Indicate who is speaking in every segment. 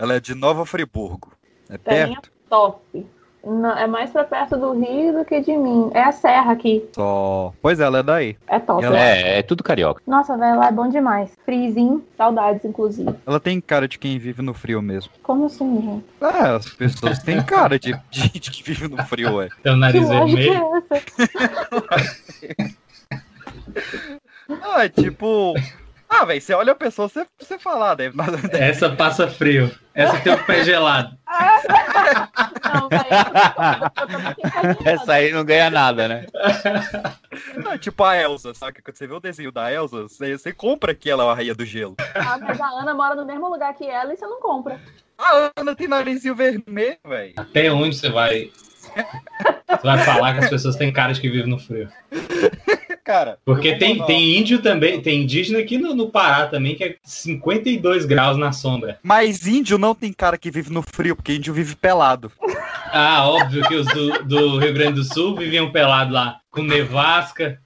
Speaker 1: Ela é de Nova Friburgo. É
Speaker 2: Terrinha
Speaker 1: perto?
Speaker 2: top. Não, é mais pra perto do Rio do que de mim. É a serra aqui.
Speaker 1: Só. Pois é, ela é daí.
Speaker 2: É top.
Speaker 1: Ela-
Speaker 3: É, é tudo carioca.
Speaker 2: Nossa, velho, lá é bom demais. Frizinho, saudades, inclusive.
Speaker 1: Ela tem cara de quem vive no frio mesmo.
Speaker 2: Como assim, gente?
Speaker 1: É, as pessoas têm cara de, de gente que vive no frio, ué.
Speaker 4: Tem o nariz vermelho.
Speaker 2: é essa?
Speaker 1: Ah, é tipo. Ah, velho, você olha a pessoa, você, você fala, ah, deve.
Speaker 4: Essa passa frio. Essa tem o pé gelado.
Speaker 2: Não, de
Speaker 3: Essa aí não ganha nada, né?
Speaker 1: Não, tipo a Elsa, sabe? Quando você vê o desenho da Elsa, você, você compra que ela é a rainha do gelo.
Speaker 2: Ah, mas a Ana mora no mesmo lugar que ela e você não compra.
Speaker 1: A Ana tem narizinho vermelho, velho.
Speaker 4: Até onde você vai. Você vai falar que as pessoas têm cara de que vivem no frio.
Speaker 1: Cara.
Speaker 4: Porque tem,
Speaker 1: mandar-
Speaker 4: tem índio também, tem indígena aqui no, no Pará também, que é 52 graus na sombra.
Speaker 1: Mas índio não tem cara que vive no frio, porque índio vive pelado.
Speaker 4: Ah, óbvio que os do, do Rio Grande do Sul viviam pelados lá, com nevasca.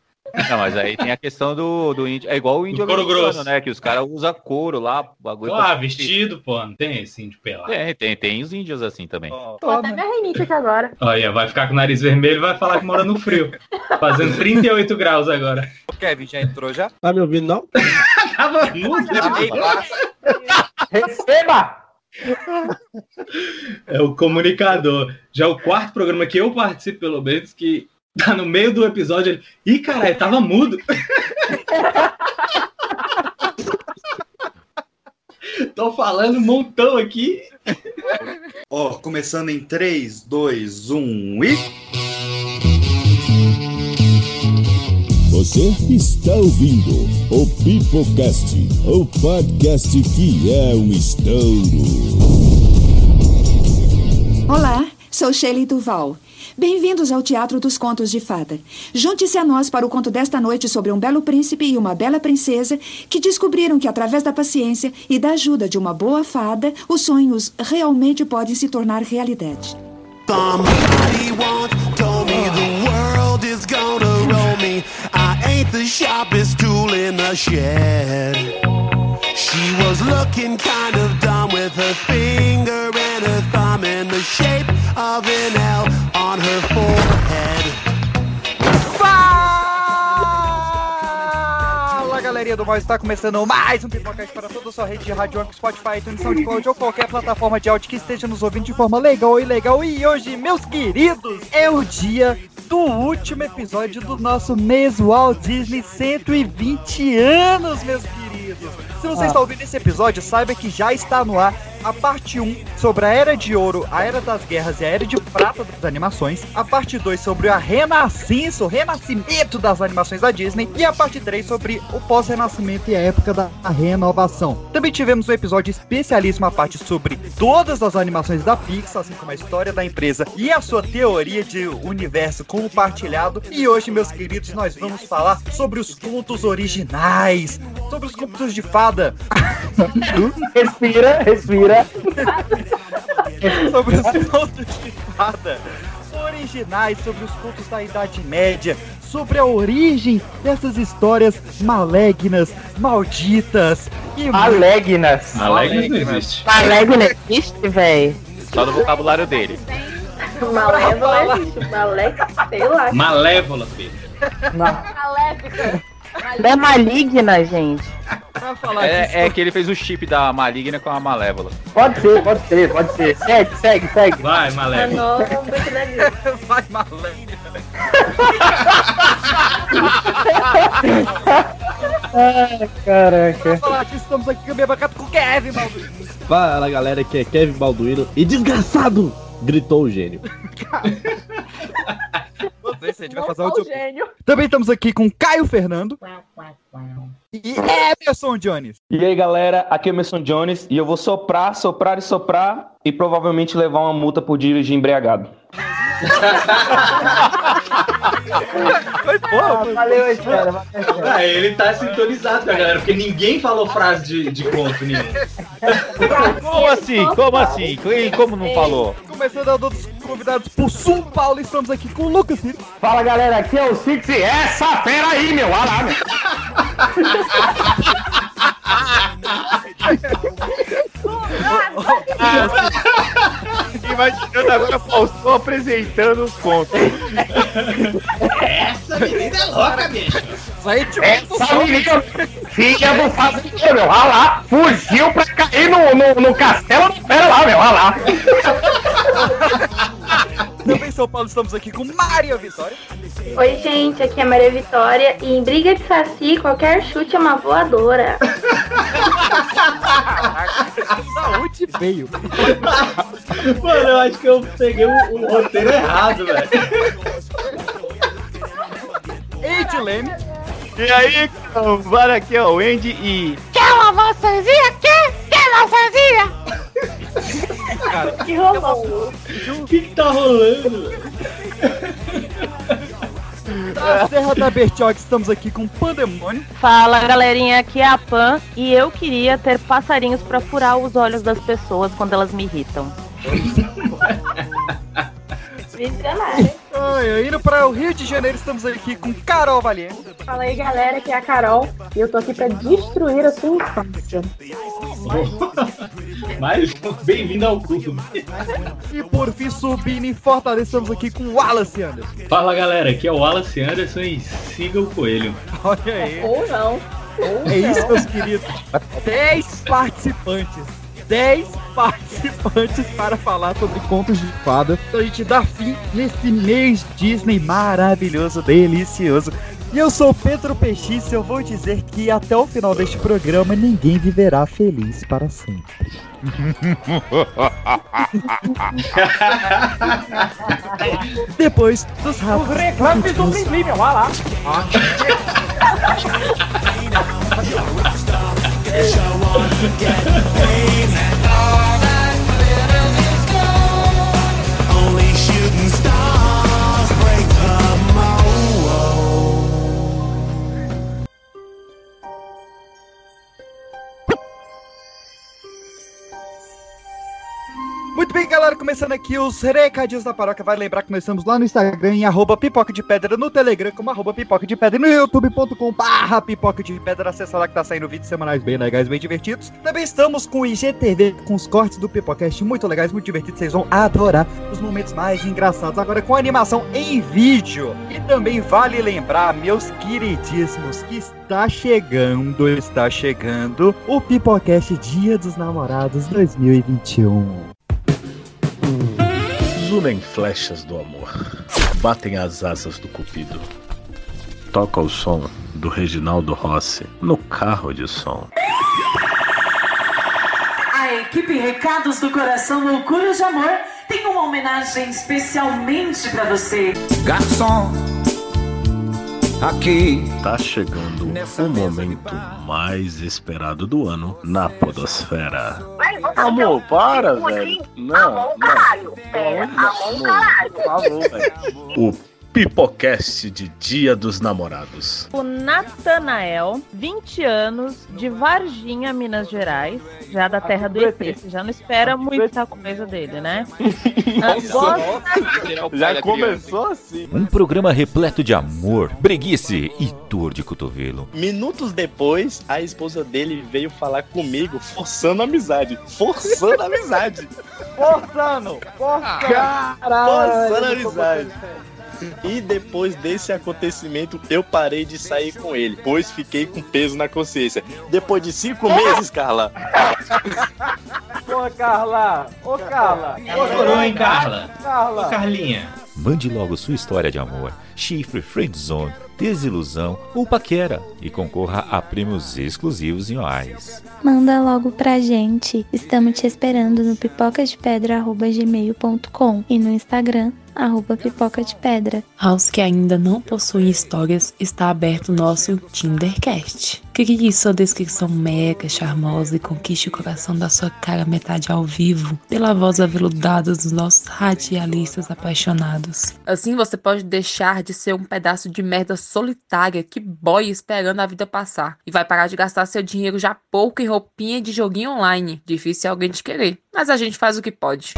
Speaker 3: Não, mas aí tem a questão do, do índio. É igual o índio
Speaker 4: Do couro
Speaker 3: americano,
Speaker 4: grosso.
Speaker 3: né? Que os caras usam couro lá, bagulho.
Speaker 4: Ah,
Speaker 3: pra-
Speaker 4: vestido, pô, não tem esse índio pelado.
Speaker 3: Tem, tem, tem os índios assim também.
Speaker 1: Ó,
Speaker 2: Tô até minha rinite aqui agora.
Speaker 4: Olha, vai ficar com o nariz vermelho e vai falar que mora no frio. Fazendo 38 graus agora.
Speaker 1: O Kevin já entrou já?
Speaker 5: Tá me ouvindo, não?
Speaker 4: Tava mudo.
Speaker 1: Ei, passa.
Speaker 5: Receba!
Speaker 4: É o comunicador. Já é o quarto programa que eu participo, pelo menos, que tá no meio do episódio. Ele... Ih, caralho, tava mudo. Tô falando um montão aqui.
Speaker 6: Ó, começando em 3, 2, 1 e.
Speaker 7: Você está ouvindo o Pipocast, o podcast que é um estouro.
Speaker 8: Olá, sou Shelley Duval. Bem-vindos ao Teatro dos Contos de Fada. Junte-se a nós para o conto desta noite sobre um belo príncipe e uma bela princesa que descobriram que, através da paciência e da ajuda de uma boa fada, os sonhos realmente podem se tornar realidade.
Speaker 9: The sharpest tool in the shed. She was looking kind of dumb with her finger and her thumb in the shape of an L on her forehead.
Speaker 1: Fala galerinha do mal, está começando mais um Pipocast para toda a sua rede de rádio, Spotify, iTunes, SoundCloud ou qualquer plataforma de áudio que esteja nos ouvindo de forma legal ou ilegal. E hoje, meus queridos, é o dia do último episódio do nosso mês Walt Disney 120 anos, meus queridos. Se você está ouvindo esse episódio, saiba que já está no ar a parte 1 sobre a Era de Ouro, a Era das Guerras e a Era de Prata das animações, a parte 2 sobre a renascença, o renascimento das animações da Disney e a parte 3 sobre o pós-renascimento e a época da renovação. Também tivemos um episódio especialíssimo a parte sobre todas as animações da Pixar, assim como a história da empresa e a sua teoria de universo compartilhado. E hoje, meus queridos, nós vamos falar sobre os contos originais, sobre os contos de
Speaker 5: Respira, respira.
Speaker 1: sobre os contos de fada originais, sobre os contos da Idade Média, sobre a origem dessas histórias malignas, malditas e
Speaker 5: Alegnas.
Speaker 4: Alegres não existe.
Speaker 10: Malévola existe, véi?
Speaker 3: Só no vocabulário dele.
Speaker 2: Malévola existe. Maléfica, sei lá.
Speaker 4: Malévola, filho.
Speaker 2: Maléfica.
Speaker 10: Ela é maligna, gente.
Speaker 1: Falar disso.
Speaker 3: É, é que ele fez o chip da maligna com a malévola.
Speaker 5: Pode ser, pode ser, pode ser. Segue, segue, segue.
Speaker 4: Vai,
Speaker 2: É
Speaker 4: Malévola.
Speaker 2: novo, da vida.
Speaker 1: Vai, maligna.
Speaker 5: Ai, caraca.
Speaker 1: Falar estamos aqui com o Kevin, Balduino.
Speaker 5: Fala galera, aqui é Kevin Balduino. E desgraçado! Gritou o gênio.
Speaker 1: Não sei se a gente vai fazer
Speaker 2: gênio.
Speaker 1: Também estamos aqui com Caio Fernando e Emerson Jones.
Speaker 11: E aí galera, aqui é o Emerson Jones e eu vou soprar, soprar e soprar e provavelmente levar uma multa por dirigir embriagado.
Speaker 1: Foi
Speaker 5: Valeu, espera.
Speaker 4: Ah, ele tá sintonizado com a galera, porque ninguém falou frase de, de conto nenhum.
Speaker 3: Como assim? Como assim? Como não falou?
Speaker 1: Começando a dos convidados por São Paulo, estamos aqui com o Lucas Filho.
Speaker 5: Fala galera, aqui é o Six. Essa fera aí, meu. Olha
Speaker 3: Imaginando agora Faustão apresentando os contos.
Speaker 4: Essa menina é louca, bicho.
Speaker 1: Isso aí tipo,
Speaker 12: Essa menina, filha do fazendeiro, meu, olha lá, fugiu pra cair no, no, no castelo do pera lá, meu, olha lá.
Speaker 1: Também em São Paulo estamos aqui com Maria Vitória.
Speaker 13: Oi, gente, aqui é a Maria Vitória e em briga de saci, qualquer chute é uma voadora.
Speaker 1: Saúde veio.
Speaker 4: Mano, eu acho que eu peguei o, o roteiro errado, velho.
Speaker 1: Edilene.
Speaker 3: E aí, bora aqui, ó, o Andy e.
Speaker 14: Quer uma maçãzinha? Quer? Quer maçãzinha?
Speaker 13: Que rolou?
Speaker 4: O que, que tá rolando?
Speaker 1: Da Serra da Bertioga estamos aqui com Pandemônio.
Speaker 10: Fala galerinha, aqui é a Pan e eu queria ter passarinhos pra furar os olhos das pessoas quando elas me irritam.
Speaker 13: Visionário.
Speaker 1: Ai, indo para o Rio de Janeiro estamos aqui com Carol Valiente.
Speaker 2: Fala aí, galera, que é a Carol e eu tô aqui pra destruir a sua infância.
Speaker 4: Mas bem-vindo ao clube.
Speaker 1: E por fim, subindo em Fortaleza, estamos aqui com Wallace Anderson.
Speaker 4: Fala galera, aqui é o Wallace Anderson e siga o coelho.
Speaker 1: Olha aí.
Speaker 2: Ou não. Ou
Speaker 1: É isso,
Speaker 2: não.
Speaker 1: meus queridos. 10 participantes. 10 participantes para falar sobre contos de fada. Então a gente dá fim nesse mês Disney maravilhoso, delicioso. E eu sou o Pedro Peixe e eu vou dizer que até o final deste programa ninguém viverá feliz para sempre. Depois dos ratos.
Speaker 12: Reclame do Blim, meu, olha lá.
Speaker 9: I wanna get paid at
Speaker 1: all. Bem, galera, começando aqui os recadinhos da paróquia. Vai lembrar que nós estamos lá no Instagram, em arroba pipoca de pedra, no Telegram, como arroba pipoca de pedra, no youtube.com barra pipoca de pedra. Acessa lá que tá saindo vídeos semanais bem legais, bem divertidos. Também estamos com o IGTV, com os cortes do Pipocast muito legais, muito divertidos. Vocês vão adorar os momentos mais engraçados. Agora com animação em vídeo. E também vale lembrar, meus queridíssimos, que está chegando, está chegando o Pipocast Dia dos Namorados 2021.
Speaker 15: Zulem flechas do amor, batem as asas do cupido. Toca o som do Reginaldo Rossi no carro de som.
Speaker 16: A equipe Recados do Coração Loucuras de Amor tem uma homenagem especialmente pra você.
Speaker 15: Garçom, aqui tá chegando o momento mais esperado do ano na Podosfera. Amor, para, velho. Não, não. Amor, por favor, velho. O Pipocast de Dia dos Namorados.
Speaker 10: O Natanael, 20 anos, de Varginha, Minas Gerais, já da terra do ET. Você já não espera muita coisa dele, né? Gosta-
Speaker 11: Já começou assim.
Speaker 17: Um programa repleto de amor, preguiça e dor de cotovelo.
Speaker 18: Minutos depois, a esposa dele veio falar comigo, forçando a amizade. Forçando a amizade.
Speaker 1: Forçando! Forçando!
Speaker 18: Forçando a amizade. E depois desse acontecimento, eu parei de sair com ele, pois fiquei com peso na consciência. Depois de cinco meses, Carla.
Speaker 12: Ô, Carla! Ô, Carla!
Speaker 4: Chorou, hein, Carla?
Speaker 12: Carla!
Speaker 4: Ô, Carlinha.
Speaker 17: Mande logo sua história de amor, chifre, friendzone, desilusão ou paquera e concorra a prêmios exclusivos em reais.
Speaker 19: Manda logo pra gente. Estamos te esperando no pipocadepedra.gmail.com e no Instagram, arroba pipoca de pedra.
Speaker 20: Aos que ainda não possuem histórias, está aberto o nosso Tindercast. Crie sua descrição mega charmosa e conquiste o coração da sua cara metade ao vivo pela voz aveludada dos nossos radialistas apaixonados. Assim você pode deixar de ser um pedaço de merda solitária que boia esperando a vida passar e vai parar de gastar seu dinheiro já pouco em roupinha de joguinho online. Difícil é alguém te querer, mas a gente faz o que pode.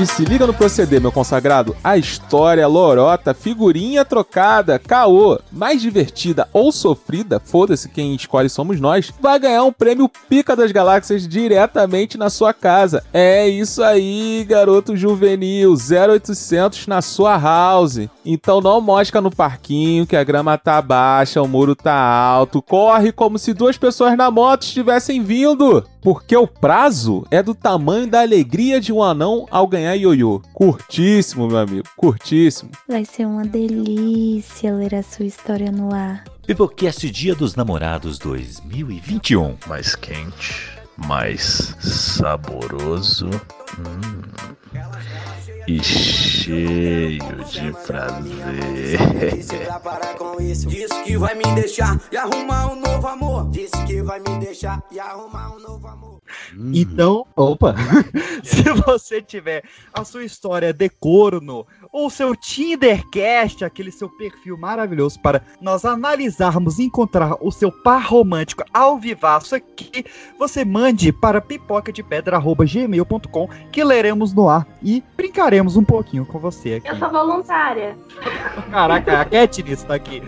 Speaker 21: E se liga no proceder, meu consagrado. A história, lorota, figurinha trocada, caô, mais divertida ou sofrida, foda-se quem escolhe somos nós, vai ganhar um prêmio Pica das Galáxias diretamente na sua casa. É isso aí, garoto juvenil, 0800 na sua house. Então não mosca no parquinho que a grama tá baixa, o muro tá alto. Corre como se duas pessoas na moto estivessem vindo. Porque o prazo é do tamanho da alegria de um anão ao ganhar ioiô. Curtíssimo, meu amigo, curtíssimo.
Speaker 19: Vai ser uma delícia ler a sua história no ar.
Speaker 17: Pipocast Dia dos Namorados 2021.
Speaker 15: Mais quente, mais saboroso hum, e cheio de prazer.
Speaker 9: parar com isso. Diz que vai me deixar e arrumar um novo amor. Diz que vai me deixar e arrumar um novo amor.
Speaker 1: Então, opa, se você tiver a sua história de corno ou seu Tindercast, aquele seu perfil maravilhoso para nós analisarmos e encontrar o seu par romântico ao vivaço aqui, você mande para pipocadepedra.gmail.com que leremos no ar e brincaremos um pouquinho com você aqui.
Speaker 13: Eu sou voluntária.
Speaker 1: Caraca, a Katniss tá aqui.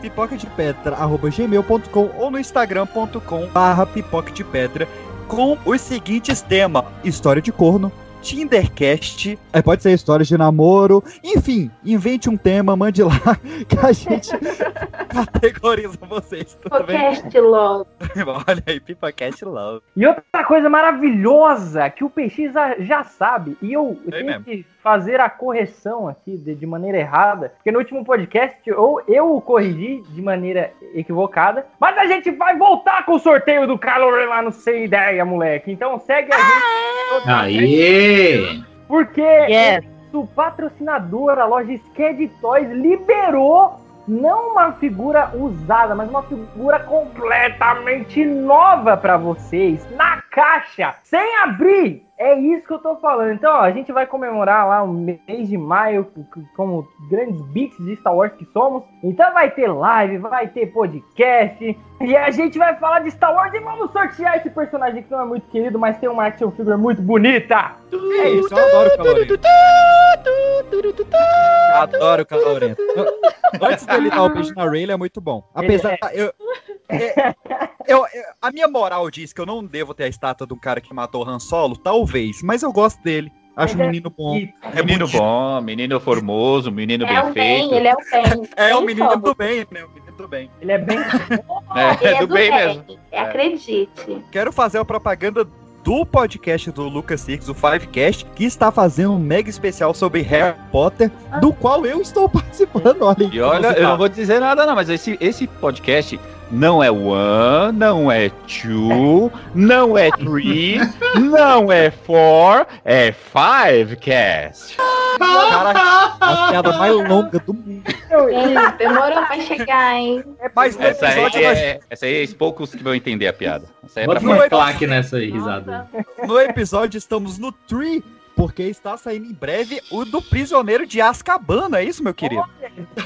Speaker 1: pipoca de pedra arroba gmail.com ou no instagram.com barra pipoca de pedra com os seguintes temas: história de corno, Tindercast, aí pode ser histórias de namoro, enfim, invente um tema, mande lá que a gente categoriza vocês.
Speaker 13: Podcast Love.
Speaker 1: Olha aí, Pipocast Love.
Speaker 22: E outra coisa maravilhosa que o PX já- já sabe, e eu
Speaker 1: É
Speaker 22: tenho
Speaker 1: mesmo.
Speaker 22: que fazer a correção aqui de, de maneira errada, porque no último podcast eu, eu o corrigi de maneira equivocada, mas a gente vai voltar com o sorteio do Carlos lá no Sem Ideia, moleque. Então segue a gente.
Speaker 4: Aê!
Speaker 22: Porque o patrocinador, a loja Sked Toys, liberou não uma figura usada, mas uma figura completamente nova pra vocês, na caixa, sem abrir. É isso que eu tô falando. Então, ó, a gente vai comemorar lá o mês de maio como grandes beats de Star Wars que somos. Então vai ter live, vai ter podcast. E a gente vai falar de Star Wars e vamos sortear esse personagem que não é muito querido, mas tem uma action figure muito bonita.
Speaker 1: É isso, eu adoro o Calorento. Adoro o Calorento. Antes dele dar o beijo na Rayleigh é muito bom. Apesar. Eu, é, eu- eu- a minha moral diz que eu não devo ter a estátua do cara que matou o Han Solo, talvez, mas eu gosto dele. Acho um menino bom. É
Speaker 3: Menino bom, menino formoso, menino
Speaker 13: É
Speaker 3: bem feito.
Speaker 13: ele é o bem.
Speaker 1: É o menino do bem, né? O menino do bem.
Speaker 22: Ele é bem.
Speaker 3: É,
Speaker 13: Ele é
Speaker 3: do bem mesmo.
Speaker 13: É, Acredite.
Speaker 1: Quero fazer a propaganda do podcast do Lucas Six, o Fivecast, que está fazendo um mega especial sobre Harry Potter, do qual eu estou participando. Olha.
Speaker 3: E olha, eu não vou dizer nada não, mas esse, esse podcast não é one, não é two, não é three, não é four, é five cast.
Speaker 1: Caraca, a piada mais longa do mundo.
Speaker 13: Hein, demorou pra chegar, hein?
Speaker 1: Mas no
Speaker 3: Essa aí,
Speaker 1: nós-
Speaker 3: é, essa aí é poucos que vão entender a piada. Essa aí é
Speaker 4: Bota
Speaker 3: pra
Speaker 4: uma nessa aí, risada.
Speaker 1: No episódio estamos no Tree, porque está saindo em breve o do Prisioneiro de Azkaban, não é isso, meu querido?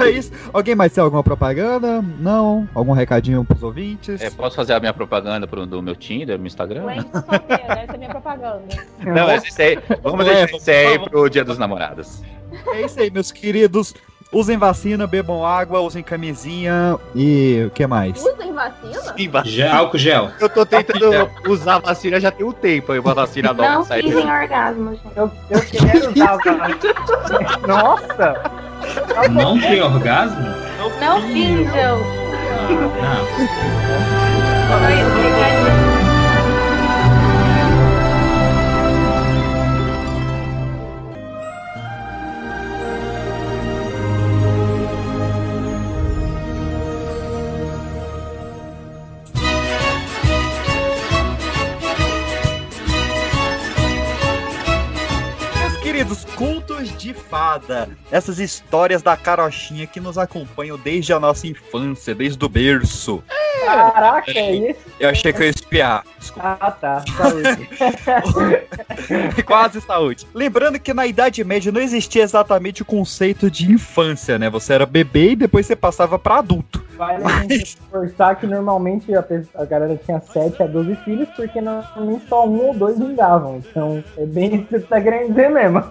Speaker 1: É isso. Alguém mais tem alguma propaganda? Não? Algum recadinho pros ouvintes?
Speaker 3: É, posso fazer a minha propaganda pro, do meu Tinder, no Instagram?
Speaker 2: Essa é minha propaganda.
Speaker 3: Não, esse aí, vamos
Speaker 1: É,
Speaker 3: deixar esse aí pro Dia dos Namorados.
Speaker 1: É isso aí, meus queridos. Usem vacina, bebam água, usem camisinha e o que mais?
Speaker 2: Usem vacina?
Speaker 3: Sim, vacina.
Speaker 4: Gel, álcool gel.
Speaker 3: Eu tô tentando usar vacina já tem um tempo aí, uma vacina nova
Speaker 13: Não pisem orgasmo, gente.
Speaker 22: Eu, eu quero usar o Nossa!
Speaker 4: Não tem orgasmo?
Speaker 13: Não finjam.
Speaker 4: Não.
Speaker 13: Oi, obrigada.
Speaker 1: Meus queridos, contos de fada. Essas histórias da carochinha que nos acompanham desde a nossa infância, desde o berço.
Speaker 22: Caraca, é isso?
Speaker 1: Eu achei que eu ia espiar. Desculpa.
Speaker 22: Ah, tá. Saúde.
Speaker 1: Quase saúde. Lembrando que na Idade Média não existia exatamente o conceito de infância, né? Você era bebê e depois você passava pra adulto.
Speaker 22: Vale gente reforçar que normalmente a, pe- a galera tinha 7 a 12 filhos, porque normalmente só um ou dois vingavam. Então é bem isso que você tá querendo dizer mesmo.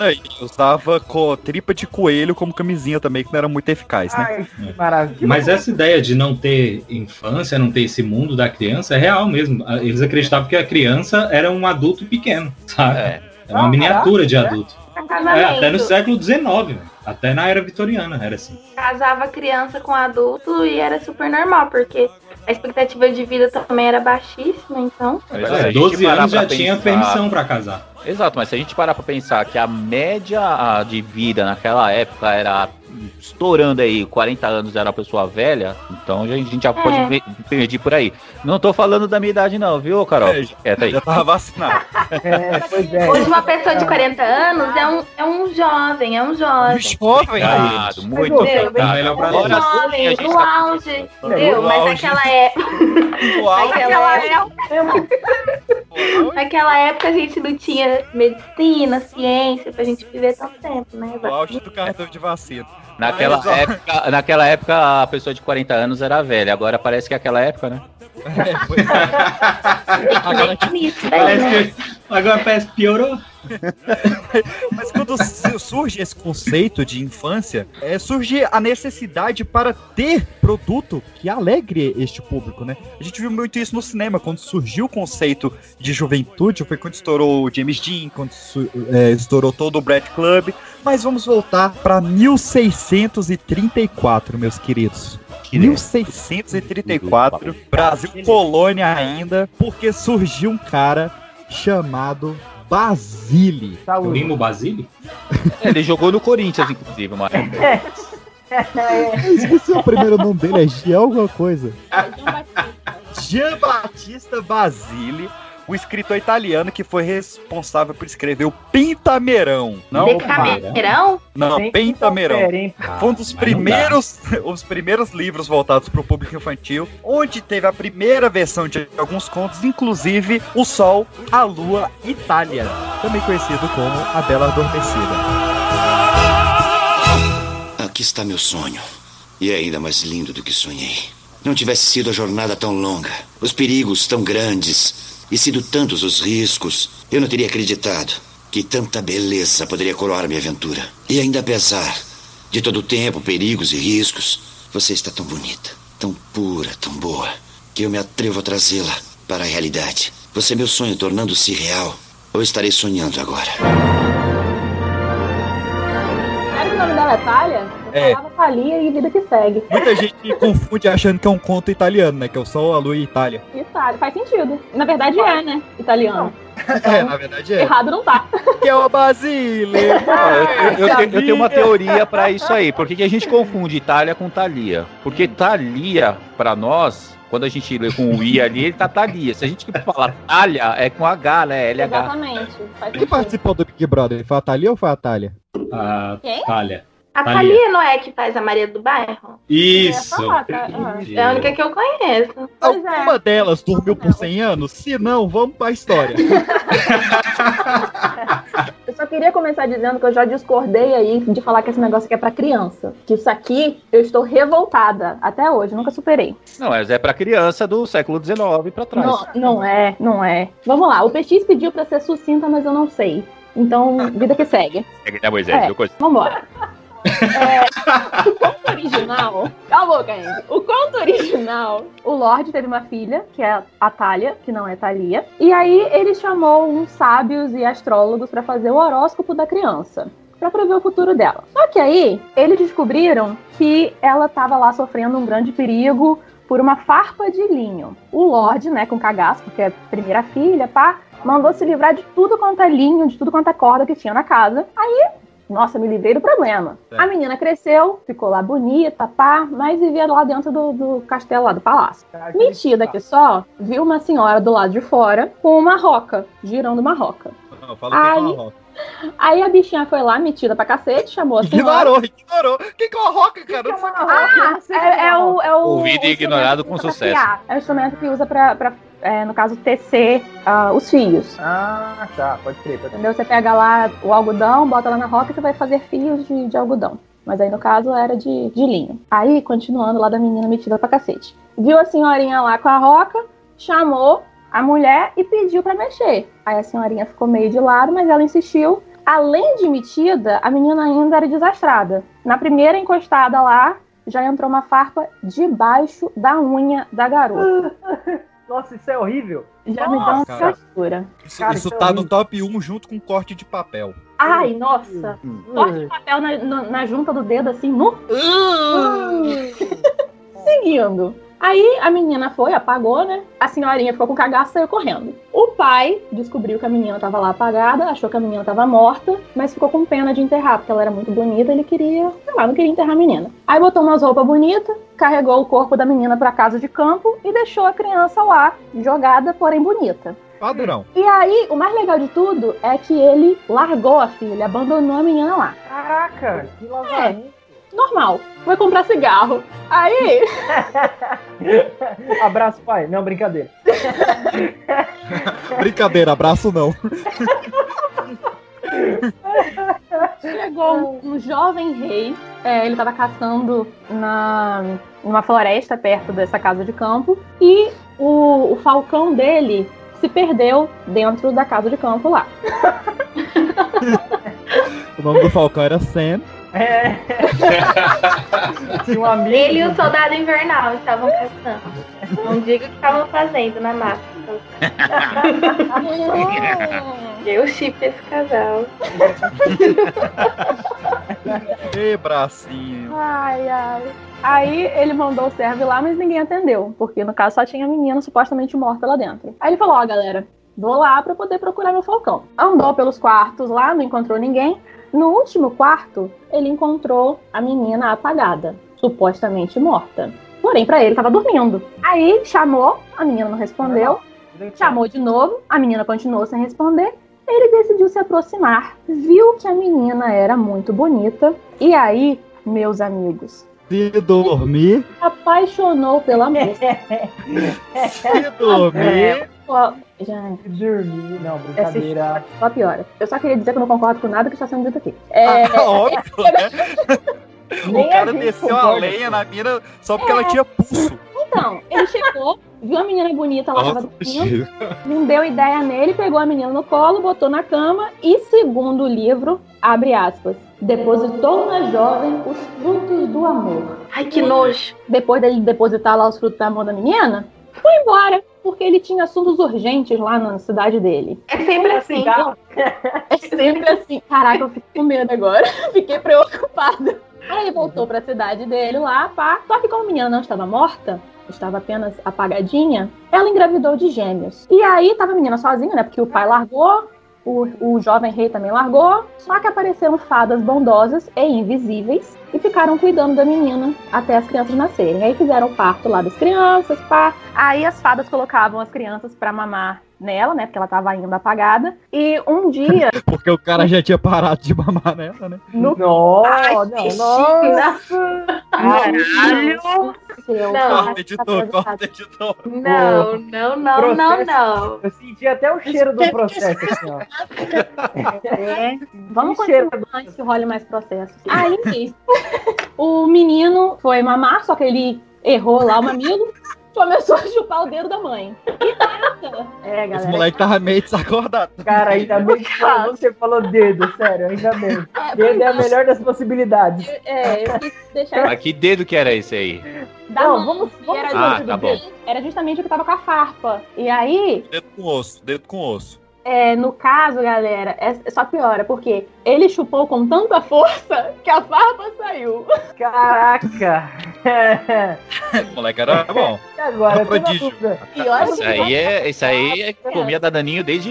Speaker 1: E usava co- tripa de coelho como camisinha também, que não era muito eficaz, né?
Speaker 22: Ai, que maravilha.
Speaker 4: Mas essa ideia de não ter infância, não ter esse mundo da criança, é real mesmo. Eles acreditavam que a criança era um adulto pequeno, sabe? É, uma
Speaker 22: Ah,
Speaker 4: miniatura de
Speaker 22: caraca,
Speaker 4: adulto.
Speaker 13: Casamento.
Speaker 4: É, até no século XIX, velho. até na era vitoriana era assim.
Speaker 13: Casava criança com adulto e era super normal, porque a expectativa de vida também era baixíssima, então.
Speaker 3: Mas
Speaker 4: É,
Speaker 3: se a gente
Speaker 4: 12
Speaker 3: parar
Speaker 4: anos já tinha
Speaker 3: pensar-
Speaker 4: permissão pra casar.
Speaker 3: Exato, mas se a gente parar pra pensar que a média ah, de vida naquela época era estourando aí, 40 anos era uma pessoa velha, então a gente já pode
Speaker 13: É.
Speaker 3: me- medir por aí. Não tô falando da minha idade não, viu, Carol?
Speaker 1: É,
Speaker 3: aí.
Speaker 1: Já tava vacinado.
Speaker 22: É, pois é.
Speaker 13: Hoje uma pessoa de 40 anos é um, é um jovem, é um jovem.
Speaker 1: Jovem,
Speaker 3: Obrigado, muito obrigado.
Speaker 13: É um jovem,
Speaker 3: gente
Speaker 13: no
Speaker 3: tá-
Speaker 13: auge, entendeu?
Speaker 1: No
Speaker 13: Mas naquela época.
Speaker 1: No auge.
Speaker 13: Naquela época, naquela época a gente não tinha medicina, ciência pra gente viver tanto tempo, né?
Speaker 1: No auge do cartão de vacina.
Speaker 3: Naquela época, naquela época a pessoa de 40 anos era velha, agora parece que é aquela época, né?
Speaker 13: Né?
Speaker 4: Parece que agora parece que piorou.
Speaker 1: Mas quando su- surge esse conceito de infância, é, surge a necessidade para ter produto que alegre este público, né? A gente viu muito isso no cinema, quando surgiu o conceito de juventude, foi quando estourou o James Dean, quando é, estourou todo o Brad Club. Mas vamos voltar para 1634, meus queridos. 1634, Brasil colônia ainda, porque surgiu um cara chamado Basile.
Speaker 22: Saúde.
Speaker 4: Limo Basile?
Speaker 3: É, Ele jogou no Corinthians, inclusive, uma.
Speaker 22: É,
Speaker 1: esqueci o primeiro nome dele, é Jean alguma coisa. Jean Battista Basile, o escritor italiano que foi responsável por escrever o Pentamerão. Não,
Speaker 13: Decamerão?
Speaker 1: não Pentamerão. Foi um dos
Speaker 4: não
Speaker 1: primeiros, os primeiros livros voltados para o público infantil, onde teve a primeira versão de alguns contos, inclusive O Sol, a Lua, Itália, também conhecido como A Bela Adormecida.
Speaker 23: Aqui está meu sonho. E é ainda mais lindo do que sonhei. Não tivesse sido a jornada tão longa, os perigos tão grandes e sido tantos os riscos, eu não teria acreditado que tanta beleza poderia coroar minha aventura. E ainda apesar de todo o tempo, perigos e riscos, você está tão bonita, tão pura, tão boa, que eu me atrevo a trazê-la para a realidade. Você é meu sonho tornando-se real. Ou estarei sonhando agora?
Speaker 2: É Thalia? Eu
Speaker 1: É.
Speaker 2: falava Thalia e vida que segue.
Speaker 1: Muita gente confunde achando que é um conto italiano, né? Que é o Sol, a Lua e Itália.
Speaker 2: Itália, faz sentido. Na verdade é, né? Italiano.
Speaker 1: É, na verdade é.
Speaker 2: Errado não tá.
Speaker 1: Que é o Basile.
Speaker 3: Ah, eu, eu tenho, eu tenho uma teoria pra isso aí. Por que, que a gente confunde Itália com Thalia? Porque Thalia, pra nós, quando a gente lê com o I ali, ele tá Thalia. Se a gente falar Thalia, é com H, né? LH.
Speaker 2: Exatamente.
Speaker 1: Quem participou do Big Brother? Foi a Thalia ou foi a Thalia?
Speaker 4: A
Speaker 2: Quem?
Speaker 4: Thalia.
Speaker 13: A
Speaker 4: Thalia.
Speaker 13: Thalia não é que faz a Maria do Bairro?
Speaker 4: Isso.
Speaker 2: Ah.
Speaker 13: É a única que eu conheço.
Speaker 2: Pois é.
Speaker 1: Alguma delas dormiu por 100 anos? Se não, vamos pra história.
Speaker 2: Eu só queria começar dizendo que eu já discordei aí de falar que esse negócio aqui é pra criança. Que isso aqui, eu estou revoltada até hoje, nunca superei.
Speaker 3: Não, mas é pra criança do século XIX pra trás.
Speaker 2: Não, não é, não é. Vamos lá, o PX pediu pra ser sucinta, mas eu não sei. Então, vida que segue.
Speaker 3: É, né, Moisés?
Speaker 2: É. Vambora. É, o conto original. Cala a boca. O conto original, o Lorde teve uma filha, que é a Thalia, que não é Thalia. E aí ele chamou uns sábios e astrólogos pra fazer o horóscopo da criança. Pra prever o futuro dela. Só que aí, eles descobriram que ela tava lá sofrendo um grande perigo por uma farpa de linho. O Lorde, né, com cagaço, porque é primeira filha, pá, mandou se livrar de tudo quanto é linho, de tudo quanto é corda que tinha na casa. Aí nossa, me livrei do problema. A menina cresceu, ficou lá bonita, pá, mas vivia lá dentro do, do castelo, lá do palácio. Metida aqui só, viu uma senhora do lado de fora com uma roca, girando uma roca.
Speaker 1: Não, fala que é
Speaker 2: Aí-
Speaker 1: uma roca.
Speaker 2: Aí a bichinha foi lá, metida pra cacete, chamou a senhora.
Speaker 1: Ignorou, ignorou. Quem que é uma roca, cara? Sei o que
Speaker 2: Ah, é, é o, é o.
Speaker 3: Ouvido e ignorado com sucesso.
Speaker 2: criar. É o instrumento que usa pra, pra é, no caso, tecer ah, os fios.
Speaker 22: Ah, tá, pode crer. Pode crer.
Speaker 2: Entendeu? Você pega lá o algodão, bota lá na roca e você vai fazer fios de, de algodão. Mas aí, no caso, era de, de linho. Aí, continuando lá da menina metida pra cacete. Viu a senhorinha lá com a roca, chamou a mulher e pediu pra mexer. Aí a senhorinha ficou meio de lado, mas ela insistiu. Além de metida, a menina ainda era desastrada. Na primeira encostada lá, já entrou uma farpa debaixo da unha da garota.
Speaker 22: Nossa, isso é horrível.
Speaker 2: Já me dá uma
Speaker 1: Nossa.
Speaker 2: frescura.
Speaker 1: Isso,
Speaker 22: Cara,
Speaker 1: isso
Speaker 22: isso é
Speaker 1: tá no
Speaker 22: horrível.
Speaker 1: top 1 junto com corte de papel.
Speaker 2: Ai, nossa. Corte de papel na, na- na junta do dedo, assim, no. Seguindo. Aí a menina foi, apagou, né? A senhorinha ficou com cagaço e saiu correndo. O pai descobriu que a menina tava lá apagada, achou que a menina tava morta, mas ficou com pena de enterrar, porque ela era muito bonita, ele queria, sei lá, não queria enterrar a menina. Aí botou umas roupas bonitas, carregou o corpo da menina pra casa de campo e deixou a criança lá, jogada, porém bonita.
Speaker 1: Padrão.
Speaker 2: E aí, o mais legal de tudo é que ele largou a filha, abandonou a menina lá.
Speaker 22: Caraca, que
Speaker 2: É, normal. Foi comprar cigarro. Aí,
Speaker 22: Abraço, pai. Não, brincadeira.
Speaker 1: Brincadeira, abraço não.
Speaker 2: chegou um, um jovem rei. é, ele tava caçando na, numa floresta perto dessa casa de campo. E o, o falcão dele se perdeu dentro da casa de campo lá.
Speaker 1: O nome do Falcão era Sam.
Speaker 22: É. Tinha um amigo.
Speaker 13: Ele e o soldado invernal estavam caçando. Não diga o que estavam fazendo na mata. Eu chip esse casal.
Speaker 1: Ei, bracinho.
Speaker 2: Ai, ai. Aí ele mandou o servo ir lá, mas ninguém atendeu. Porque no caso só tinha a menina supostamente morta lá dentro. Aí ele falou: Ó, galera, vou lá pra poder procurar meu falcão. Andou pelos quartos lá, não encontrou ninguém. No último quarto, ele encontrou a menina apagada, supostamente morta. Porém, pra ele tava dormindo. Aí chamou, a menina não respondeu. Chamou de novo, a menina continuou sem responder. Ele decidiu se aproximar, viu que a menina era muito bonita. E aí, meus amigos,
Speaker 1: Se dormir,
Speaker 2: apaixonou pela moça.
Speaker 1: se dormir.
Speaker 2: Ó, gente,
Speaker 22: Dormir. Não, brincadeira.
Speaker 2: só piora. Eu só queria dizer que eu não concordo com nada que está sendo dito aqui. É,
Speaker 1: Ah, óbvio, né?
Speaker 2: Nem
Speaker 1: O cara desceu a lenha na mina só porque ela tinha pulso.
Speaker 2: Então, ele chegou, viu a menina bonita, tava
Speaker 1: Nossa,
Speaker 2: dormindo, não deu ideia nele, pegou a menina no colo, botou na cama e, segundo o livro, abre aspas, depositou na jovem os frutos do amor.
Speaker 13: Ai, que nojo.
Speaker 2: Depois dele depositar lá os frutos da mão da menina, foi embora, porque ele tinha assuntos urgentes lá na cidade dele.
Speaker 13: É sempre assim.
Speaker 2: É sempre assim. Caraca, eu fico com medo agora. Fiquei preocupada. Aí voltou pra cidade dele lá, pá. Só que como a menina não estava morta, estava apenas apagadinha, ela engravidou de gêmeos. E aí tava a menina sozinha, né? Porque o pai largou, o, o jovem rei também largou. Só que apareceram fadas bondosas e invisíveis e ficaram cuidando da menina até as crianças nascerem. Aí fizeram o parto lá das crianças, pá. Aí as fadas colocavam as crianças pra mamar nela, né? Porque ela tava ainda apagada. E um dia.
Speaker 1: Porque o cara já tinha parado de mamar nela, né?
Speaker 2: No...
Speaker 22: Não,
Speaker 2: Ai,
Speaker 22: não,
Speaker 2: que
Speaker 22: nossa.
Speaker 13: Caralho.
Speaker 2: Não,
Speaker 1: Corta, editor, corta, editor.
Speaker 13: Não, não, não, não,
Speaker 22: Processo.
Speaker 13: não.
Speaker 22: Eu senti até o cheiro do processo, assim, ó.
Speaker 2: É. Vamos continuar antes que role mais processo. Aí, o menino foi mamar, só que ele errou lá o mamilo. Começou a chupar o dedo da mãe. E nessa. É,
Speaker 1: Esse
Speaker 2: galera.
Speaker 1: moleque tava meio desacordado.
Speaker 22: Cara, ainda bem que você falou dedo, sério, ainda bem. Dedo é a melhor das possibilidades.
Speaker 2: É, eu quis deixar
Speaker 3: Mas que dedo que era esse aí?
Speaker 2: da
Speaker 22: Não,
Speaker 2: mão.
Speaker 22: vamos- vamos
Speaker 2: era,
Speaker 3: Ah,
Speaker 2: justamente-
Speaker 3: tá bom.
Speaker 2: era justamente o que tava com a farpa. E aí,
Speaker 1: Dedo com osso, dedo com osso.
Speaker 2: É, no caso, galera, é só piora, porque ele chupou com tanta força que a farpa saiu.
Speaker 22: Caraca!
Speaker 1: O moleque era bom.
Speaker 22: E agora, uma
Speaker 1: Prodígio.
Speaker 2: Pior
Speaker 3: Isso aí é, isso aí é comida da Daninho desde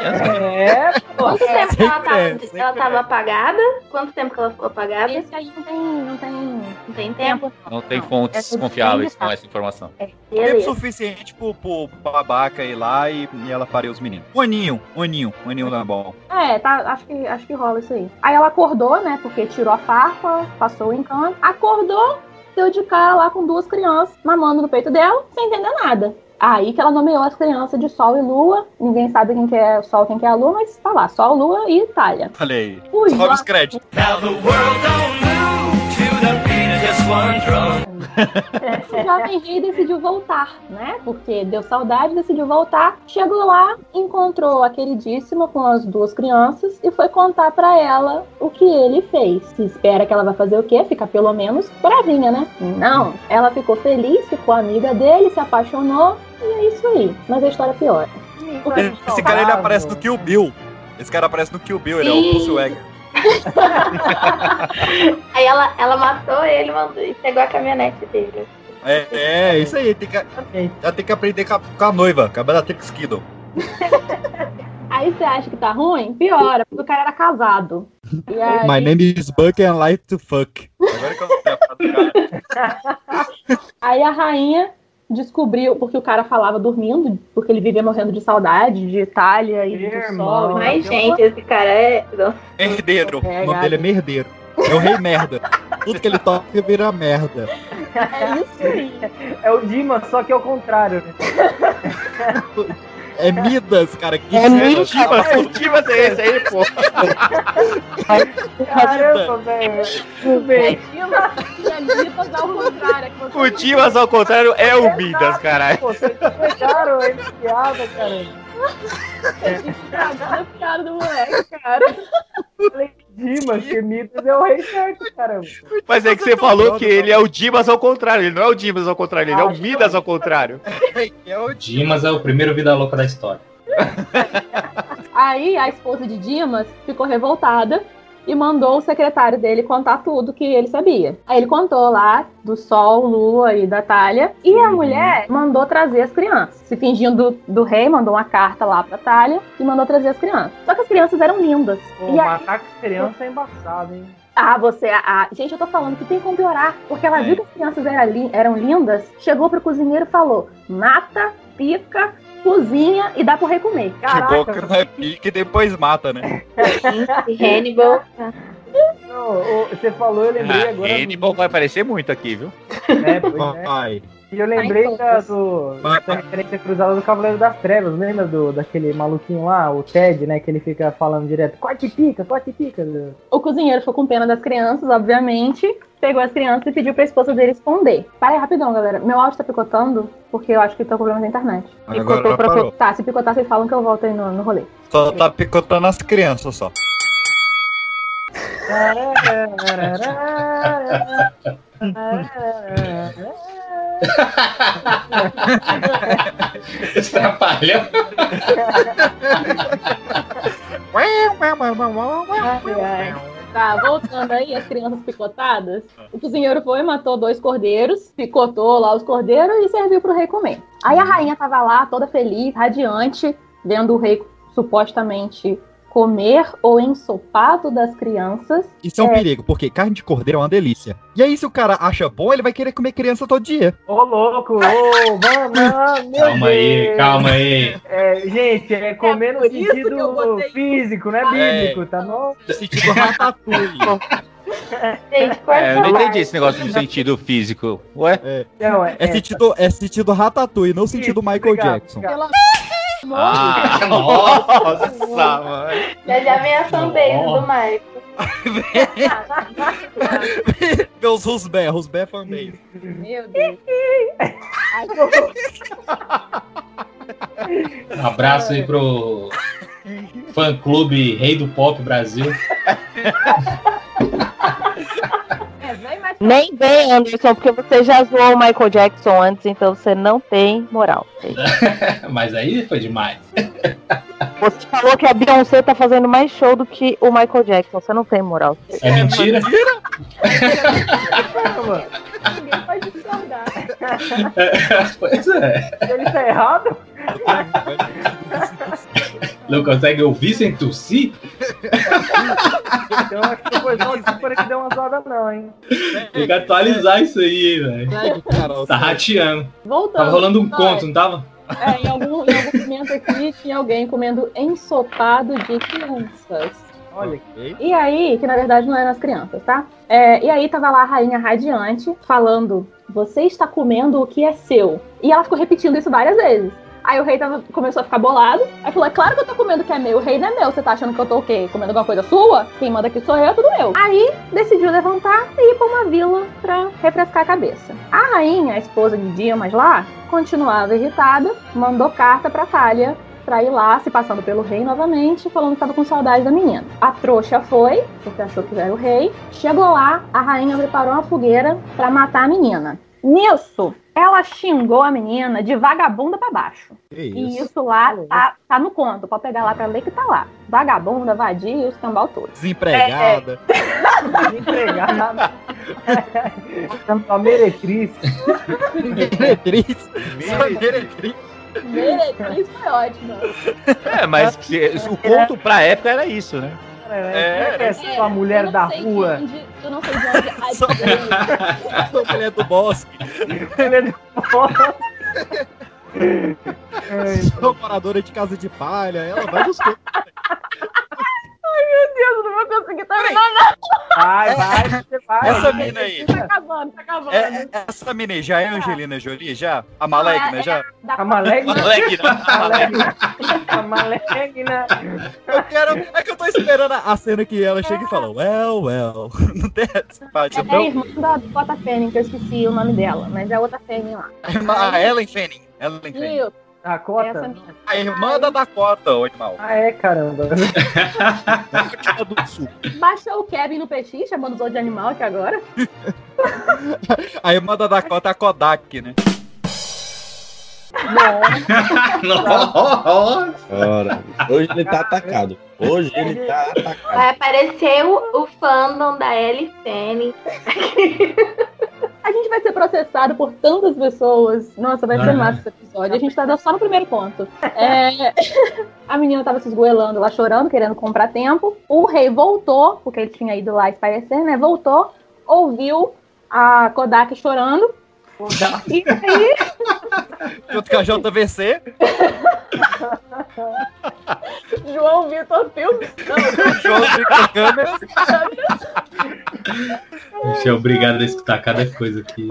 Speaker 2: É, pô.
Speaker 13: Quanto tempo que ela tava,
Speaker 2: é,
Speaker 13: ela tava
Speaker 2: é.
Speaker 13: apagada? Quanto tempo que ela ficou apagada?
Speaker 2: Esse aí não tem, não tem,
Speaker 13: não tem tempo.
Speaker 3: Não tem
Speaker 13: é
Speaker 3: fontes
Speaker 13: tudo
Speaker 3: confiáveis com essa informação.
Speaker 1: Tempo
Speaker 13: Beleza.
Speaker 1: suficiente pro, pro babaca ir lá e, e ela parir os meninos. Um aninho, um aninho, um aninho na bom.
Speaker 2: É, tá, acho que, acho que rola isso aí. Aí ela acordou, né? Porque tirou a farpa, passou o encanto. Acordou, deu de cara lá com duas crianças mamando no peito dela, sem entender nada. Aí que ela nomeou as crianças de Sol e Lua. Ninguém sabe quem que é o Sol e quem que é a Lua, mas tá lá, Sol, Lua e Itália.
Speaker 1: Olha aí.
Speaker 2: Ui,
Speaker 1: Sobe os créditos.
Speaker 2: O jovem rei decidiu voltar, né? Porque deu saudade, decidiu voltar. Chegou lá, encontrou a queridíssima com as duas crianças e foi contar pra ela o que ele fez. Se espera que ela vai fazer o quê? Ficar pelo menos bravinha, né? Não. Ela ficou feliz, ficou amiga dele, se apaixonou e é isso aí. Mas a história piora.
Speaker 1: Esse cara ele aparece no Kill Bill. Esse cara aparece no Kill Bill, ele é o
Speaker 13: Sim.
Speaker 1: Bruce Wagner.
Speaker 13: Aí ela, ela matou ele mandou, e pegou a caminhonete dele.
Speaker 1: É, é, isso aí. Tem que, ela tem que aprender com a, com a noiva, com a Bellatrix Kiddo.
Speaker 2: Aí você acha que tá ruim? Piora, porque o cara era casado. E aí...
Speaker 1: My name is Buck and I like to fuck. Agora que eu
Speaker 2: Aí a rainha descobriu, porque o cara falava dormindo, porque ele vivia morrendo de saudade de Itália e do sol.
Speaker 13: Mas, gente, esse cara é.
Speaker 1: Merdeiro.
Speaker 2: É,
Speaker 1: o nome dele é Merdeiro. É o rei merda. Tudo que ele toca vira merda.
Speaker 2: É isso aí.
Speaker 22: É o Dima, só que é o contrário. né?
Speaker 1: É Midas, cara. Que
Speaker 22: É Midas?
Speaker 1: cara.
Speaker 22: Que Dimas é esse aí, pô? Caramba, velho.
Speaker 2: A Midas ao contrário. é
Speaker 3: Dimas, ao contrário, é o Midas, caralho.
Speaker 22: Vocês pegaram aí piada, caramba.
Speaker 2: Estragando a piada do moleque, cara.
Speaker 22: Falei Dimas, que Midas é o rei certo, caramba.
Speaker 3: Mas é que você falou que ele é o Dimas ao contrário. Ele não é o Dimas ao contrário, ele é o Midas ao contrário.
Speaker 4: Dimas é o primeiro vida louca da história.
Speaker 2: Aí a esposa de Dimas ficou revoltada e mandou o secretário dele contar tudo que ele sabia. Aí ele contou lá do Sol, Lua e da Talha. E a mulher mandou trazer as crianças. Se fingindo do, do rei, mandou uma carta lá pra Talha e mandou trazer as crianças. Só que as crianças eram lindas.
Speaker 22: Pô,
Speaker 2: e aí,
Speaker 22: matar com criança é embaçado, hein?
Speaker 2: ah, você. Ah, gente, eu tô falando que tem como piorar. Porque ela viu que as crianças eram lindas, chegou pro cozinheiro e falou: mata, pica, cozinha e dá pro rei comer. Caraca.
Speaker 1: que não é pique e depois mata, né?
Speaker 13: Hannibal.
Speaker 22: Não, você falou, eu lembrei
Speaker 3: Ah,
Speaker 22: agora.
Speaker 3: Hannibal vai aparecer muito aqui, viu?
Speaker 22: É, pois é.
Speaker 1: Vai.
Speaker 22: E eu lembrei da, do, da referência cruzada do Cavaleiro das Trevas, lembra do, daquele maluquinho lá, o Ted, né? Que ele fica falando direto, corte e pica, corte e pica.
Speaker 2: O cozinheiro ficou com pena das crianças, obviamente. Pegou as crianças e pediu pra esposa dele esconder. Para aí rapidão, galera. Meu áudio tá picotando, porque eu acho que tá com problema na internet.
Speaker 1: Agora
Speaker 2: Picotou pra-
Speaker 1: parou.
Speaker 2: Tá, se picotar, vocês falam que eu volto aí no, no rolê.
Speaker 1: Só tá picotando as crianças só.
Speaker 4: Atrapalha.
Speaker 2: Tá, voltando aí, as crianças picotadas. O cozinheiro foi, matou dois cordeiros, picotou lá os cordeiros e serviu pro rei comer. Aí a rainha tava lá, toda feliz, radiante, vendo o rei supostamente comer o ensopado das crianças.
Speaker 1: Isso é um perigo, porque carne de cordeiro é uma delícia. E aí, se o cara acha bom, ele vai querer comer criança todo dia.
Speaker 22: Ô, louco, ô, meu
Speaker 4: Calma aí,
Speaker 22: Deus.
Speaker 4: calma aí.
Speaker 22: É, gente, é comer no
Speaker 2: que eu
Speaker 22: sentido físico, não é bíblico, tá bom?
Speaker 1: No sentido ratatouille.
Speaker 13: Gente,
Speaker 3: É, eu não entendi esse negócio de sentido físico. Ué?
Speaker 1: É,
Speaker 22: Não, é,
Speaker 1: é sentido, é sentido ratatouille, não sentido Michael
Speaker 22: obrigado,
Speaker 1: Jackson.
Speaker 22: obrigado.
Speaker 3: Ah, nossa, mano.
Speaker 13: Já já vem a fanbase do Marco.
Speaker 1: Meus Rusbé, Rusbé fanbase.
Speaker 2: Meu Deus.
Speaker 4: Um abraço aí pro fã clube Rei do Pop Brasil.
Speaker 2: É,
Speaker 10: Nem vem, Anderson, porque você já zoou o Michael Jackson antes, então você não tem moral.
Speaker 4: Mas aí foi demais.
Speaker 10: Você falou que a Beyoncé tá fazendo mais show do que o Michael Jackson. Você não tem moral.
Speaker 4: É mentira?
Speaker 2: ninguém pode discordar.
Speaker 4: pois é.
Speaker 22: Ele tá errado?
Speaker 4: Não consegue ouvir sem tossir?
Speaker 22: Então acho que depois não desculpa que deu uma zoada, não, hein?
Speaker 4: Tem que atualizar isso aí, velho. Tá rateando.
Speaker 2: Voltando.
Speaker 4: Tava rolando um conto, não tava?
Speaker 2: É, em algum, em algum momento aqui tinha alguém comendo ensopado de crianças.
Speaker 22: Olha
Speaker 2: E aí, que na verdade não eram as crianças, tá? É, e aí tava lá a rainha radiante falando: Você está comendo o que é seu. E ela ficou repetindo isso várias vezes. Aí o rei tava, começou a ficar bolado. Aí falou: É claro que eu tô comendo que é meu. O rei não é meu. Você tá achando que eu tô o quê? Comendo alguma coisa sua? Quem manda aqui sou eu, é tudo meu. Aí decidiu levantar e ir pra uma vila pra refrescar a cabeça. A rainha, a esposa de Dimas lá, continuava irritada, mandou carta pra Thalia pra ir lá, se passando pelo rei novamente, falando que tava com saudade da menina. A trouxa foi, porque achou que era o rei. Chegou lá, a rainha preparou uma fogueira pra matar a menina. Nisso, ela xingou a menina de vagabunda pra baixo. E isso lá tá, tá no conto. Pode pegar lá pra ler que tá lá. Vagabunda, vadia e os cambal todos.
Speaker 1: Desempregada.
Speaker 22: Desempregada. A meretriz.
Speaker 1: Meretriz. Meretriz.
Speaker 2: Meretriz foi ótimo.
Speaker 3: É, mas se- o conto pra época era isso, né?
Speaker 22: É, é, é a mulher da rua.
Speaker 2: Eu não sei de onde a
Speaker 1: Sou mulher do bosque.
Speaker 22: Mulher do
Speaker 1: Sou moradora de casa de palha. Ela vai contos.
Speaker 2: Ai, meu Deus, eu não vou conseguir terminar, não.
Speaker 22: Vai, vai, você vai.
Speaker 1: Essa mina aí.
Speaker 2: Tá acabando, tá acabando.
Speaker 1: É, essa mina aí já é Angelina Jolie? Já? A Malegna já?
Speaker 22: A Malegna.
Speaker 1: Malegna.
Speaker 22: A Malegna.
Speaker 1: Eu quero. É que eu tô esperando a cena que ela chega e fala, well, well. Não tem essa parte,
Speaker 2: É a
Speaker 1: não?
Speaker 2: irmã da Bota Fênix, que eu esqueci o nome dela, mas é outra Fênix lá.
Speaker 1: A A Ellen Fanning. Ellen Fanning.
Speaker 2: Isso.
Speaker 22: A
Speaker 2: Essa.
Speaker 1: A irmã da Dakota, ô animal.
Speaker 22: Ah, é, caramba.
Speaker 2: Baixou o Kevin no PX, chamando os outros de animal aqui agora.
Speaker 1: A irmã da Dakota é a Kodak, né?
Speaker 5: Ora, hoje ele tá atacado. Hoje ele tá atacado.
Speaker 13: Vai aparecer o, o fandom da Ellie Fanning.
Speaker 2: A gente vai ser processado por tantas pessoas. Nossa, vai ser
Speaker 13: Ah.
Speaker 2: massa esse episódio. A gente tá só no primeiro ponto. É, A menina tava se esgoelando lá, chorando, querendo comprar tempo. O rei voltou, porque ele tinha ido lá espairecer, né? Voltou, ouviu a Kodak chorando. E aí,
Speaker 1: Junto com a JVC.
Speaker 2: João Vitor Filmes.
Speaker 1: João Vitor Câmeras.
Speaker 4: A gente é obrigado a escutar cada coisa aqui.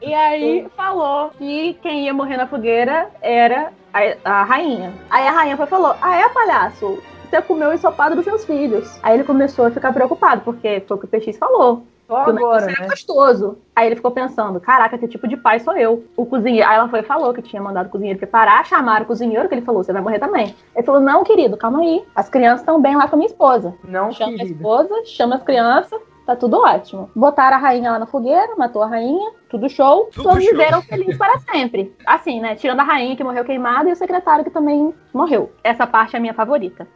Speaker 2: E aí falou que quem ia morrer na fogueira era a, a rainha. Aí a rainha e falou: Ah, é, palhaço? Você comeu o ensopado dos seus filhos. Aí ele começou a ficar preocupado, porque foi o que o PX falou.
Speaker 22: Só
Speaker 2: que
Speaker 22: agora,
Speaker 2: negócio é
Speaker 22: né?
Speaker 2: gostoso. Aí ele ficou pensando, caraca, que tipo de pai sou eu? O cozinheiro. Aí ela foi e falou que tinha mandado o cozinheiro preparar, chamaram o cozinheiro, que ele falou, você vai morrer também. Ele falou, não, querido, calma aí. As crianças estão bem lá com a minha esposa.
Speaker 22: Não,
Speaker 2: chama a esposa, chama as crianças, tá tudo ótimo. Botaram a rainha lá na fogueira, matou a rainha, tudo show.
Speaker 22: Tudo
Speaker 2: todos
Speaker 22: show.
Speaker 2: viveram felizes para sempre. Assim, né? Tirando a rainha que morreu queimada e o secretário que também morreu. Essa parte é a minha favorita.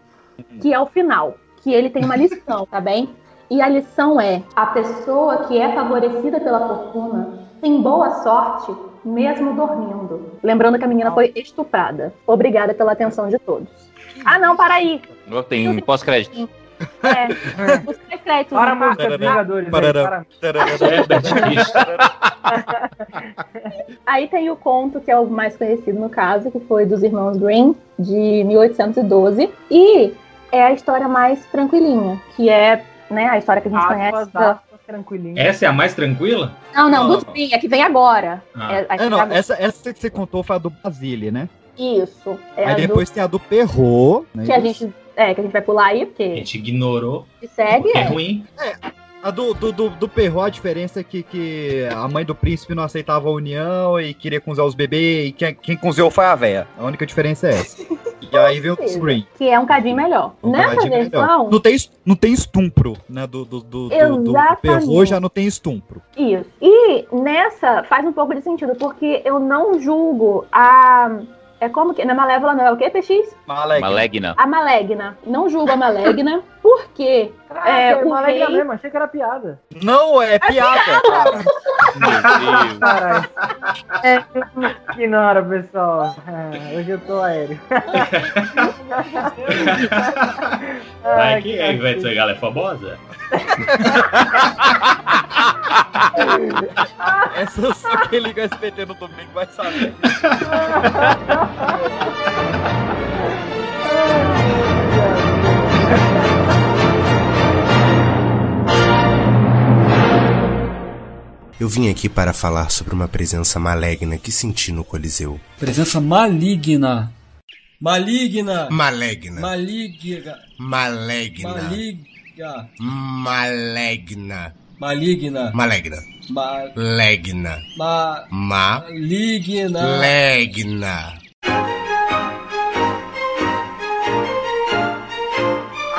Speaker 2: Que é o final. Que ele tem uma lição, tá bem? E a lição é: a pessoa que é favorecida pela fortuna tem boa sorte mesmo dormindo. Lembrando que a menina foi estuprada. Obrigada pela atenção de todos. Ah, não, para aí.
Speaker 3: Tem pós-crédito.
Speaker 2: É, os créditos.
Speaker 22: Para a
Speaker 2: não
Speaker 22: música dos Vingadores. para.
Speaker 2: Aí tem o conto que é o mais conhecido no caso, que foi dos irmãos Grimm, de 1812. E é a história mais tranquilinha, que é né, a história que a gente
Speaker 22: Aspas,
Speaker 2: conhece.
Speaker 22: aspas, tranquilinho.
Speaker 4: Essa é a mais tranquila?
Speaker 2: Não, não, Grimm, é que vem agora.
Speaker 4: Ah.
Speaker 2: É,
Speaker 1: É, não,
Speaker 2: agora.
Speaker 1: essa, essa que você contou foi a do Basile, né?
Speaker 2: Isso. É
Speaker 1: Aí depois tem a do Perrot.
Speaker 2: do,
Speaker 1: né?
Speaker 2: que a gente. É, que a gente vai pular aí, porque
Speaker 4: A gente ignorou.
Speaker 2: se segue.
Speaker 4: É
Speaker 2: É.
Speaker 4: ruim.
Speaker 1: A do, do, do, do Perrot, a diferença é que, que a mãe do príncipe não aceitava a união e queria cozinhar os bebês, e quem, quem cozinhou foi a véia. A única diferença é essa. E aí vem o Green.
Speaker 2: Que é um cadinho melhor.
Speaker 1: Um
Speaker 2: Nessa
Speaker 1: cadinho melhor.
Speaker 2: versão,
Speaker 1: Não tem, não tem estumpro, né? Do, do, do, do. Perrot já não tem estumpro.
Speaker 2: Isso. E nessa faz um pouco de sentido, porque eu não julgo a. É como que. Na Malévola não é o quê, PX?
Speaker 1: Malegna.
Speaker 3: Malegna.
Speaker 2: A Malegna. Não julgo a Malegna. Por Porque
Speaker 22: Ah,
Speaker 2: é, o rei...
Speaker 22: mesmo, achei que era piada.
Speaker 1: Não, é piada.
Speaker 22: Caralho. É, ignora, pessoal. É, hoje eu tô aéreo.
Speaker 4: Vai
Speaker 22: Ai,
Speaker 4: que vai ser galera famosa?
Speaker 1: Essa só quem liga o SBT no domingo vai saber.
Speaker 24: Eu vim aqui para falar sobre uma presença maligna que senti no Coliseu.
Speaker 25: Presença maligna. Maligna.
Speaker 24: Maligna.
Speaker 25: Maligna.
Speaker 24: Maligna.
Speaker 25: Maligna.
Speaker 24: Maligna.
Speaker 25: Maligna.
Speaker 24: Maligna.
Speaker 25: Maligna.
Speaker 24: Legna.
Speaker 25: Ma...
Speaker 24: Ma.
Speaker 25: Maligna.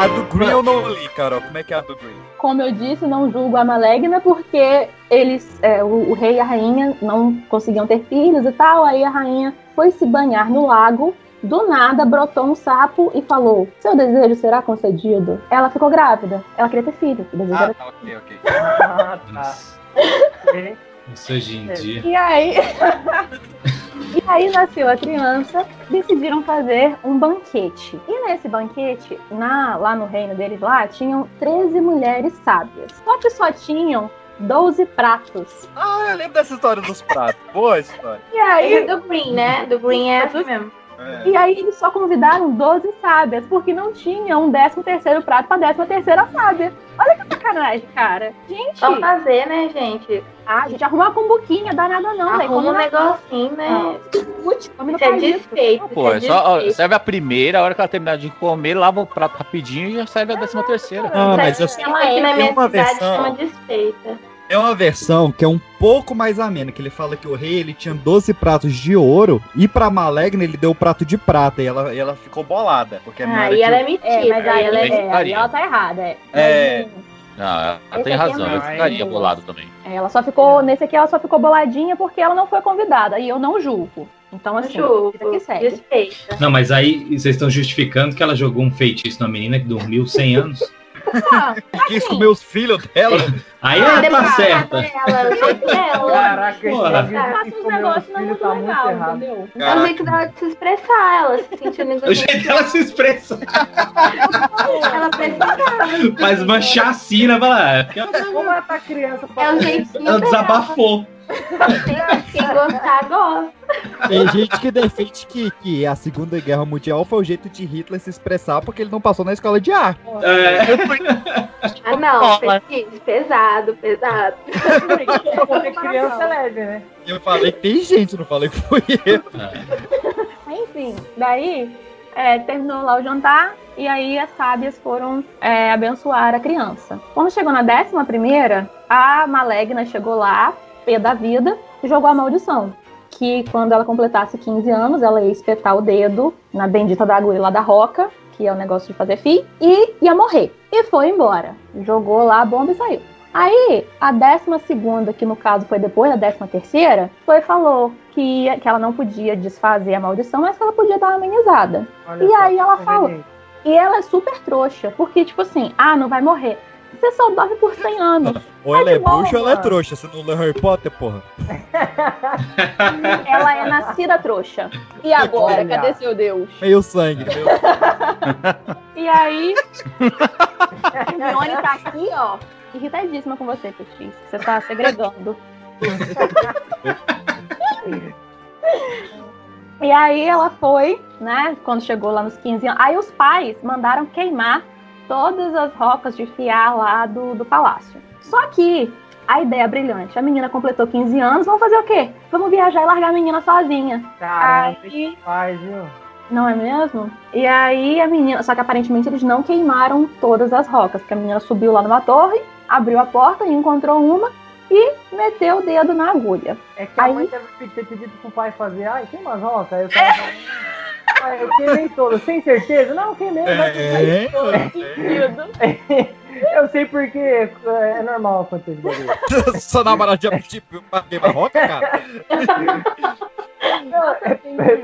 Speaker 1: A do Green eu não li, Carol. Como é que é a do Green?
Speaker 2: Como eu disse, não julgo a Malegna porque eles, é, o, o rei e a rainha não conseguiam ter filhos e tal. Aí a rainha foi se banhar no lago. Do nada brotou um sapo e falou: Seu desejo será concedido. Ela ficou grávida. Ela queria ter filho. O desejo
Speaker 1: Ah,
Speaker 2: era
Speaker 1: tá, ok, ok.
Speaker 22: Ah, tá.
Speaker 4: Isso hoje em dia.
Speaker 2: E aí, e aí nasceu a criança, decidiram fazer um banquete. E nesse banquete, na, lá no reino deles lá, tinham 13 mulheres sábias. Só que só tinham 12 pratos.
Speaker 1: Ah, eu lembro dessa história dos pratos. Boa história.
Speaker 2: E aí,
Speaker 13: é do Green, né? Do Green é assim mesmo.
Speaker 2: E aí eles só convidaram 12 sábias, porque não tinha um 13 terceiro prato pra 13 terceira sábia. Olha que sacanagem, cara. Gente.
Speaker 13: Só fazer, né, gente?
Speaker 2: Ah, a gente arruma uma cumbuquinha, dá nada não, velho.
Speaker 13: Arruma um negocinho, né?
Speaker 2: Putz, come no
Speaker 13: Isso é desfeito.
Speaker 3: Pô, é só ó, serve a primeira, a hora que ela terminar de comer, lava o prato rapidinho e já serve a décima terceira.
Speaker 1: Ah, mas eu
Speaker 13: Tem uma aqui na
Speaker 1: Tem
Speaker 13: minha
Speaker 1: uma
Speaker 13: cidade
Speaker 1: versão-
Speaker 13: chama desfeita.
Speaker 1: É uma versão que é um pouco mais amena, que ele fala que o rei ele tinha 12 pratos de ouro e pra Malegna ele deu o prato de prata e ela, e ela ficou bolada. Porque
Speaker 2: Ah, e
Speaker 1: que
Speaker 2: ela é mentira. É, mas aí,
Speaker 3: ela é
Speaker 2: é, ela tá errada, é.
Speaker 1: É.
Speaker 3: Não, ela
Speaker 2: Esse
Speaker 3: tem
Speaker 2: aqui é
Speaker 3: razão, eu ficaria bolado também.
Speaker 2: É, Ela só ficou, nesse aqui ela só ficou boladinha porque ela não foi convidada. E eu não julgo. Então, assim, que segue.
Speaker 4: Não, mas aí vocês estão justificando que ela jogou um feitiço na menina que dormiu 100 anos?
Speaker 2: Ah,
Speaker 1: quis comer os filhos dela.
Speaker 4: Aí ela tá certa.
Speaker 13: Ela, o jeito dela.
Speaker 22: Caraca,
Speaker 2: Ela passa uns negócios
Speaker 22: os
Speaker 2: não é
Speaker 22: filhos
Speaker 2: muito
Speaker 22: tá muito
Speaker 2: legal,
Speaker 22: errado.
Speaker 2: entendeu?
Speaker 13: É o jeito dela de se expressar, ela se sentindo
Speaker 4: O jeito dela se expressa.
Speaker 13: Ela precisava.
Speaker 4: Faz uma chacina, vai lá. É porque ela,
Speaker 22: Como ela tá criança
Speaker 13: É o jeitinho
Speaker 4: ela desabafou.
Speaker 13: Quem gostar, gosta.
Speaker 1: Tem gente que defende que, que a Segunda Guerra Mundial foi o jeito de Hitler se expressar porque ele não passou na escola de arte.
Speaker 4: É.
Speaker 13: Ah, não. Pesquisa, pesado, pesado.
Speaker 22: Quando é criança é leve, né?
Speaker 1: Eu falei que tem gente, não falei que foi eu.
Speaker 2: Enfim, daí é, terminou lá o jantar e aí as sábias foram é, abençoar a criança. Quando chegou na décima primeira, a Malegna chegou lá, pé da vida, e jogou a maldição. Que quando ela completasse 15 anos, ela ia espetar o dedo na bendita da agulha lá da roca, que é o negócio de fazer fio, e ia morrer. E foi embora. Jogou lá a bomba e saiu. Aí, a décima segunda, que no caso foi depois da décima terceira, foi e falou que, que ela não podia desfazer a maldição, mas que ela podia dar uma amenizada.
Speaker 22: Olha
Speaker 2: E
Speaker 22: só,
Speaker 2: aí ela fala.
Speaker 22: vendo?
Speaker 2: E ela é super trouxa, porque, tipo assim, ah, não vai morrer. Você só dorme por 100 anos.
Speaker 1: Ou ela é bruxa ou ela é trouxa. Você não leu Harry Potter, porra.
Speaker 2: Ela é nascida trouxa. E agora, cadê seu Deus?
Speaker 1: Meio sangue. Meio...
Speaker 2: E aí, Hermione tá aqui, ó, irritadíssima com você, Petis. Você tá segregando. E aí ela foi, né, quando chegou lá nos 15 anos. Aí os pais mandaram queimar todas as rocas de fiar lá do, do palácio. Só que a ideia é brilhante. A menina completou 15 anos, vamos fazer o quê? Vamos viajar e largar a menina sozinha.
Speaker 22: Caramba,
Speaker 2: Aí-
Speaker 22: que faz, viu?
Speaker 2: Não é mesmo? E aí a menina. Só que aparentemente eles não queimaram todas as rocas, porque a menina subiu lá numa torre, abriu a porta e encontrou uma e meteu o dedo na agulha.
Speaker 22: É que a
Speaker 2: Aí-
Speaker 22: mãe deve ter pedido pro pai fazer. Ai, tem umas rocas. Aí o cara fala, "Ai, eu queimei todas, sem certeza? Não, queimei. vai
Speaker 1: É,
Speaker 22: todas." Eu sei porque é normal acontecer isso
Speaker 1: namorada já pediu pra queimar roca, cara?
Speaker 22: Não, é,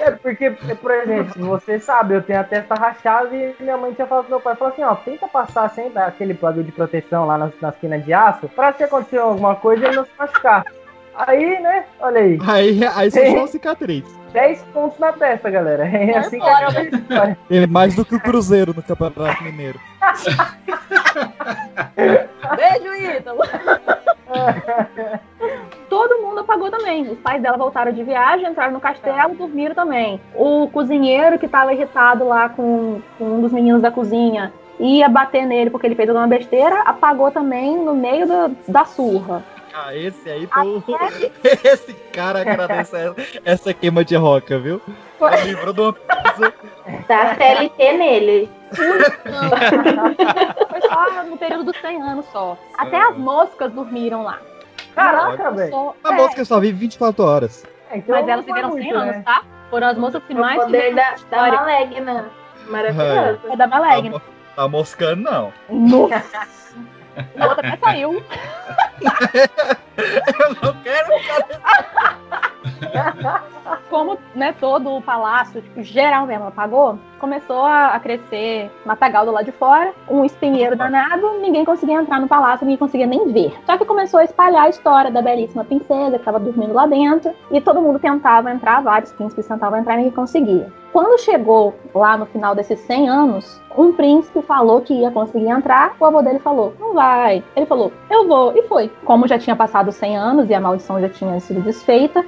Speaker 22: é- porque, por exemplo, você sabe, eu tenho a testa rachada e minha mãe tinha falado pro meu pai, falou assim, ó, tenta passar sempre aquele bagulho de proteção lá nas, nas quinas de aço, pra se acontecer alguma coisa ele não se machucar. Aí, né, olha aí.
Speaker 1: Aí, aí só uma cicatriz.
Speaker 22: 10 pontos na testa, galera. É assim que acaba a história.
Speaker 1: É mais do que o Cruzeiro no Campeonato Mineiro.
Speaker 2: Beijo, Ítalo. Todo mundo apagou também. Os pais dela voltaram de viagem, entraram no castelo, dormiram também. O cozinheiro que tava irritado lá com, com um dos meninos da cozinha ia bater nele porque ele fez alguma besteira, apagou também no meio da, da surra.
Speaker 1: Ah, esse aí foi o... Esse cara agradece essa, essa queima de roca, viu? Livrou de uma coisa.
Speaker 13: Tá CLT nele.
Speaker 2: Foi só no período dos 100 anos só. Até as moscas dormiram lá.
Speaker 22: Caraca, velho.
Speaker 1: A
Speaker 2: é,
Speaker 1: mosca só vive 24 horas.
Speaker 2: Mas elas viveram 100 anos, tá? Foram as moças que mais
Speaker 13: O poder da, da. Malegna. Maravilhoso.
Speaker 2: É da Malegna.
Speaker 1: Tá moscando, não.
Speaker 2: Nossa. A outra até saiu.
Speaker 1: Eu não quero
Speaker 2: Como né, todo o palácio, tipo, geral mesmo, apagou, começou a, a crescer matagal do lado de fora, um espinheiro danado, ninguém conseguia entrar no palácio, ninguém conseguia nem ver. Só que começou a espalhar a história da belíssima princesa que estava dormindo lá dentro, e todo mundo tentava entrar, vários príncipes tentavam entrar e ninguém conseguia. Quando chegou lá no final desses 100 anos, um príncipe falou que ia conseguir entrar, o avô dele falou, não vai. Ele falou, eu vou, e foi. Como já tinha passado 100 anos e a maldição já tinha sido desfeita,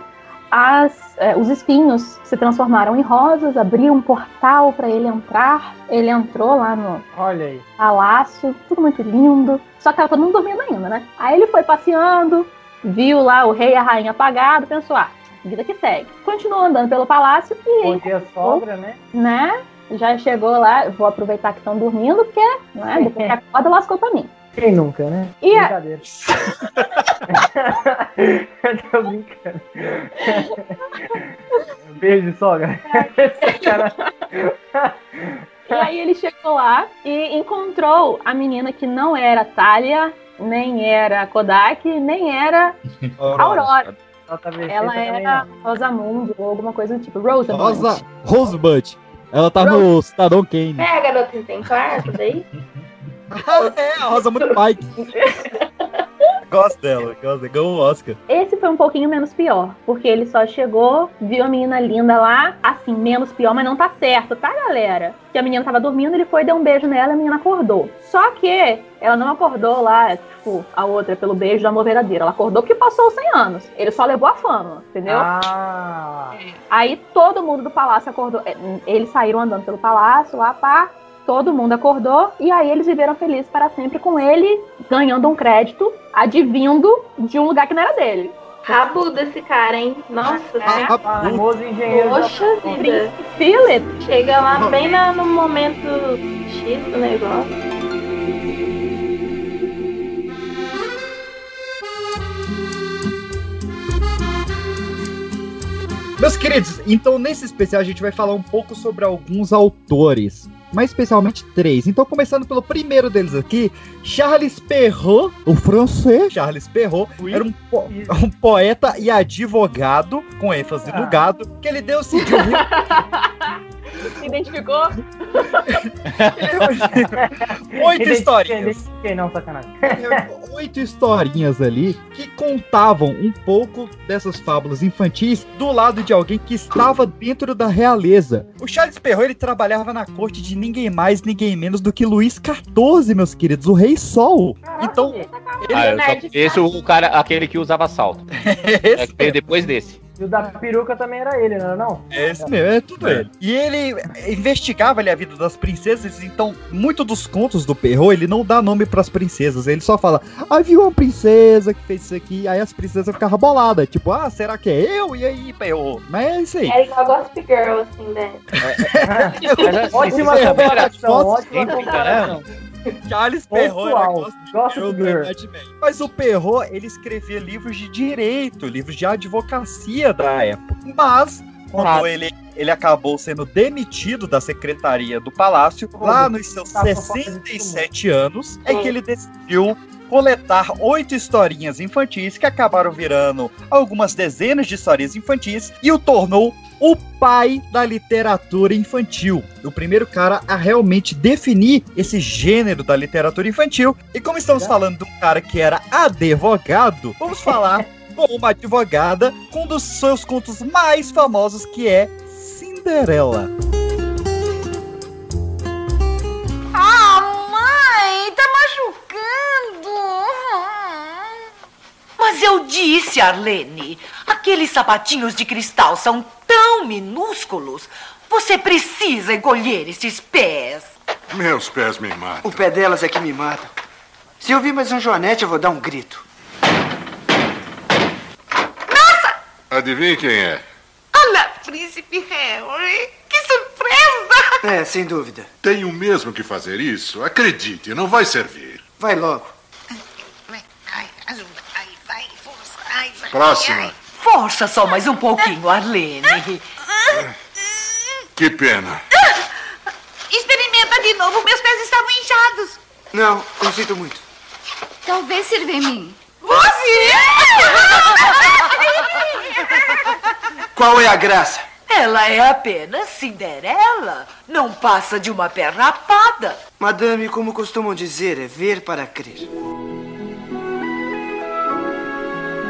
Speaker 2: as, eh, os espinhos se transformaram em rosas, abriu um portal para ele entrar. Ele entrou lá no
Speaker 22: Olha aí.
Speaker 2: palácio, tudo muito lindo. Só que tava todo mundo dormindo ainda, né? Aí ele foi passeando, viu lá o rei e a rainha apagado, pensou, ah, vida que segue. Continuou andando pelo palácio e
Speaker 22: Bom dia, sogra, né?
Speaker 2: né? Já chegou lá, vou aproveitar que estão dormindo, porque né, depois que acorda, lascou pra mim.
Speaker 22: Quem nunca, né?
Speaker 2: E a-
Speaker 22: Brincadeira. Eu tô brincando. Beijo, sogra. Esse cara-
Speaker 2: E aí ele chegou lá e encontrou a menina que não era Thalia, nem era Kodak, nem era Aurora. Ela era Rosamund ou alguma coisa do tipo. Rosamund.
Speaker 1: Rosa Rosebud. Ela tá no Cidadão Kane.
Speaker 13: É a garota que tem quarto daí?
Speaker 1: é, a Rosamund Pike. Gosto dela, gosto, ganhou o Oscar.
Speaker 2: Esse foi um pouquinho menos pior, porque ele só chegou, viu a menina linda lá, assim, menos pior, mas não tá certo, tá, galera? Que a menina tava dormindo, ele foi, deu um beijo nela e a menina acordou. Só que ela não acordou lá, tipo, a outra pelo beijo do amor verdadeiro. Ela acordou porque passou os 100 anos. Ele só levou a fama, entendeu?
Speaker 22: Ah,
Speaker 2: Aí todo mundo do palácio acordou. é, Eles saíram andando pelo palácio lá, pá. Todo mundo acordou e aí eles viveram felizes para sempre com ele ganhando um crédito, advindo de um lugar que não era dele.
Speaker 13: Rabudo esse cara, hein? Nossa,
Speaker 2: É.
Speaker 22: famoso engenheiro.
Speaker 13: Poxa vida.
Speaker 2: Philip.
Speaker 13: Chega lá bem na- no momento X do negócio.
Speaker 1: Meus queridos, então nesse especial a gente vai falar um pouco sobre alguns autores. Mais especialmente três. Então, começando pelo primeiro deles aqui, Charles Perrault, o francês Charles Perrault, era um, po- um poeta e advogado, com ênfase no gado, que ele decidiu
Speaker 2: Se identificou?
Speaker 1: oito historinhas.
Speaker 22: Quem não, sacanagem.
Speaker 1: oito historinhas ali que contavam um pouco dessas fábulas infantis do lado de alguém que estava dentro da realeza. O Charles Perrault ele trabalhava na corte de ninguém mais, ninguém menos do que Luís XIV, meus queridos, o Rei Sol. Então,
Speaker 3: Ah, eu só conheço o cara, aquele que usava salto. É que veio depois desse.
Speaker 22: E o da peruca também era ele, não era não?
Speaker 1: É esse mesmo, é tudo ele. E ele investigava ali a vida das princesas, então muito dos contos do Perrault, ele não dá nome pras princesas, ele só fala, ah, viu uma princesa que fez isso aqui, aí as princesas ficavam boladas, tipo, ah, será que é eu? E aí, Perrault? Mas é isso aí.
Speaker 13: É igual Gossip Girl, assim, né?
Speaker 22: Ótima
Speaker 1: Isso é
Speaker 22: comparação,
Speaker 1: Gossip
Speaker 22: ótima
Speaker 1: Girl,
Speaker 22: comparação.
Speaker 1: Charles Perrault era. Gossip Girl. Mas o Perrault, ele escrevia livros de direito, livros de advocacia da época. Mas, quando
Speaker 22: Ah.
Speaker 1: ele, ele acabou sendo demitido da secretaria do palácio, lá nos seus
Speaker 22: Tá,
Speaker 1: 67 anos, é que ele decidiu coletar oito historinhas infantis que acabaram virando algumas dezenas de histórias infantis e o tornou o pai da literatura infantil. O primeiro cara a realmente definir esse gênero da literatura infantil. E como estamos falando de um cara que era advogado, vamos falar com uma advogada com um dos seus contos mais famosos que é Cinderela.
Speaker 26: Ah, mãe, tá machucando.
Speaker 27: Mas eu disse, Arlene, aqueles sapatinhos de cristal são tão minúsculos. Você precisa encolher esses pés.
Speaker 28: Meus pés me matam.
Speaker 29: O pé delas é que me mata. Se eu vir mais um Joanete, eu vou dar um grito.
Speaker 28: Adivinhe quem é?
Speaker 26: Olha, príncipe Harry, que surpresa!
Speaker 29: É, sem dúvida.
Speaker 28: Tenho mesmo que fazer isso. Acredite, não vai servir.
Speaker 29: Vai logo.
Speaker 26: Ai, ajuda, ai, vai, força, ai, vai.
Speaker 28: Próxima.
Speaker 27: Força só mais um pouquinho, Arlene.
Speaker 28: Que pena.
Speaker 26: Experimenta de novo, meus pés estavam inchados.
Speaker 29: Não, eu sinto muito.
Speaker 26: Talvez sirva em mim.
Speaker 29: Qual é a graça?
Speaker 27: Ela é apenas Cinderela. Não passa de uma pé rapada.
Speaker 29: Madame, como costumam dizer, é ver para crer.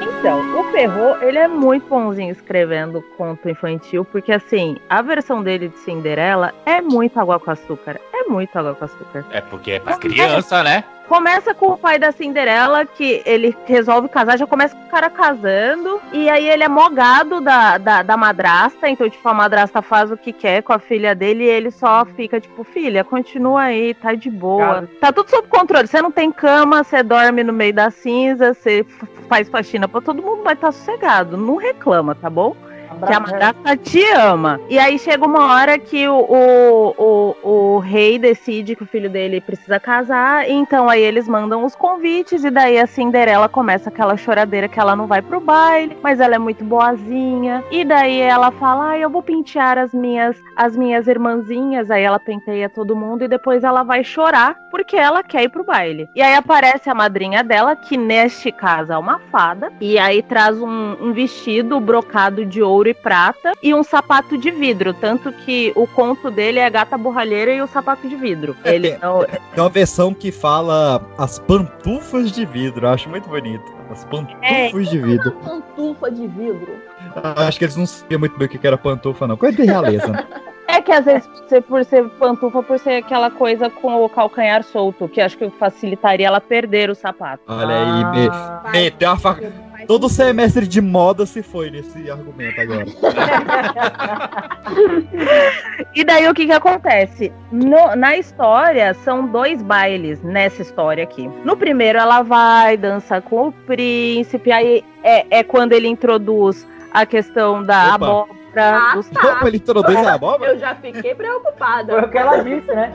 Speaker 10: Então, o Perrault, ele é muito bonzinho escrevendo conto infantil, porque assim, a versão dele de Cinderela é muito água com açúcar. É muito água com açúcar.
Speaker 3: É porque é pra criança, né?
Speaker 10: Começa com o pai da Cinderela, que ele resolve casar, já começa com o cara casando, e aí ele é mogado da, da, da madrasta, então, tipo, a madrasta faz o que quer com a filha dele e ele só fica, tipo, filha, continua aí, tá de boa.
Speaker 22: Cara.
Speaker 10: Tá tudo sob controle, você não tem cama, você dorme no meio da cinza, você faz faxina pra todo mundo, mas tá sossegado, não reclama, tá bom? Que a madrasta te ama. E aí chega uma hora que o, o, o, o rei decide que o filho dele precisa casar. Então aí eles mandam os convites. E daí a Cinderela começa aquela choradeira que ela não vai pro baile, mas ela é muito boazinha. E daí ela fala: ah, eu vou pentear as minhas, as minhas irmãzinhas. Aí ela penteia todo mundo e depois ela vai chorar porque ela quer ir pro baile. E aí aparece a madrinha dela, que neste caso é uma fada. E aí traz um, um vestido brocado de ouro e prata e um sapato de vidro. Tanto que o conto dele é a gata borralheira e o sapato de vidro. Ele não.
Speaker 1: Tem uma versão que fala as pantufas de vidro. Eu acho muito bonito. As pantufas
Speaker 10: É.
Speaker 1: de vidro.
Speaker 2: Pantufa de vidro.
Speaker 1: Acho que eles não sabiam muito bem o que era pantufa, não. Coisa de realeza. né?
Speaker 10: É que às vezes, você- por ser pantufa, por ser aquela coisa com o calcanhar solto, que acho que facilitaria ela perder o sapato.
Speaker 1: Olha aí, me, meteu a faca. Todo semestre de moda se foi nesse argumento agora.
Speaker 10: E daí o que que acontece? No- na história, são dois bailes nessa história aqui. No primeiro, ela vai, dança com o príncipe, aí é, é quando ele introduz a questão da
Speaker 1: Opa.
Speaker 10: abóbora. Dos
Speaker 1: Como ele introduz a abóbora?
Speaker 2: Eu já fiquei preocupada.
Speaker 22: Foi o que ela disse, né?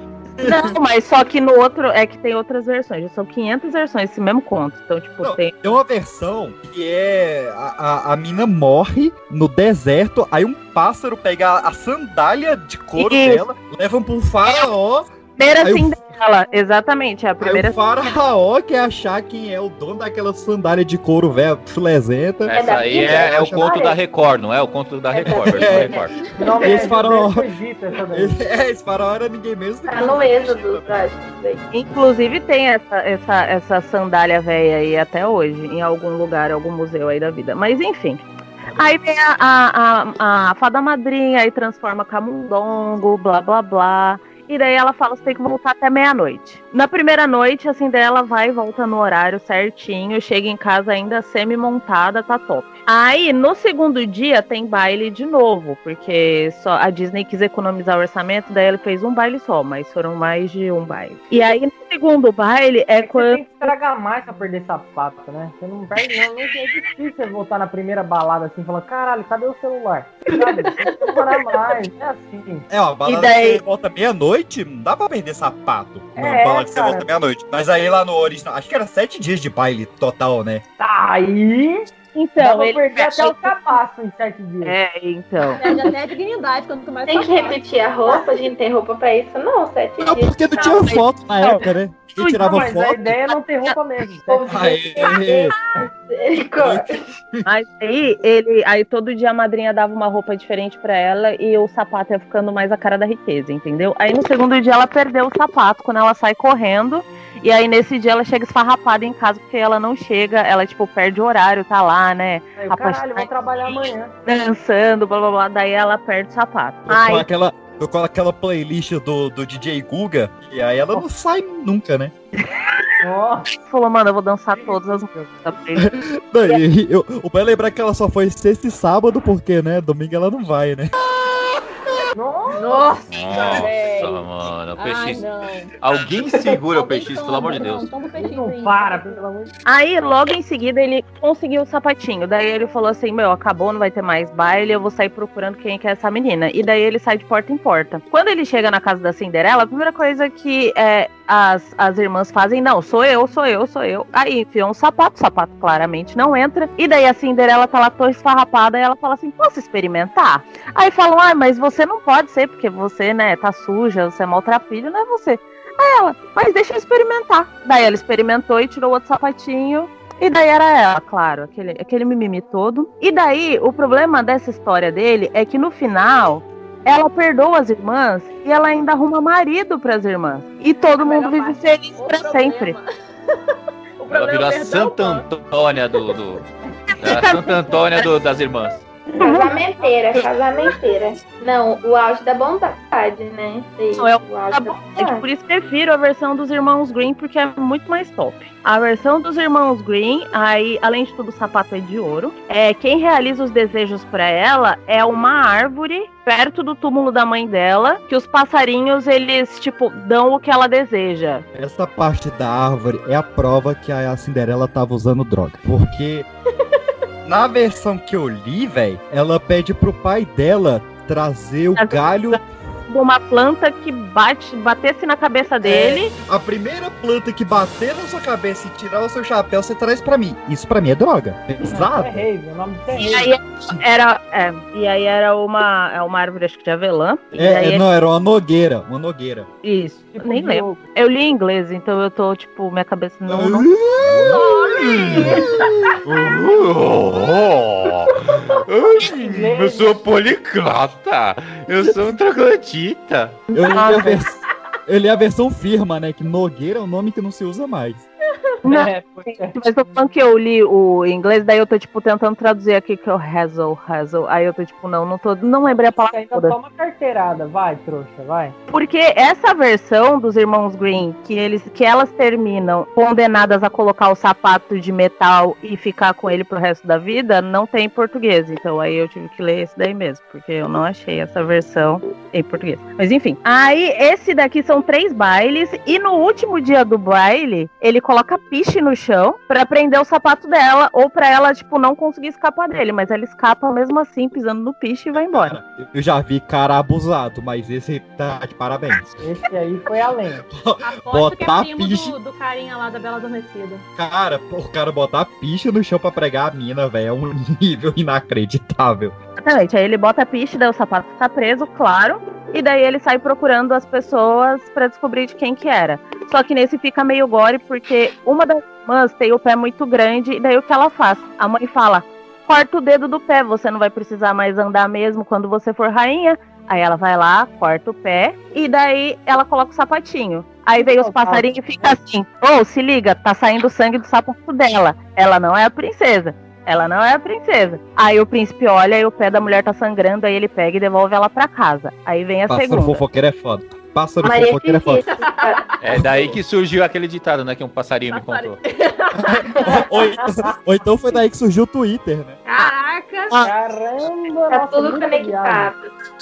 Speaker 10: Não, mas só que no outro é que tem outras versões. Já são 500 versões esse mesmo conto. Então, tipo, tem.
Speaker 1: Tem uma versão que é a, a, a mina morre no deserto, aí um pássaro pega a, a sandália de couro
Speaker 10: Isso.
Speaker 1: dela, levam pro faraó.
Speaker 10: Primeira
Speaker 1: aí
Speaker 10: Cinderela, exatamente. A primeira
Speaker 1: Aí o faraó quer achar quem é o dono daquela sandália de couro velho, chulezenta.
Speaker 3: Essa aí é, é o conto da Record, não é? O conto da Record,
Speaker 1: É.
Speaker 3: Record.
Speaker 22: Não,
Speaker 1: Esse faraó. É, esse faraó era ninguém mesmo.
Speaker 13: Tá no êxodo, acho.
Speaker 10: Inclusive tem essa, essa, essa sandália velha aí até hoje, em algum lugar, algum museu aí da vida. Mas enfim. Aí vem a, a, a, a fada madrinha, aí transforma camundongo, blá blá blá. E daí ela fala, você tem que voltar até meia-noite. Na primeira noite, a Cinderela vai e volta no horário certinho, chega em casa ainda semi-montada, tá top. Aí, no segundo dia, tem baile de novo, porque só a Disney quis economizar o orçamento, daí ele fez um baile só, mas foram mais de um baile. E aí, segundo baile, é
Speaker 22: Você
Speaker 10: quando.
Speaker 22: tem que estragar mais pra perder sapato, né? Você não perde, não. não é difícil você voltar na primeira balada assim e falar: caralho, cadê o celular? Sabe? Tem que demorar mais. É assim.
Speaker 1: É, ó, balada
Speaker 22: E daí-
Speaker 1: que você volta meia-noite, não dá pra perder sapato. Não,
Speaker 22: É,
Speaker 1: balada que você
Speaker 22: cara.
Speaker 1: volta meia-noite. Mas aí lá no original, acho que era sete dias de baile total, né?
Speaker 22: Tá aí.
Speaker 10: Então, ele-
Speaker 22: perder até o capaço em sete dias.
Speaker 10: É, então.
Speaker 2: Perde até a dignidade quanto mais
Speaker 13: Tem que repetir a roupa? A gente tem roupa pra isso? Não, sete
Speaker 1: Não,
Speaker 13: dias.
Speaker 1: porque não tinha foto na época, né? Porque tirava
Speaker 22: mas a
Speaker 1: foto.
Speaker 22: ideia é não ter roupa mesmo.
Speaker 1: Aê.
Speaker 10: Mas aí ele, aí todo dia a madrinha dava uma roupa diferente pra ela e o sapato ia ficando mais a cara da riqueza, entendeu? Aí no segundo dia ela perdeu o sapato quando ela sai correndo. E aí nesse dia ela chega esfarrapada em casa porque ela não chega, ela tipo perde o horário, tá lá, né?
Speaker 22: Aí, eu, caralho, eu vou trabalhar amanhã.
Speaker 10: dançando, blá blá blá, daí ela perde o sapato. Aí
Speaker 1: aquela, com aquela playlist do, do DJ Guga. E aí ela não sai nunca, né?
Speaker 10: falou, mano, eu vou dançar todas as músicas da playlist.
Speaker 1: Eu- pai lembrar que ela só foi sexta e sábado, porque, né? Domingo ela não vai, né?
Speaker 2: Nossa,
Speaker 3: Nossa,
Speaker 2: velho.
Speaker 3: mano. O
Speaker 2: Ai,
Speaker 3: PX.
Speaker 2: não.
Speaker 3: Alguém segura o PX, pelo amor de Deus.
Speaker 22: Não para, pelo amor de Deus.
Speaker 10: Aí, logo em seguida, ele conseguiu o sapatinho. Daí ele falou assim: Meu, acabou, não vai ter mais baile, eu vou sair procurando quem que é essa menina. E daí ele sai de porta em porta. Quando ele chega na casa da Cinderela, a primeira coisa que é, as, as irmãs fazem: Não, sou eu, sou eu, sou eu. Aí enfiam um sapato, o sapato claramente não entra. E daí a Cinderela tá lá toda esfarrapada e ela fala assim: Posso experimentar? Aí falam: Ah, mas você não pode ser, porque você, né, tá suja, você é maltrapilho, não é você. Aí ela, mas deixa eu experimentar. Daí ela experimentou e tirou outro sapatinho. E daí era ela, claro, aquele, aquele mimimi todo. E daí, o problema dessa história dele é que no final, ela perdoa as irmãs e ela ainda arruma marido pras irmãs. E todo mundo vive feliz pra sempre.
Speaker 3: Ela virou a Santa Antônia do. do a Santa Antônia do- das irmãs.
Speaker 13: Casamenteira, casamenteira. Não, o auge da bondade, né? Sim,
Speaker 10: Não, é o
Speaker 13: o auge da.
Speaker 10: É que por isso prefiro a versão dos irmãos Green, porque é muito mais top. A versão dos irmãos Green, aí, além de tudo, o sapato é de ouro. É, quem realiza os desejos pra ela é uma árvore perto do túmulo da mãe dela, que os passarinhos, eles, tipo, dão o que ela deseja.
Speaker 1: Essa parte da árvore é a prova que a Cinderela tava usando droga. Porque na versão que eu li, velho, ela pede pro pai dela trazer o galho.
Speaker 10: De uma planta que bate, batesse na cabeça dele.
Speaker 1: A primeira planta que bater na sua cabeça e tirar o seu chapéu, você traz pra mim. Isso pra mim é droga. Exato.
Speaker 22: É é
Speaker 10: E aí era, é, e aí era uma, é uma árvore, acho que de avelã. E
Speaker 1: É,
Speaker 10: aí
Speaker 1: é, não, era uma nogueira. Uma nogueira.
Speaker 10: Isso,
Speaker 22: Tipo
Speaker 10: nem lembro. Eu li em inglês, então eu tô, tipo, minha cabeça não. não...
Speaker 3: Eu sou policlota. Eu sou um troglodita.
Speaker 1: Eu li, a vers- eu li a versão firma, né? Que Nogueira é um nome que não se usa mais.
Speaker 10: Não,
Speaker 22: É,
Speaker 10: mas tô falando que eu li o inglês, daí eu tô, tipo, tentando traduzir aqui que é o hazel, hazel. Aí eu tô, tipo, não, não tô, não lembrei a palavra
Speaker 22: Ainda
Speaker 10: toda.
Speaker 22: toma carteirada, vai, trouxa, vai.
Speaker 10: Porque essa versão dos irmãos Green, que eles que elas terminam condenadas a colocar o sapato de metal e ficar com ele pro resto da vida, não tem em português. Então aí eu tive que ler esse daí mesmo, porque eu não achei essa versão em português. Mas enfim. Aí esse daqui são três bailes e no último dia do baile, ele coloca piche no chão pra prender o sapato dela ou pra ela tipo não conseguir escapar dele, mas ela escapa mesmo assim pisando no piche e vai embora.
Speaker 1: Eu já vi cara abusado, mas esse tá de parabéns.
Speaker 22: Esse aí foi além.
Speaker 2: Aposto que é
Speaker 1: Botar
Speaker 2: primo
Speaker 1: piche.
Speaker 2: do, do carinha lá da Bela Adormecida.
Speaker 1: Cara, o cara botar picha no chão pra pregar a mina, velho, é um nível inacreditável.
Speaker 10: Exatamente. Aí ele bota a piche, daí o sapato fica preso, claro. E daí ele sai procurando as pessoas pra descobrir de quem que era. Só que nesse fica meio gore, porque uma das irmãs tem o pé muito grande, e daí o que ela faz? A mãe fala: corta o dedo do pé, você não vai precisar mais andar mesmo quando você for rainha. Aí ela vai lá, corta o pé, e daí ela coloca o sapatinho. Aí vem os passarinhos e fica assim: Ô, se liga, tá saindo sangue do sapato dela. Ela não é a princesa. Ela não é a princesa. Aí o príncipe olha e o pé da mulher tá sangrando, aí ele pega e devolve ela pra casa. Aí vem a
Speaker 1: Pássaro
Speaker 10: segunda.
Speaker 1: fofoqueiro é foda. Pássaro fofoqueiro é foda.
Speaker 3: É daí que surgiu aquele ditado, né? Que um passarinho me contou.
Speaker 1: ou, ou então foi daí que surgiu o Twitter, né?
Speaker 2: Caraca!
Speaker 22: Caramba!
Speaker 13: Tá
Speaker 22: nossa,
Speaker 13: tudo
Speaker 22: muito
Speaker 13: conectado.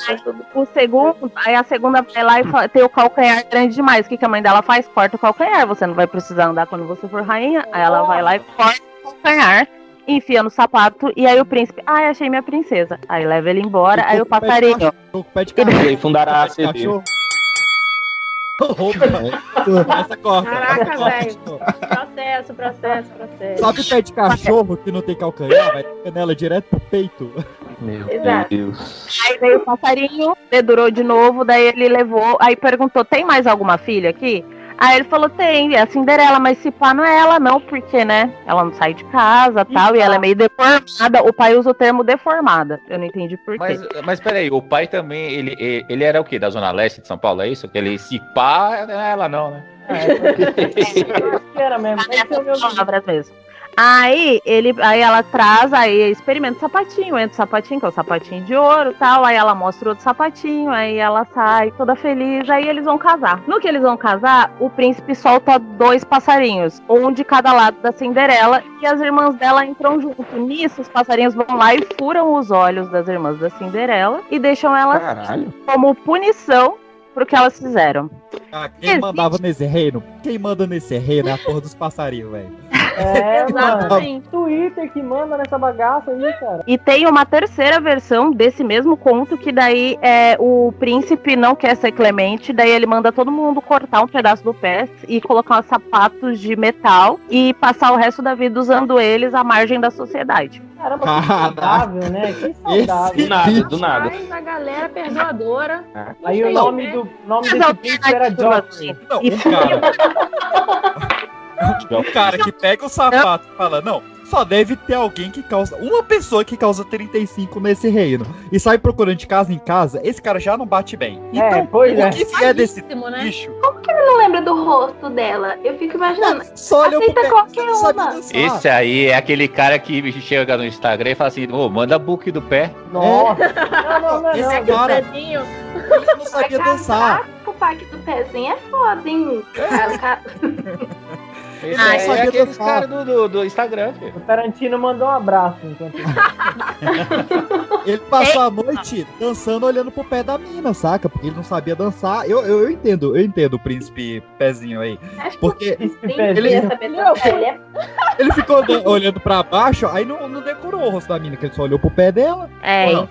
Speaker 10: Aí o segundo, aí a segunda vai lá e fa- tem o calcanhar grande demais. O que, que a mãe dela faz? Corta o calcanhar. Você não vai precisar andar quando você for rainha. Aí ela vai lá e corta o calcanhar, enfia no sapato. E aí o príncipe, ai, achei minha princesa. Aí leva ele embora. Aí o passarinho.
Speaker 1: Tô com o pé de
Speaker 21: E
Speaker 1: cachorro.
Speaker 21: aí fundará a CD.
Speaker 1: Opa, Essa corta.
Speaker 2: Caraca, velho. Processo, processo, processo.
Speaker 1: Sabe o pé de cachorro que não tem calcanhar? Vai ter canela direto pro peito.
Speaker 21: Meu
Speaker 2: Exato.
Speaker 21: Deus.
Speaker 10: Aí veio o passarinho, dedurou de novo, daí ele levou, aí perguntou: tem mais alguma filha aqui? Aí ele falou, tem, é a Cinderela, mas se pá não é ela não, porque, né, ela não sai de casa tal, e ela é meio deformada. O pai usa o termo deformada. Eu não entendi por quê.
Speaker 3: Mas, mas peraí, o pai também, ele, ele, era o quê? Da Zona Leste de São Paulo, é isso? Que ele se pá, não é ela não, né?
Speaker 22: Era mesmo. Esse é o meu
Speaker 10: palavras mesmo. Aí ele, aí ela traz, aí experimenta o sapatinho, entra o sapatinho, que é o sapatinho de ouro tal. Aí ela mostra outro sapatinho, aí ela sai toda feliz, aí eles vão casar. No que eles vão casar, o príncipe solta dois passarinhos, um de cada lado da Cinderela, e as irmãs dela entram junto. Nisso, os passarinhos vão lá e furam os olhos das irmãs da Cinderela e deixam elas
Speaker 21: Caralho.
Speaker 10: como punição pro que elas fizeram.
Speaker 1: Ah, quem mandava nesse reino? Quem manda nesse reino é a porra dos passarinhos, velho.
Speaker 22: É, mano.
Speaker 10: Exatamente.
Speaker 22: Twitter que manda nessa bagaça aí, cara.
Speaker 10: E tem uma terceira versão desse mesmo conto, que daí é o príncipe não quer ser clemente, daí ele manda todo mundo cortar um pedaço do pé e colocar os sapatos de metal e passar o resto da vida usando eles à margem da sociedade.
Speaker 22: Caramba, que saudável, né? Que saudável.
Speaker 21: Do nada, do nada.
Speaker 2: A galera perdoadora.
Speaker 22: Aí o nome do nome
Speaker 10: Mas
Speaker 22: desse príncipe era.
Speaker 1: Não, um cara. um cara que pega o sapato e fala, não, só deve ter alguém que causa. Uma pessoa que causa 35 nesse reino e sai procurando de casa em casa, esse cara já não bate bem. Então,
Speaker 22: pois
Speaker 1: o
Speaker 22: é.
Speaker 1: que vier desse
Speaker 2: né?
Speaker 1: bicho?
Speaker 13: Como que ele não lembra do rosto dela? Eu fico imaginando.
Speaker 1: Só olhou pro
Speaker 13: Aceita
Speaker 1: pé,
Speaker 13: qualquer
Speaker 1: não
Speaker 13: uma.
Speaker 3: Esse aí é aquele cara que chega no Instagram e fala assim, ô, manda book do pé.
Speaker 22: Nossa. Não, não, não,
Speaker 1: Esse
Speaker 22: não.
Speaker 1: cara, ele não sabia dançar.
Speaker 13: O pack do pezinho é foda, hein? Cara, o cara-
Speaker 3: Esse
Speaker 1: Ah,
Speaker 3: é aquele
Speaker 1: dançar.
Speaker 3: cara do, do, do Instagram, filho.
Speaker 22: O Tarantino mandou um abraço enquanto
Speaker 1: Ele passou a noite dançando olhando pro pé da mina, saca? Porque ele não sabia dançar. Eu, eu, eu entendo, eu entendo o príncipe pezinho aí.
Speaker 13: Acho
Speaker 1: Porque
Speaker 13: que dançar. Ele é
Speaker 1: ele ficou olhando pra baixo, aí não, não decorou o rosto da mina, que ele só olhou pro pé dela.
Speaker 10: É, então.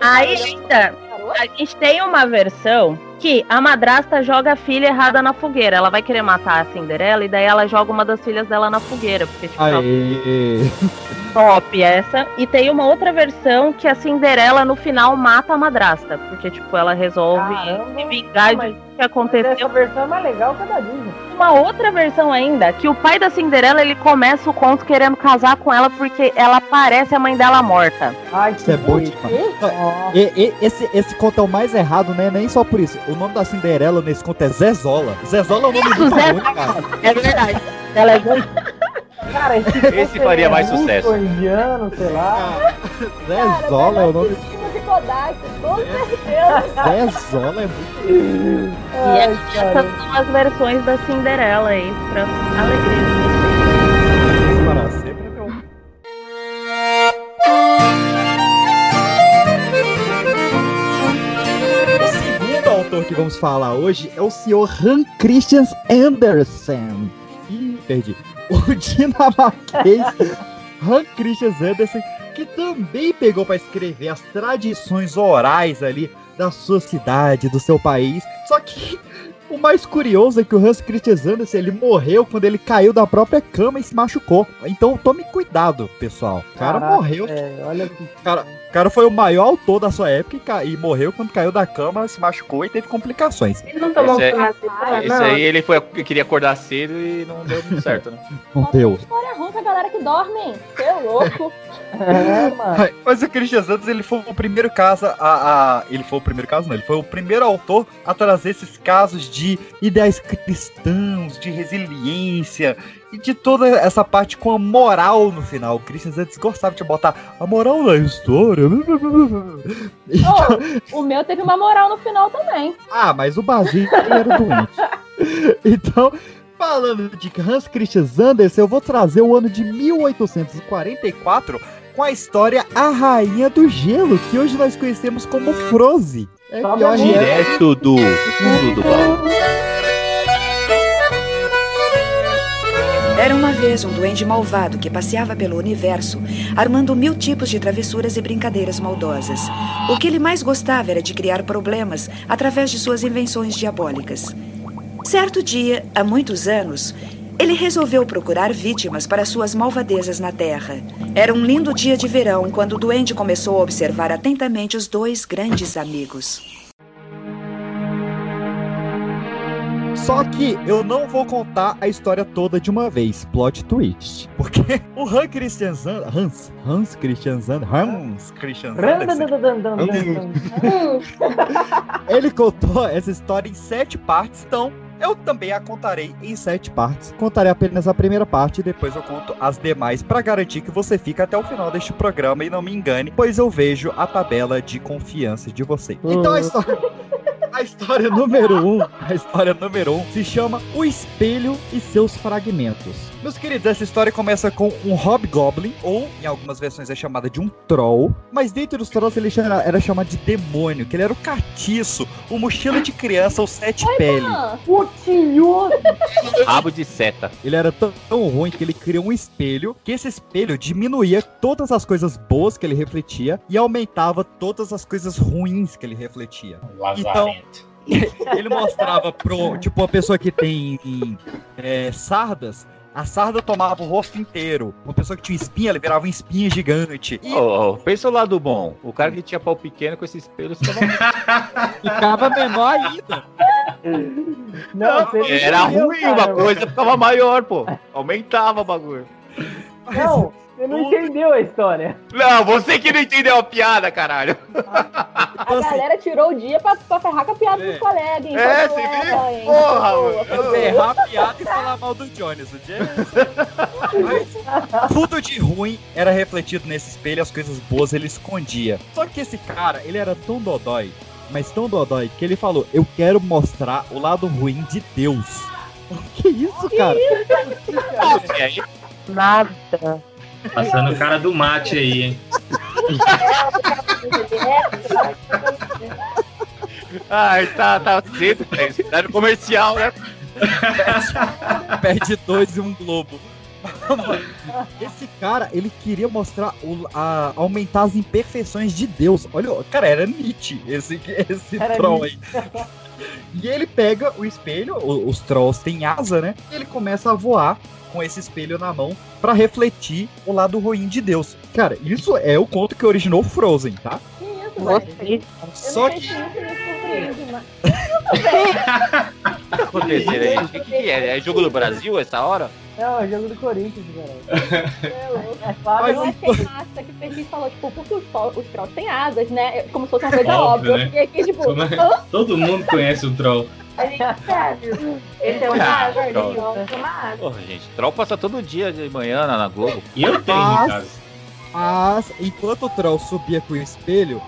Speaker 10: Aí ainda, a gente tem uma versão que a madrasta joga a filha errada na fogueira. Ela vai querer matar a Cinderela e daí ela joga uma das filhas dela na fogueira. Porque, tipo,
Speaker 1: Aí.
Speaker 10: top essa. E tem uma outra versão que a Cinderela no final mata a madrasta. Porque, tipo, ela resolve
Speaker 22: Caramba.
Speaker 10: se vingar
Speaker 22: Mas-
Speaker 10: de que
Speaker 22: Essa
Speaker 10: aconteceu.
Speaker 22: versão é mais legal que a da Disney.
Speaker 10: Uma outra versão ainda, que o pai da Cinderela, ele começa o conto querendo casar com ela porque ela parece a mãe dela morta.
Speaker 22: Ai,
Speaker 1: Isso é bom
Speaker 22: bonito.
Speaker 1: demais.
Speaker 22: Ó,
Speaker 1: E- e- esse, esse conto é o mais errado, né? Nem só por isso. O nome da Cinderela nesse conto é Zezola. Zezola é um nome
Speaker 10: Zé-
Speaker 1: ruim, cara.
Speaker 10: É verdade. Ela é
Speaker 22: Cara, esse,
Speaker 3: Esse faria mais
Speaker 22: é
Speaker 3: sucesso.
Speaker 22: Muito indiano, sei lá.
Speaker 1: Zezola é o nome.
Speaker 2: De Kodak, com certeza.
Speaker 1: Zezola é muito.
Speaker 10: E
Speaker 22: Ai, cara.
Speaker 10: essas são as versões da Cinderela aí, pra alegria de vocês.
Speaker 1: Para sempre, meu. O segundo autor que vamos falar hoje é o senhor Han Christian Andersen. Ih, perdi. O dinamarquês Han Christian Andersen, que também pegou para escrever as tradições orais ali da sua cidade, do seu país. Só que o mais curioso é que o Hans Christian Andersen ele morreu quando ele caiu da própria cama e se machucou. Então tome cuidado, pessoal. O cara
Speaker 22: Caraca,
Speaker 1: morreu.
Speaker 22: É, olha que.
Speaker 1: Cara, o cara foi o maior autor da sua época e, ca- e morreu quando caiu da cama, se machucou e teve complicações.
Speaker 13: Ele não tomou
Speaker 3: Esse é- Esse aí ele foi, queria acordar cedo e não deu muito certo, né?
Speaker 1: Não deu.
Speaker 2: História ruim pra galera que dorme. Você é louco.
Speaker 22: É, mano.
Speaker 1: Mas o Christian Santos, ele foi o primeiro caso a, a- Ele foi o primeiro caso, não. Ele foi o primeiro autor a trazer esses casos de ideais cristãos, de resiliência e de toda essa parte com a moral no final. O Christian Santos gostava de botar a moral na história.
Speaker 2: Ô, o meu teve uma moral no final também.
Speaker 1: Ah, mas o Basílio era doente. Então, falando de Hans Christian Andersen, eu vou trazer o ano de 1844 com a história A Rainha do Gelo, que hoje nós conhecemos como Froze. É eu acho-
Speaker 3: Direto do fundo do baú.
Speaker 30: Era uma vez um duende malvado que passeava pelo universo, armando mil tipos de travessuras e brincadeiras maldosas. O que ele mais gostava era de criar problemas através de suas invenções diabólicas. Certo dia, há muitos anos, ele resolveu procurar vítimas para suas malvadezas na Terra. Era um lindo dia de verão quando o duende começou a observar atentamente os dois grandes amigos.
Speaker 1: Só que eu não vou contar a história toda de uma vez. Plot twist. Porque o Hans Christian Zand... Hans, Hans Christian Zand... Hans Christian Sanderson... Ele contou essa história em sete partes, então eu também a contarei em sete partes. Contarei apenas a primeira parte e depois eu conto as demais para garantir que você fica até o final deste programa e não me engane, pois eu vejo a tabela de confiança de você. Então a história. A história número um, a história número um se chama O Espelho e seus Fragmentos. Meus queridos, essa história começa com um Hobgoblin, ou em algumas versões é chamada de um Troll, mas dentro dos Trolls ele era, era chamado de demônio, que ele era o catiço, o mochila de criança, o sete pele.
Speaker 22: O tio!
Speaker 3: Rabo de seta.
Speaker 1: Ele era tão, tão ruim que ele criou um espelho, que esse espelho diminuía todas as coisas boas que ele refletia e aumentava todas as coisas ruins que ele refletia. Então, ele mostrava pro, tipo, uma pessoa que tem é, sardas, a sarda tomava o rosto inteiro. Uma pessoa que tinha espinha, ele virava uma espinha gigante. E
Speaker 3: Ô, ô, pensa o lado bom. O cara que tinha pau pequeno com esse espelho ficava,
Speaker 1: ficava menor ainda.
Speaker 22: Não, não
Speaker 3: Era ruim,
Speaker 22: cara.
Speaker 3: uma coisa ficava maior, pô. Aumentava o bagulho.
Speaker 22: Não, você não entendeu a história.
Speaker 3: Não, você que não entendeu a piada, caralho.
Speaker 2: A galera tirou o dia pra, pra ferrar com a piada dos colegas, hein?
Speaker 3: É, você viu?
Speaker 2: hein?
Speaker 3: Porra, mano.
Speaker 2: boa.
Speaker 1: errar a piada e falar mal do Jones. O Jones. Mas tudo de ruim era refletido nesse espelho, as coisas boas ele escondia. Só que esse cara, ele era tão dodói, mas tão dodói, que ele falou: Eu quero mostrar o lado ruim de Deus. Que isso, cara?
Speaker 3: E aí,
Speaker 10: Nada.
Speaker 4: Passando o cara do mate aí, hein?
Speaker 3: Ai, tá, tá cedo, velho. Tá no comercial, né?
Speaker 1: Perde dois e um globo. Esse cara, ele queria mostrar, o- a- aumentar as imperfeições de Deus. Olha, cara, era Nietzsche esse, esse
Speaker 22: Era
Speaker 1: troll aí. E ele pega o espelho, os trolls têm asa, né? E ele começa a voar com esse espelho na mão pra refletir o lado ruim de Deus. Cara, isso é o conto que originou Frozen, tá?
Speaker 2: Que isso?
Speaker 1: Só
Speaker 2: Eu não
Speaker 1: que
Speaker 2: isso mas-
Speaker 3: tá acontecendo aí? O que, que é? É jogo do Brasil essa hora?
Speaker 22: Não, é o jogo do Corinthians, cara.
Speaker 2: É louco.
Speaker 22: É fácil.
Speaker 2: Eu achei massa que o falou, tipo, porque os, os trolls têm asas, né? Como se fosse uma coisa
Speaker 4: Óbvio,
Speaker 2: óbvia.
Speaker 4: né?
Speaker 2: Eu fiquei aqui, tipo,
Speaker 4: é?
Speaker 2: hã?
Speaker 4: Todo mundo conhece o troll.
Speaker 13: A gente sabe. Esse é uma asa,
Speaker 3: troll.
Speaker 13: ele é uma asa.
Speaker 3: Porra, gente, troll passa todo dia de manhã na, na Globo.
Speaker 4: E eu tenho
Speaker 1: Mas-
Speaker 4: casa.
Speaker 1: Mas, enquanto o troll subia com o espelho,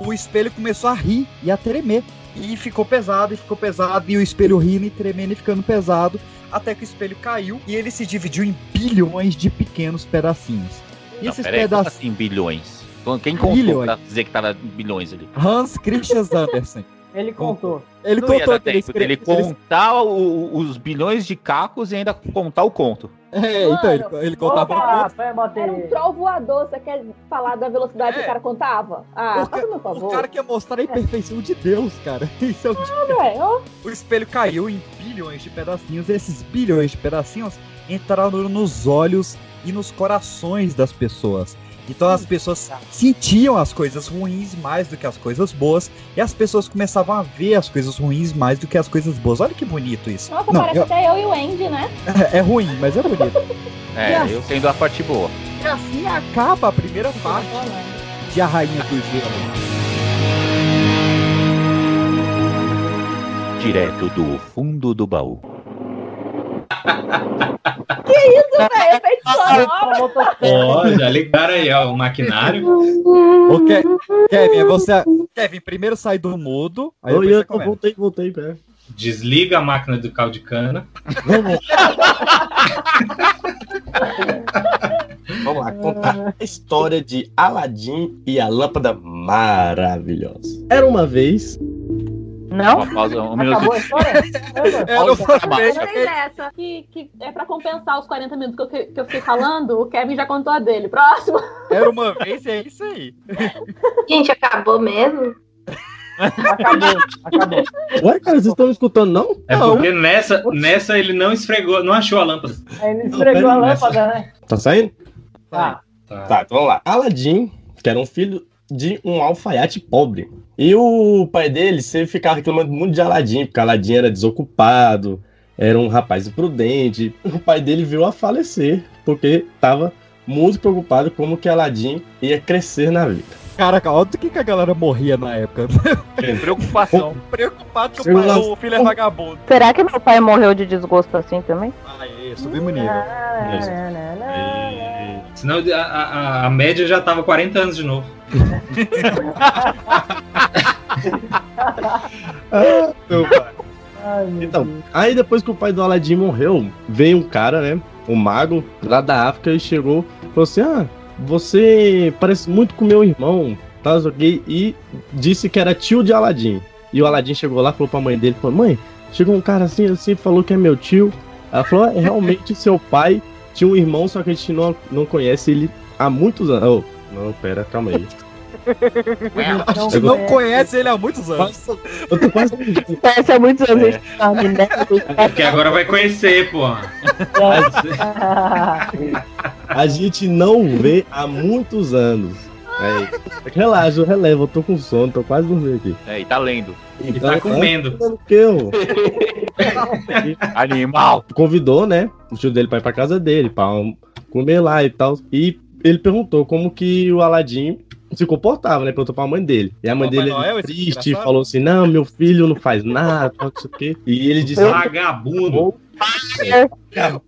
Speaker 1: o espelho começou a rir e a tremer. E ficou pesado, e ficou pesado, e o espelho rindo e tremendo e ficando pesado, até que o espelho caiu e ele se dividiu em bilhões de pequenos pedacinhos. E
Speaker 3: Não,
Speaker 1: esses
Speaker 3: peraí,
Speaker 1: pedacinhos.
Speaker 3: assim bilhões? Quem contou
Speaker 1: Bilhões.
Speaker 3: pra dizer que tava bilhões ali?
Speaker 1: Hans Christian Andersen.
Speaker 22: Ele contou.
Speaker 1: Ele
Speaker 3: Não ia
Speaker 1: contou
Speaker 3: dar
Speaker 1: que ele
Speaker 3: dele
Speaker 1: escreveu.
Speaker 3: contar o- os bilhões de cacos e ainda contar o conto.
Speaker 1: É, então, ele, ele contava
Speaker 22: Opa,
Speaker 1: o conto.
Speaker 2: Era um troll voador, você quer falar da velocidade
Speaker 1: É.
Speaker 2: que o cara contava? Ah,
Speaker 1: O
Speaker 2: faz meu
Speaker 1: O
Speaker 2: favor.
Speaker 1: cara quer mostrar a imperfeição de Deus, cara. Isso é o
Speaker 2: Ah, velho, ó.
Speaker 1: O espelho caiu em bilhões de pedacinhos. E esses bilhões de pedacinhos entraram nos olhos e nos corações das pessoas. Então as pessoas sentiam as coisas ruins mais do que as coisas boas. E as pessoas começavam a ver as coisas ruins mais do que as coisas boas. Olha que bonito isso.
Speaker 2: Nossa,
Speaker 1: Não,
Speaker 2: parece
Speaker 1: eu-
Speaker 2: até eu e o Andy, né?
Speaker 1: é ruim, mas é bonito.
Speaker 3: É, eu tendo a parte boa.
Speaker 1: E assim acaba a primeira parte de A Rainha do Gelo.
Speaker 17: Direto do fundo do baú.
Speaker 2: Que isso, velho? Efeito sonoro.
Speaker 4: Ó, já ligaram aí, ó, o maquinário.
Speaker 1: Ô, Ke- Kevin, é você. Kevin, primeiro sai do mudo. Aí
Speaker 5: Oi, eu voltei, voltei, pera.
Speaker 4: Desliga a máquina do caldo de cana.
Speaker 5: Vamos. Vamos lá, contar a história de Aladim e a lâmpada maravilhosa. Era uma vez.
Speaker 10: Não?
Speaker 3: Uma pausa, um
Speaker 22: Acabou a
Speaker 3: minuto.
Speaker 22: história?
Speaker 1: É, não.
Speaker 2: Gostei dessa. Que, que é pra compensar os 40 minutos que eu, que eu fiquei falando, o Kevin já contou a dele. Próximo.
Speaker 1: Era uma vez é isso aí.
Speaker 13: Gente, acabou mesmo?
Speaker 22: Acabou, acabou.
Speaker 5: Ué, cara, vocês estão me escutando, não?
Speaker 4: É
Speaker 1: Não.
Speaker 4: porque nessa, nessa ele não esfregou, não achou a lâmpada.
Speaker 22: Ele esfregou a
Speaker 4: Não,
Speaker 22: lâmpada, né?
Speaker 5: Tá saindo?
Speaker 22: Tá.
Speaker 4: Tá.
Speaker 5: Tá, então vamos lá. Aladim, que era um filho de um alfaiate pobre. E o pai dele sempre ficava reclamando muito de Aladim, porque Aladim era desocupado, era um rapaz imprudente. O pai dele veio a falecer, porque estava muito preocupado como que Aladim ia crescer na vida.
Speaker 1: Caraca, olha do que, que a galera morria na época.
Speaker 3: Preocupação.
Speaker 1: Preocupado que o, pai, o filho é vagabundo.
Speaker 10: Será que meu pai morreu de desgosto assim também?
Speaker 1: Aê, subimos o nível.
Speaker 4: Senão a, a- a média já tava 40 anos de novo.
Speaker 5: Então, aí depois que o pai do Aladim morreu, veio um cara, né? Um mago lá da África e chegou e falou assim: Ah, você parece muito com meu irmão, tá? ok?" E disse que era tio de Aladim. E o Aladim chegou lá, falou pra mãe dele: falou, Mãe, chegou um cara assim, assim, falou que é meu tio. Ela falou: "É, realmente seu pai tinha um irmão, só que a gente não, não conhece ele há muitos anos. Oh, não, pera, calma aí.
Speaker 1: A gente não conhece ele há muitos anos.
Speaker 5: Eu tô quase.
Speaker 10: Parece há muitos anos.
Speaker 5: É.
Speaker 10: esse nome, né?
Speaker 4: Porque agora vai conhecer, pô.
Speaker 5: A gente não vê há muitos anos. É, relaxa, eu relevo, eu tô com sono, tô quase dormindo aqui.
Speaker 3: É, e tá lendo.
Speaker 4: E tá comendo.
Speaker 5: O que eu?
Speaker 3: Animal.
Speaker 5: Convidou, né? O tio dele pra ir pra casa dele, pra um- comer lá e tal. E ele perguntou como que o Aladim se comportava, né? Perguntou pra mãe dele. E a mãe
Speaker 1: Papai
Speaker 5: dele,
Speaker 1: Noel, esse
Speaker 5: triste, falou assim: Não, meu filho não faz nada, não sei o quê. E ele disse:
Speaker 4: Vagabundo.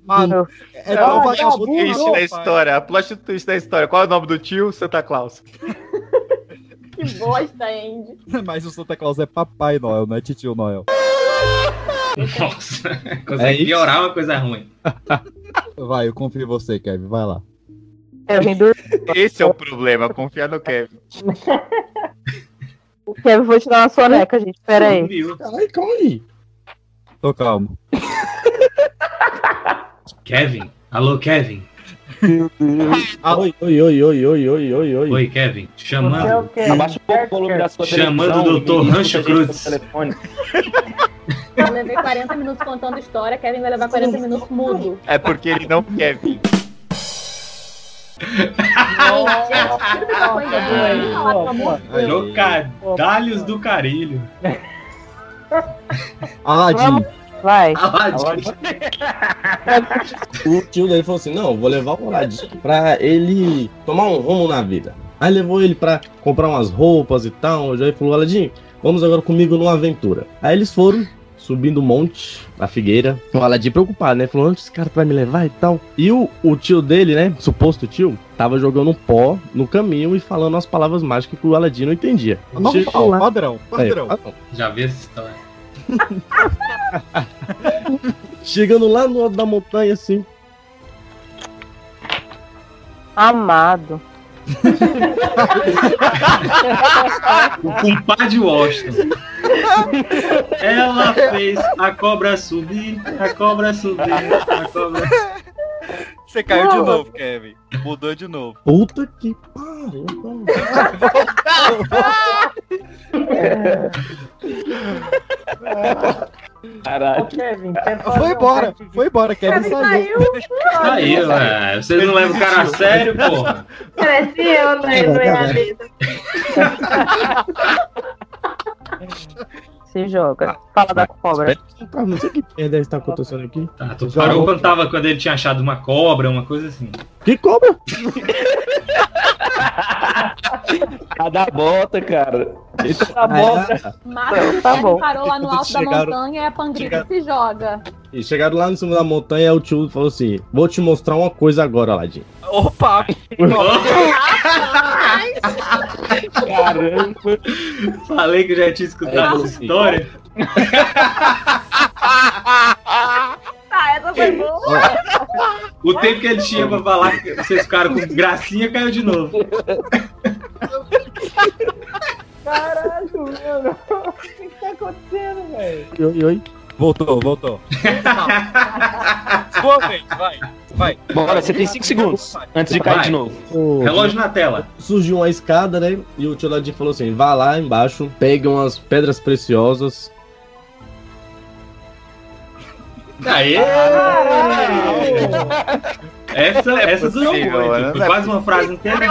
Speaker 10: Mano,
Speaker 1: É tão vagabundo.
Speaker 3: Twist da história, a plot twist da história. Qual é o nome do tio? Santa Claus.
Speaker 2: Que bosta, Andy.
Speaker 1: Mas o Santa Claus é Papai Noel, não é Titio Noel.
Speaker 4: Nossa,
Speaker 5: É
Speaker 4: consegue
Speaker 5: isso?
Speaker 4: piorar uma coisa ruim.
Speaker 1: Vai, eu confio em você, Kevin, vai lá.
Speaker 3: Esse é o problema, confiar no Kevin.
Speaker 10: Kevin, vou tirar uma soneca, gente. Pera aí.
Speaker 5: Ai, calma aí.
Speaker 1: Tô calmo.
Speaker 4: Kevin? Alô, Kevin?
Speaker 5: Oi, oi, oi, oi, oi, oi, oi, oi.
Speaker 4: Oi, Kevin. Chamando.
Speaker 31: Abaixa um pouco o volume da sua
Speaker 4: Chamando o Dr. Rancho Cruz.
Speaker 2: Eu levei 40 minutos contando história, Kevin vai levar 40 minutos mudo.
Speaker 3: É porque ele não quer vir.
Speaker 4: Trocadalhos do carilho.
Speaker 1: Aladim.
Speaker 10: Vai.
Speaker 4: Aladim.
Speaker 5: O tio dele falou assim: Não, vou levar o Aladim pra ele tomar um rumo na vida. Aí levou ele pra comprar umas roupas e tal. Já falou: Aladim, vamos agora comigo numa aventura. Aí eles foram subindo o monte, a figueira. O Aladim preocupado, né? Falou: Onde esse cara vai me levar e tal. E o, o tio dele, né? Suposto tio, tava jogando um pó no caminho e falando as palavras mágicas que o Aladim não entendia.
Speaker 1: Normal,
Speaker 5: Chegou lá-
Speaker 1: padrão, padrão.
Speaker 5: É, padrão.
Speaker 4: Já vi essa história.
Speaker 5: Chegando lá no alto da montanha, assim.
Speaker 10: Amado.
Speaker 4: O compadre Washington. Ela fez a cobra subir, a cobra subir, a cobra.
Speaker 1: Você caiu de novo, Kevin. Mudou de novo.
Speaker 5: Puta que pariu.
Speaker 31: Caralho.
Speaker 22: Kevin, quer fazer
Speaker 1: Foi
Speaker 22: um
Speaker 1: embora,
Speaker 22: teste de-
Speaker 1: foi embora, Kevin saiu.
Speaker 4: Aí, ué. Vocês não levam o cara a sério, porra.
Speaker 13: Parece eu, né? No EAD.
Speaker 10: Se joga. Fala da cobra.
Speaker 5: Ah, não sei que merda está acontecendo aqui.
Speaker 4: Tá, tu parou quando, tava, quando ele tinha achado uma cobra, uma coisa assim.
Speaker 5: Que cobra?
Speaker 31: A da bota, cara. Isso é da bota.
Speaker 2: Márcio
Speaker 10: Tá bom.
Speaker 2: parou lá no alto da
Speaker 5: Chegaram-
Speaker 2: montanha e a pangrita
Speaker 5: chegaram-
Speaker 2: se joga.
Speaker 5: E chegaram lá em cima da montanha, o tio falou assim: Vou te mostrar uma coisa agora, Aladim.
Speaker 1: Opa!
Speaker 31: Caramba.
Speaker 4: Falei que eu já tinha escutado essa história.
Speaker 2: Tá, essa foi boa.
Speaker 4: O tempo que ele tinha pra falar que vocês ficaram com gracinha caiu de novo.
Speaker 22: Caralho, mano. O que que tá acontecendo, velho?
Speaker 5: Oi, oi.
Speaker 1: Voltou, voltou. Sua vez, vai. Vai.
Speaker 31: Bora, você tem 5 segundos antes de cair
Speaker 4: Vai.
Speaker 31: de novo.
Speaker 5: O-
Speaker 4: Relógio na tela.
Speaker 5: Surgiu uma escada, né? E o tio Aladim falou assim: Vá lá embaixo, pegue umas pedras preciosas.
Speaker 4: Aê! Essa,
Speaker 3: é
Speaker 4: essa durou
Speaker 3: possível,
Speaker 4: muito.
Speaker 3: mano,
Speaker 4: Foi
Speaker 3: é
Speaker 4: quase uma frase inteira.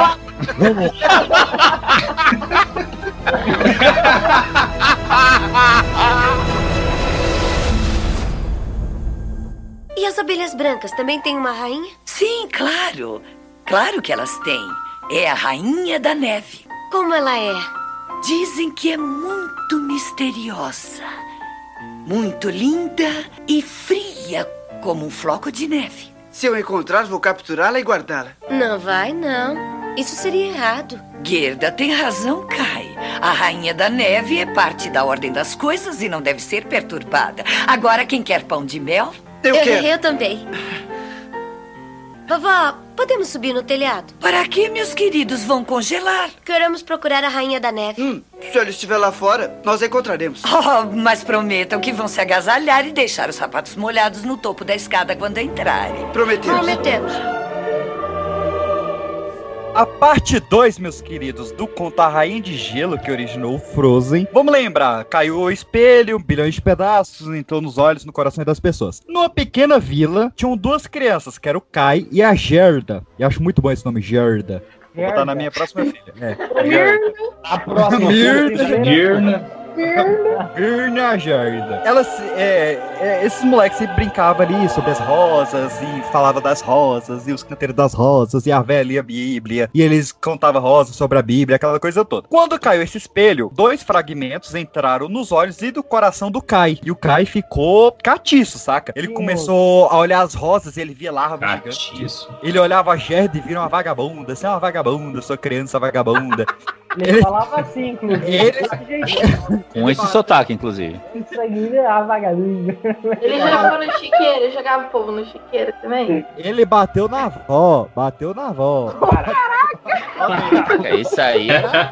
Speaker 32: E as abelhas brancas também têm uma rainha?
Speaker 33: Sim, claro. Claro que elas têm. É a rainha da neve.
Speaker 32: Como ela é?
Speaker 33: Dizem que é muito misteriosa. Muito linda e fria como um floco de neve.
Speaker 29: Se eu encontrar, vou capturá-la e guardá-la.
Speaker 32: Não vai, não. Isso seria errado.
Speaker 33: Gerda tem razão, Kai. A rainha da neve é parte da ordem das coisas e não deve ser perturbada. Agora, quem quer pão de mel?
Speaker 29: Eu quero.
Speaker 32: Eu também. Vovó, podemos subir no telhado?
Speaker 33: Para que meus queridos vão congelar?
Speaker 32: Queremos procurar a rainha da neve.
Speaker 29: Hum, se ela estiver lá fora, nós a encontraremos.
Speaker 33: Oh, mas prometam que vão se agasalhar e deixar os sapatos molhados no topo da escada quando entrarem.
Speaker 29: Prometemos.
Speaker 32: Prometemos.
Speaker 1: A parte 2, meus queridos, do conto A Rainha de Gelo, que originou o Frozen. Vamos lembrar, caiu o espelho, bilhões de pedaços, entrou nos olhos, no coração das pessoas. Numa pequena vila, tinham duas crianças, que era o Kai e a Gerda. E acho muito bom esse nome, Gerda. Vou botar na minha próxima filha. É. Gerda.
Speaker 22: A próxima.
Speaker 1: Mirna. Gerda. Elas, é, é, esses moleques sempre brincavam ali sobre as rosas e falava das rosas e os canteiros das rosas e a velha Bíblia e eles contavam rosas sobre a Bíblia, aquela coisa toda. Quando caiu esse espelho, dois fragmentos entraram nos olhos e do coração do Kai. E o Kai ficou catiço, saca? Ele começou a olhar as rosas e ele via larvas gigantes. Ele olhava a Gerda e vira uma vagabunda. Você é uma vagabunda, sua criança vagabunda.
Speaker 22: Ele falava assim, inclusive.
Speaker 1: Ele-.
Speaker 3: Com esse sotaque, inclusive.
Speaker 22: Isso aí é a vagabunda.
Speaker 13: Ele jogava no chiqueiro, jogava o povo no chiqueiro também.
Speaker 1: Ele bateu na avó, bateu na avó.
Speaker 3: É isso aí. Era,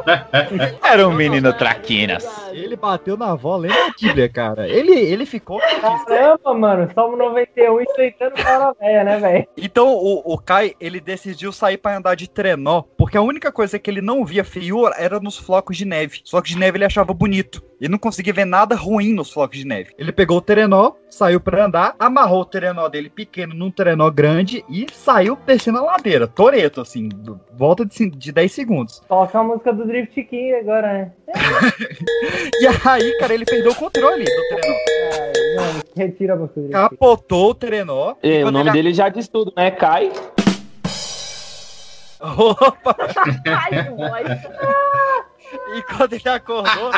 Speaker 3: era um menino traquinas.
Speaker 1: Ele bateu na avó lendo a Bíblia, cara. Ele, ele ficou.
Speaker 22: Caramba, mano. Salmo 91 enfrentando o cara velha, né, velho?
Speaker 1: Então o, o Kai, ele decidiu sair pra andar de trenó, porque a única coisa que ele não via feiura era nos flocos de neve. Os flocos de neve ele achava bonito. Ele não conseguia ver nada ruim nos flocos de neve. Ele pegou o trenó, saiu pra andar, amarrou o trenó dele pequeno num trenó grande e saiu descendo a ladeira. Toreto, assim, volta de, de 10 segundos.
Speaker 22: Toca a música do Drift King agora, né?
Speaker 1: E aí, cara, ele perdeu o controle do trenó.
Speaker 22: Não, retira a música do Drift King.
Speaker 1: Capotou o trenó.
Speaker 31: É, o nome
Speaker 1: ele-
Speaker 31: dele já diz tudo, né? Kai.
Speaker 1: Opa!
Speaker 2: Ai.
Speaker 1: E quando ele acordou,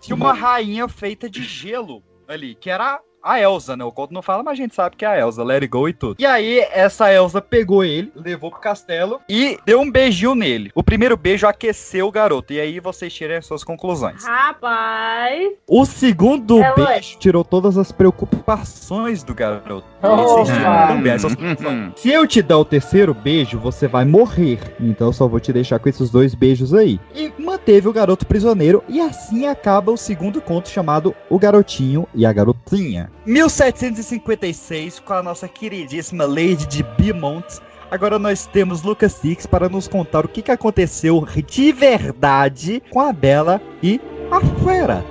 Speaker 1: tinha uma rainha feita de gelo ali, que era a Elsa, né? O conto não fala, mas a gente sabe que é a Elsa, let it go e tudo. E aí, essa Elsa pegou ele, levou pro castelo e deu um beijinho nele. O primeiro beijo aqueceu o garoto. E aí vocês tirem as suas conclusões.
Speaker 2: Rapaz.
Speaker 1: O segundo
Speaker 2: É,
Speaker 1: beijo tirou todas as preocupações do garoto. Conclusões. Se eu te dar o terceiro beijo, você vai morrer. Então eu só vou te deixar com esses dois beijos aí. E manteve o garoto prisioneiro. E assim acaba o segundo conto chamado O Garotinho e a Garotinha. 1756, com a nossa queridíssima Lady de Beaumont. Agora nós temos Lucas Six para nos contar o que, que aconteceu de verdade com a Bela e a Fera.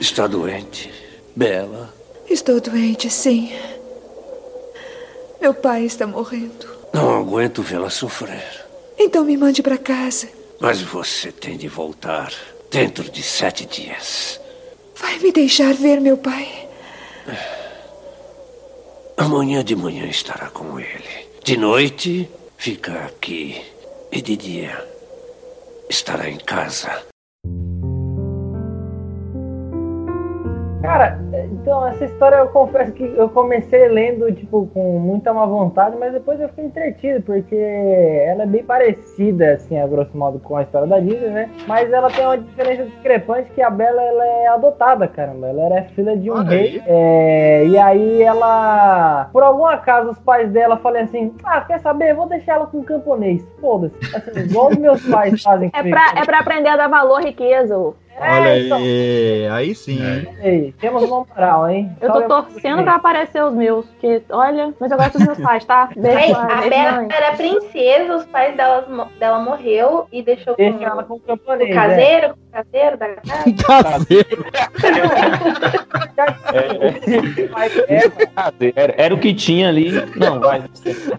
Speaker 34: Está doente, Bela.
Speaker 30: Estou doente, sim. Meu pai está morrendo.
Speaker 34: Não aguento vê-la sofrer.
Speaker 30: Então me mande para casa.
Speaker 34: Mas você tem de voltar dentro de sete dias.
Speaker 30: Vai me deixar ver meu pai?
Speaker 34: Amanhã de manhã estará com ele. De noite, fica aqui. E de dia, estará em casa.
Speaker 22: Cara, então essa história eu confesso que eu comecei lendo, tipo, com muita má vontade, mas depois eu fiquei entretido, porque ela é bem parecida, assim, a grosso modo, com a história da Disney, né? Mas ela tem uma diferença discrepante que a Bela, ela é adotada, caramba. Ela era filha de um
Speaker 1: Olha
Speaker 22: rei. É, e aí ela, por algum acaso, os pais dela falam assim, ah, quer saber? Vou deixar ela com um camponês. Foda-se. Assim, igual os meus pais fazem
Speaker 2: É
Speaker 22: com
Speaker 2: pra, é pra aprender a dar valor, riqueza. ô.
Speaker 1: Olha
Speaker 2: então.
Speaker 1: aí, aí sim.
Speaker 2: Ei, temos uma moral, hein? Eu tô torcendo pra aparecer os meus, porque, olha, mas eu gosto dos meus pais, tá? Beijo,
Speaker 13: Aí,
Speaker 2: pai,
Speaker 13: a Bela era princesa, os pais dela, dela morreu e deixou
Speaker 2: Deixa
Speaker 13: com,
Speaker 2: ela com o
Speaker 13: o
Speaker 2: camponês.
Speaker 13: caseiro, com o caseiro da casa.
Speaker 31: Era, era o que tinha ali. Não, vai.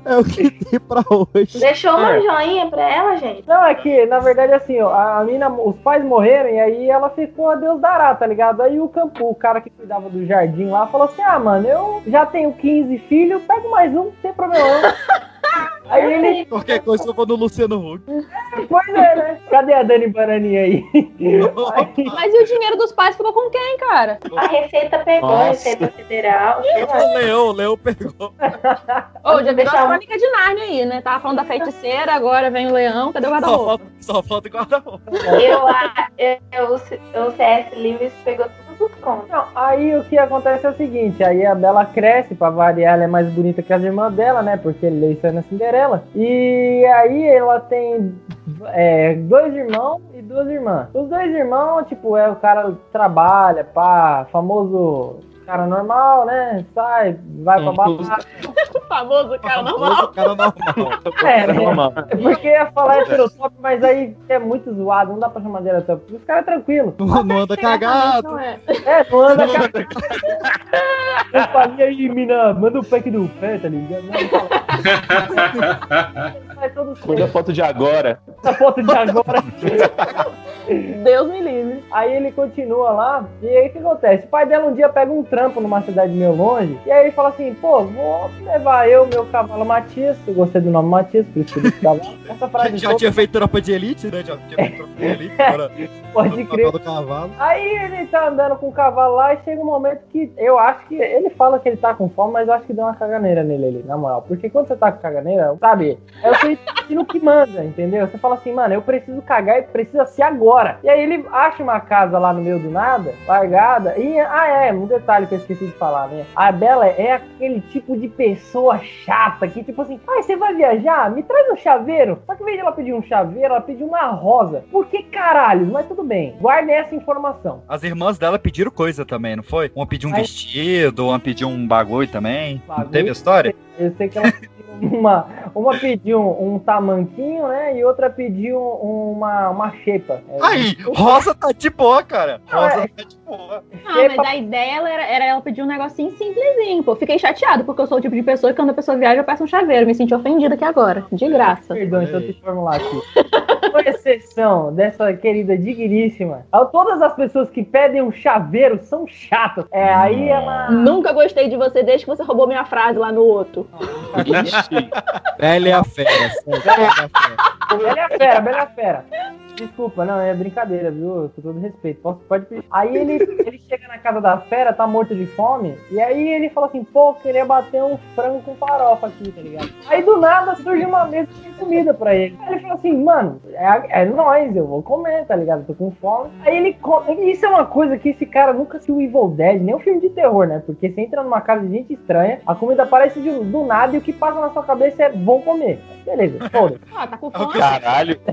Speaker 5: É o que tem pra hoje.
Speaker 13: Deixou uma
Speaker 2: É.
Speaker 13: joinha pra ela, gente.
Speaker 22: Não, é que, na verdade, assim, ó, a, a mina, os pais morreram e aí ela ficou a Deus dará, tá ligado? Aí o campo, o cara que cuidava do jardim lá, falou assim: ah, mano, eu já tenho 15 filhos, pego mais um, tem problema. Aí ele.
Speaker 1: Qualquer coisa eu vou no Luciano Huck.
Speaker 22: Pois é, né? Cadê a Dani Banani aí?
Speaker 2: Mas e o dinheiro dos pais ficou com quem, cara?
Speaker 13: A Receita pegou, a
Speaker 1: Nossa.
Speaker 13: Receita Federal.
Speaker 1: O Leão, o Leão pegou.
Speaker 2: Ô, já virou
Speaker 13: deixar
Speaker 2: a crônica de Narnia aí, né? Tava falando da feiticeira, agora vem o leão, cadê o guarda-roupa?
Speaker 1: só falta o guarda-roupa.
Speaker 13: Eu, a- eu, o CS Lewis pegou todos
Speaker 22: Não, aí o que acontece é o seguinte, aí a Bela cresce, pra variar, ela é mais bonita que as irmãs dela, né? Porque Leissa é na Cinderela. E aí ela tem é, dois irmãos e duas irmãs. Os dois irmãos, tipo, é o cara trabalha, pá, famoso cara normal, né? Sai, vai pra balada.
Speaker 2: O famoso cara
Speaker 1: Famoso
Speaker 2: normal.
Speaker 1: cara normal.
Speaker 22: É, né?
Speaker 31: normal.
Speaker 22: É porque ia falar heterotop, mas aí é muito zoado, não dá pra chamar de heterotop. Os caras é tranquilo.
Speaker 1: Não, não anda cagado.
Speaker 2: Não é.
Speaker 22: É, não anda cagado. Eu falei aí, mina, manda o pack do pé, tá ligado? Não, fala. Todo
Speaker 31: Manda foto de agora.
Speaker 22: essa foto de agora.
Speaker 2: Deus me livre.
Speaker 22: Aí ele continua lá, e aí o que acontece? O pai dela um dia pega um trampo numa cidade meio longe, e aí ele fala assim, pô, vou levar eu, meu cavalo Matias, eu gostei do nome Matias, por isso que ele ficava. Essa frase
Speaker 1: Já
Speaker 22: toda-
Speaker 1: tinha feito tropa de elite, né? Já tinha feito tropa de elite. Agora,
Speaker 22: Pode crer. Aí ele tá andando com o cavalo lá e chega um momento que eu acho que. Ele fala que ele tá com fome, mas eu acho que deu uma caganeira nele ali, na moral. Porque quando você tá com caganeira, sabe? É o intestino que manda, entendeu? Você fala assim, mano, eu preciso cagar e precisa ser agora. E aí ele acha uma casa lá no meio do nada, largada. E, ah, é, um detalhe que eu esqueci de falar, né? A Bela é aquele tipo de pessoa chata que, tipo assim, ah, você vai viajar? Me traz um chaveiro. Só que em vez de ela pedir um chaveiro, ela pediu uma rosa. Por que caralho? Mas tudo bem. Guardem essa informação.
Speaker 1: As irmãs dela pediram coisa também, não foi? Uma pediu um
Speaker 22: Ai.
Speaker 1: vestido, uma pediu um bagulho também. Não
Speaker 22: Bagulho?
Speaker 1: teve a história?
Speaker 22: Eu sei que ela pediu uma. Uma pediu um, um tamanquinho, né? E outra pediu uma, uma xepa. É,
Speaker 1: Aí, Rosa tá de boa, cara.
Speaker 22: Não,
Speaker 1: Rosa
Speaker 22: é-
Speaker 1: tá de boa.
Speaker 2: Ah, mas a ideia ela era, era ela pedir um negocinho simplesinho, pô. Fiquei chateado, porque eu sou o tipo de pessoa que quando a pessoa viaja, eu peço um chaveiro. Me senti ofendida aqui agora. De graça.
Speaker 22: Perdão, então deixa eu formular aqui. Com exceção dessa querida digníssima, todas as pessoas que pedem um chaveiro são chatas. É, aí ela.
Speaker 2: Nunca gostei de você desde que você roubou minha frase lá no outro.
Speaker 1: Bela é a fera. Bela é a fera,
Speaker 22: bela é a fera. Desculpa, não, é brincadeira, viu? Com todo respeito. Posso, pode pedir. Aí ele, ele chega na casa da fera, tá morto de fome, e aí ele fala assim, pô, queria bater um frango com farofa aqui, tá ligado? Aí do nada surge uma mesa de comida pra ele. Aí ele fala assim, mano, é, é nóis, eu vou comer, tá ligado? Tô com fome. Aí ele come. Isso é uma coisa que esse cara nunca o Evil Dead, nem um filme de terror, né? Porque você entra numa casa de gente estranha, a comida aparece de- do nada e o que passa na sua cabeça é vou comer. Beleza, foda
Speaker 2: Ah, tá com
Speaker 1: o
Speaker 2: fome.
Speaker 1: que-
Speaker 31: Caralho.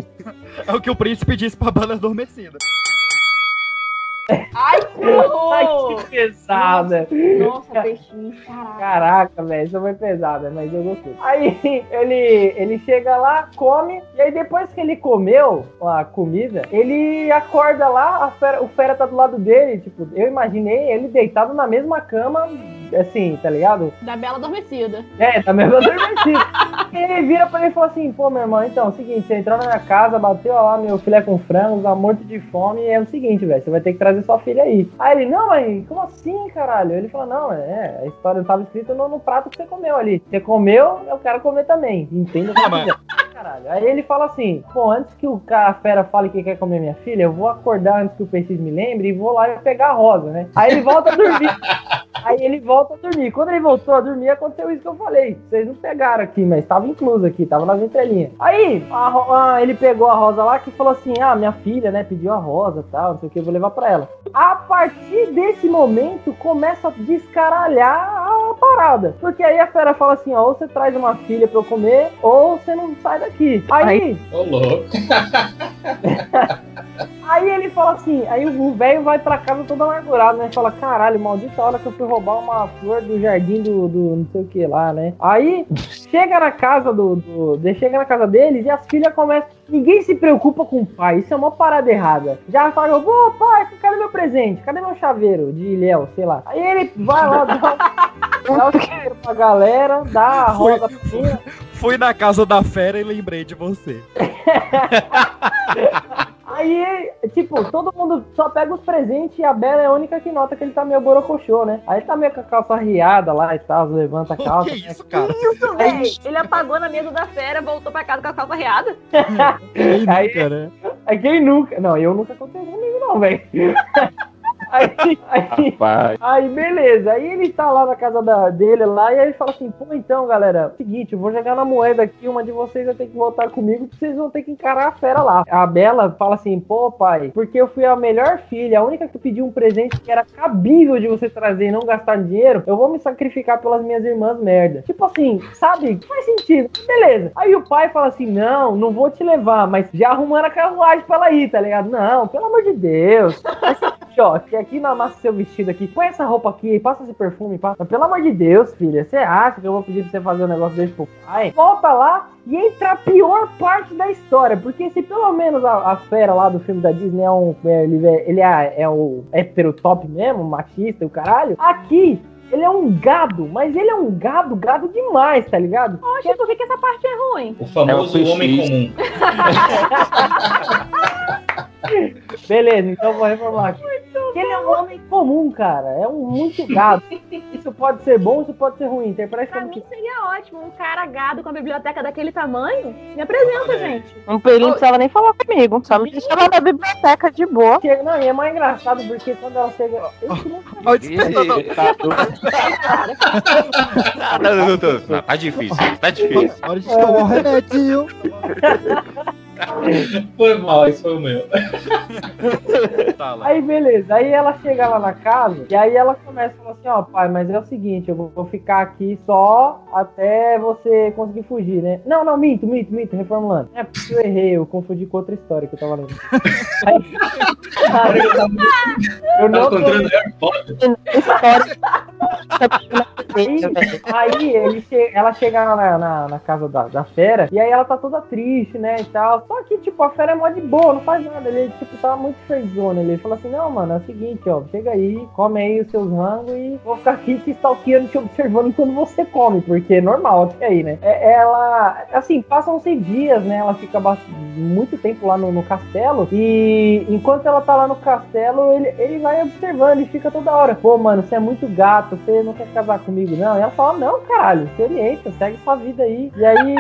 Speaker 1: É o que o príncipe disse pra bala adormecida.
Speaker 2: Ai, que horror!
Speaker 22: que pesada.
Speaker 2: Nossa, peixinho, caraca.
Speaker 22: Caraca, velho, isso foi pesada, mas eu gostei. Aí ele, ele chega lá, come, e aí depois que ele comeu a comida, ele acorda lá, fera, o fera tá do lado dele, tipo, eu imaginei ele deitado na mesma cama, assim, tá ligado?
Speaker 2: Da Bela Adormecida.
Speaker 22: É, tá mesmo adormecido. E ele vira pra ele e fala assim, pô, meu irmão, então, é o seguinte, você entrou na minha casa, bateu lá meu filé com frango, tá morto de fome, e é o seguinte, velho, você vai ter que trazer sua filha aí. Aí ele, não, mas como assim, caralho? Ele fala, não, é, a história tava escrita no, no prato que você comeu ali. Você comeu, eu quero comer também. Entenda o que
Speaker 1: Ah.
Speaker 22: Caralho. Aí ele fala assim, pô, antes que o cara fera fale que quer comer minha filha, eu vou acordar antes que o peixe me lembre e vou lá e pegar a rosa, né? Aí ele volta a dormir. Aí ele volta a dormir. Quando ele voltou a dormir, aconteceu isso que eu falei. Vocês não pegaram aqui, mas estava incluso aqui, tava nas entrelinhas. Aí, a a- ele pegou a rosa lá que falou assim: Ah, minha filha, né, pediu a rosa tal, não sei o que, eu vou levar pra ela. A partir desse momento, começa a descaralhar a parada. Porque aí a fera fala assim: Ó, ou você traz uma filha pra eu comer, ou você não sai daqui. Aí.
Speaker 4: Ô, louco.
Speaker 22: Aí ele fala assim, aí o velho vai pra casa todo amargurado, né? Fala, caralho, maldita hora que eu fui roubar uma flor do jardim do, do não sei o que lá, né? Aí chega na casa do, do, de- chega na casa deles e as filhas começam. Ninguém se preocupa com o pai, isso é uma parada errada. Já fala, ô pai, cadê meu presente? Cadê meu chaveiro de Léo, sei lá. Aí ele vai lá, dá, dá o chaveiro pra galera, dá a roda pra cima.
Speaker 1: Fui na casa da fera e lembrei de você.
Speaker 22: Aí, tipo, todo mundo só pega os presentes e a Bela é a única que nota que ele tá meio borocochô, né? Aí tá meio com a calça riada lá e tal, levanta a calça.
Speaker 1: Que isso, cara?
Speaker 2: Isso, velho. Ele apagou na mesa da fera, voltou pra casa com a calça reada.
Speaker 22: Aí,
Speaker 1: nunca, né?
Speaker 22: aí quem nunca? Não, eu nunca aconteceu comigo, não, velho. Aí, aí, aí, beleza. Aí ele tá lá na casa da, dele lá e aí ele fala assim: pô, então, galera, seguinte, eu vou jogar na moeda aqui, uma de vocês vai ter que voltar comigo, porque vocês vão ter que encarar a fera lá. A Bela fala assim: pô, pai, porque eu fui a melhor filha, a única que pediu um presente que era cabível de você trazer e não gastar dinheiro, eu vou me sacrificar pelas minhas irmãs merda. Tipo assim, sabe? Faz sentido. Beleza. Aí o pai fala assim: não, não vou te levar, mas já arrumando a carruagem pra ela ir, tá ligado? Não, pelo amor de Deus. Aqui, ó, que aqui na massa seu vestido aqui, põe essa roupa aqui, passa esse perfume, passa. Mas, pelo amor de Deus, filha, você acha que eu vou pedir pra você fazer um negócio desse pro pai? Volta lá e entra a pior parte da história, porque se pelo menos a, a fera lá do filme da Disney é um. é, ele é, ele é, é o hétero top mesmo, machista e o caralho, aqui. Ele é um gado, mas ele é um gado, gado demais, tá ligado?
Speaker 2: Oxe, por que, que essa parte é ruim?
Speaker 4: O famoso
Speaker 21: É o
Speaker 4: homem comum.
Speaker 22: Beleza, então vou reformular aqui. Ele é um homem comum, cara. É um muito gado. Isso pode ser bom, isso pode ser ruim. Interprete
Speaker 2: Pra
Speaker 22: como
Speaker 2: mim
Speaker 22: que.
Speaker 2: seria ótimo. Um cara gado com a biblioteca daquele tamanho. Me apresenta, gente.
Speaker 10: Um pelinho não precisava nem falar comigo. Só me deixava na biblioteca de boa.
Speaker 22: Chega- Não, e é mais engraçado porque quando ela chega.
Speaker 1: Olha o
Speaker 21: tá.
Speaker 3: Ah, não, não, não, tá difícil, tá difícil.
Speaker 1: Tomar um remédio.
Speaker 4: Foi mal, isso foi o meu.
Speaker 1: Tá.
Speaker 22: Aí beleza, aí ela chega lá na casa e aí ela começa a falar assim, ó pai, mas é o seguinte, eu vou- ficar aqui só até você conseguir fugir, né? Não, não, minto, minto, minto, reformulando. É porque eu errei, eu confundi com outra história que eu tava lendo. Aí, eu
Speaker 4: Tá
Speaker 22: não tô-. Aí, aí ele che- ela chega na, na, na casa da, da fera e aí ela tá toda triste, né, e tal. Só que, tipo, a fera é mó de boa, não faz nada. Ele, tipo, tá muito friendzone. Ele fala assim, não, mano, é o seguinte, ó, chega aí, come aí os seus rangos e vou ficar aqui te stalkeando, te observando enquanto você come, porque é normal até aí, né. É- ela, assim, passam-se dias, né, ela fica muito tempo lá no, no castelo e enquanto ela tá lá no castelo, ele, ele vai observando e fica toda hora, pô, mano, você é muito gato, você não quer casar comigo, não? E ela fala, não, caralho, se orienta, segue sua vida aí. E aí.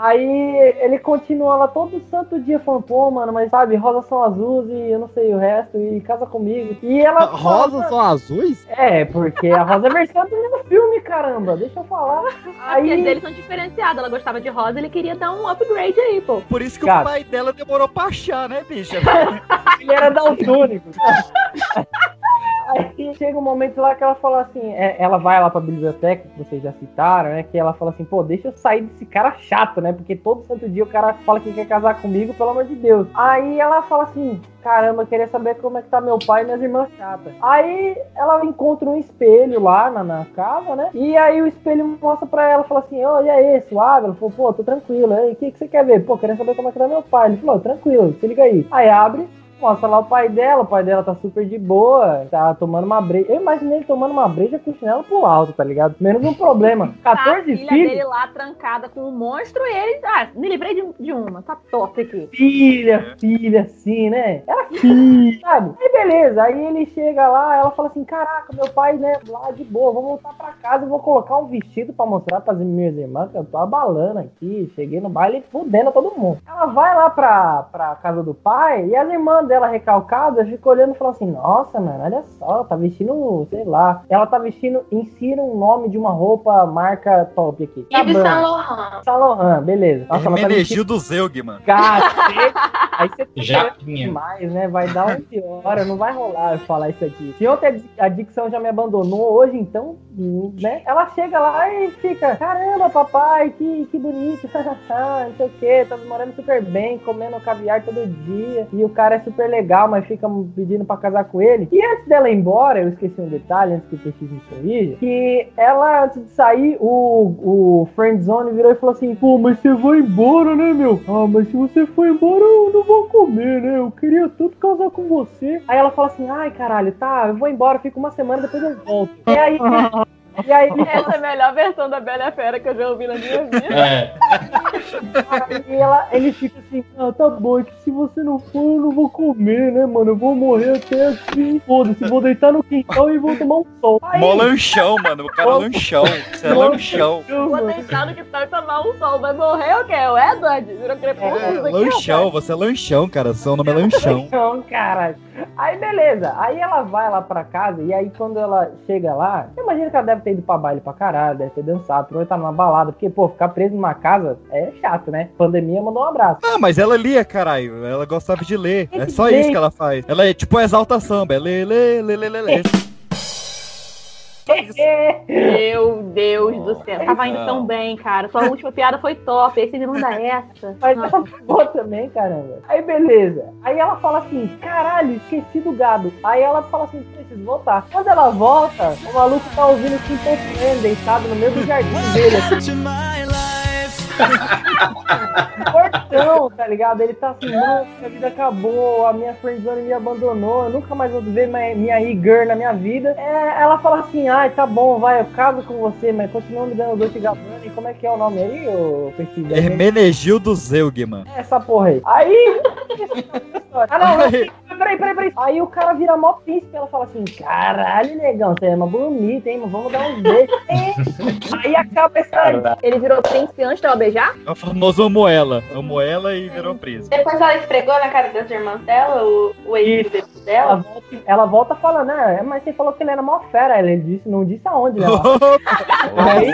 Speaker 22: Aí ele continua lá todo santo dia falando, pô, mano, mas sabe, rosas são azuis e eu não sei o resto, e casa comigo. E ela.
Speaker 1: Rosas são azuis?
Speaker 22: É, porque a rosa é versão do filme, caramba, deixa eu falar.
Speaker 2: As
Speaker 22: Aí.
Speaker 2: deles são diferenciadas. Ela gostava de rosa, ele queria dar um upgrade aí, pô.
Speaker 1: Por isso que
Speaker 22: Cara.
Speaker 1: o pai dela demorou pra achar, né, bicha?
Speaker 22: Ele era daltônico. Aí chega um momento lá que ela fala assim, é, ela vai lá pra biblioteca, que vocês já citaram, né? Que ela fala assim, pô, deixa eu sair desse cara chato, né? Porque todo santo dia o cara fala que quer casar comigo, pelo amor de Deus. Aí ela fala assim, caramba, queria saber como é que tá meu pai e minhas irmãs chatas. Aí ela encontra um espelho lá na, na casa, né? E aí o espelho mostra pra ela, fala assim, ô, e aí, suave? Ela falou, pô, tô tranquilo. Aí, o que, que você quer ver? Pô, querendo saber como é que tá meu pai. Ele falou, tranquilo, se liga aí. Aí abre, Mostra lá o pai dela, o pai dela tá super de boa, tá tomando uma breja. Eu imaginei ele tomando uma breja com o chinelo pro alto, tá ligado? Menos um problema.
Speaker 2: Tá a
Speaker 22: 14
Speaker 2: filha dele
Speaker 22: filhos.
Speaker 2: lá trancada com um monstro e ele. Ah, me livrei de, de uma. Tá top aqui.
Speaker 22: Filha, filha, assim, né? Era filha, sabe? Aí beleza, aí ele chega lá, ela fala assim: Caraca, meu pai, né, lá de boa, vou voltar pra casa e vou colocar um vestido pra mostrar pras minhas irmãs que eu tô abalando aqui. Cheguei no baile fudendo todo mundo. Ela vai lá pra, pra casa do pai e as irmãs dela recalcadas ficam olhando e falam assim: Nossa, mano, olha só, ela tá vestindo, sei lá. Ela tá vestindo, insira um nome de uma roupa marca top aqui.
Speaker 13: Yves. Saint Laurent.
Speaker 22: Saint Laurent, beleza. Nossa, ela tá vestindo
Speaker 1: Menegildo Zeug, mano.
Speaker 22: Cacete! Aí você
Speaker 4: Já
Speaker 22: demais, né? Vai dar uma piora, não vai rolar eu falar isso aqui. Se ontem a dicção já me abandonou, hoje então né? Ela chega lá e fica, caramba, papai, que, que bonito, não sei o que, tá morando super bem, comendo caviar todo dia, e o cara é super legal, mas fica pedindo pra casar com ele. E antes dela ir embora, eu esqueci um detalhe, antes que o PX me corrija, que ela, antes de sair, o, o Friendzone virou e falou assim, pô, mas você vai embora, né, meu? Ah, mas se você for embora, eu não vou comer, né? Eu queria tanto casar com você. Aí ela fala assim, ai, caralho, tá, eu vou embora, fico uma semana, depois eu volto. E aí... E aí,
Speaker 2: Essa é a melhor versão da Bela e a Fera que eu já ouvi na minha vida.
Speaker 4: É.
Speaker 22: Aí ela, ele fica assim, ah, tá bom, é que se você não for, eu não vou comer, né, mano? Eu vou morrer até aqui. Foda-se, vou deitar no quintal e vou tomar um sol. Aí,
Speaker 1: Mó lanchão, mano. O cara é lanchão. Você é lanchão.
Speaker 2: Vou deitar no quintal e tomar um sol. Vai morrer o quê? O Edward? Virou crepúsculo
Speaker 1: É, lanchão, você é lanchão, cara. Seu nome é lanchão.
Speaker 22: Não, cara. Aí beleza. Aí ela vai lá pra casa e aí quando ela chega lá, eu imagino que ela deve ter ido pra baile pra caralho, deve ter dançado, aproveitar numa balada, porque, pô, ficar preso numa casa é chato, né? Pandemia mandou um abraço.
Speaker 1: Ah, mas ela lia, caralho. Ela gostava de ler. É só isso que ela faz. Ela é tipo exalta samba. É lê, lê, lê, lê, lê, lê.
Speaker 2: Meu Deus do céu. Tava indo tão bem, cara. Sua última piada foi top. Aí você me manda essa.
Speaker 22: Mas ela boa também, caramba. Aí beleza. Aí ela fala assim, caralho, esqueci do gado. Aí ela fala assim, preciso voltar. Quando ela volta, o maluco tá ouvindo Simple Plan deitado no meio do jardim dele. Assim. Portão, tá ligado? Ele tá assim, não, minha vida acabou, a minha friendzone me abandonou, eu nunca mais vou ver minha, minha e-girl na minha vida. É, ela fala assim, ai, tá bom, vai, eu caso com você, mas continua me dando doce Gabbana. E como é que é o nome aí, ô Pesquisa?
Speaker 1: Hermenegildo Zeugman.
Speaker 22: Essa porra aí. Aí. ah, não, não. Peraí, peraí, peraí. Aí o cara vira mó príncipe. Ela fala assim: caralho, negão, você é uma bonita, hein? Vamos dar uns beijos. É. aí acaba essa.
Speaker 2: Ele virou príncipe antes dela beijar?
Speaker 1: É o famoso amo ela. Amo ela e virou príncipe.
Speaker 13: Depois ela esfregou na cara das irmãs dela, o, o ex
Speaker 22: Ela
Speaker 13: dela.
Speaker 22: volta, ela volta falando, né? Mas você falou que ele era mó fera. Ele disse, não disse aonde, né? Aí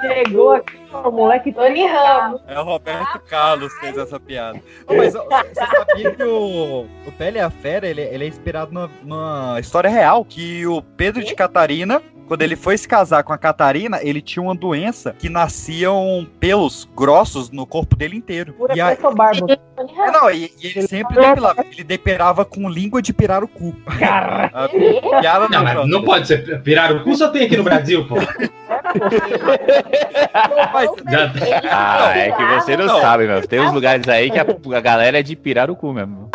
Speaker 22: chegou aqui, o moleque.
Speaker 13: Tony Ramos.
Speaker 1: É o Roberto Carlos que fez essa piada. Mas ó, você sabia que o, o Pele e a Fera ele, ele é inspirado numa, numa história real? Que o Pedro de Catarina, quando ele foi se casar com a Catarina, ele tinha uma doença que nasciam pelos grossos no corpo dele inteiro. E aí,
Speaker 22: barba.
Speaker 1: É, não, e, e ele sempre depilava. Ele depirava com língua de pirarucu.
Speaker 22: Cara.
Speaker 1: Piada
Speaker 4: Não, mas não pode ser. Pirarucu só tem aqui no Brasil, pô. Já-
Speaker 3: Ah, é que você não,
Speaker 1: Não.
Speaker 3: sabe, meu. Tem uns lugares aí que a, a galera é de pirar o cu mesmo.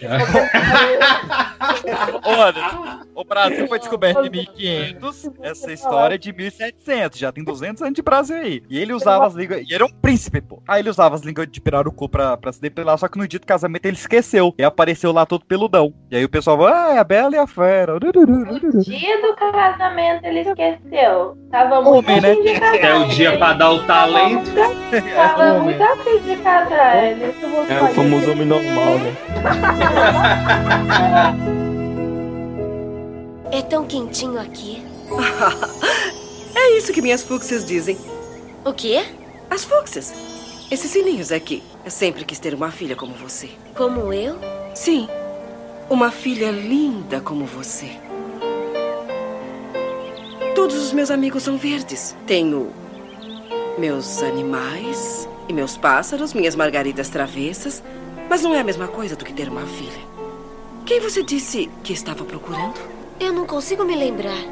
Speaker 1: Ô, Anderson, o Brasil foi descoberto em 1500, essa história é de 1700, já tem 200 anos de Brasil aí. E ele usava as línguas, e era um príncipe, pô. Aí ele usava as línguas de pirarucu pra, pra se depilar, só que no dia do casamento ele esqueceu, e apareceu lá todo peludão. E aí o pessoal falou, ah, é a Bela e a Fera.
Speaker 13: Dia do casamento ele esqueceu. Tava muito
Speaker 1: Homem, né?
Speaker 13: de casar.
Speaker 4: É o dia pra dar o talento.
Speaker 13: Tava muito afim de casar. Ele.
Speaker 31: É o famoso homem normal, né?
Speaker 32: É tão quentinho aqui.
Speaker 33: É isso que minhas fúcsias dizem.
Speaker 32: O quê?
Speaker 33: As fúcsias. Esses sininhos aqui. Eu sempre quis ter uma filha como você.
Speaker 32: Como eu?
Speaker 33: Sim. Uma filha linda como você. Todos os meus amigos são verdes. Tenho meus animais e meus pássaros, minhas margaridas travessas. Mas não é a mesma coisa do que ter uma filha. Quem você disse que estava procurando?
Speaker 32: Eu não consigo me lembrar.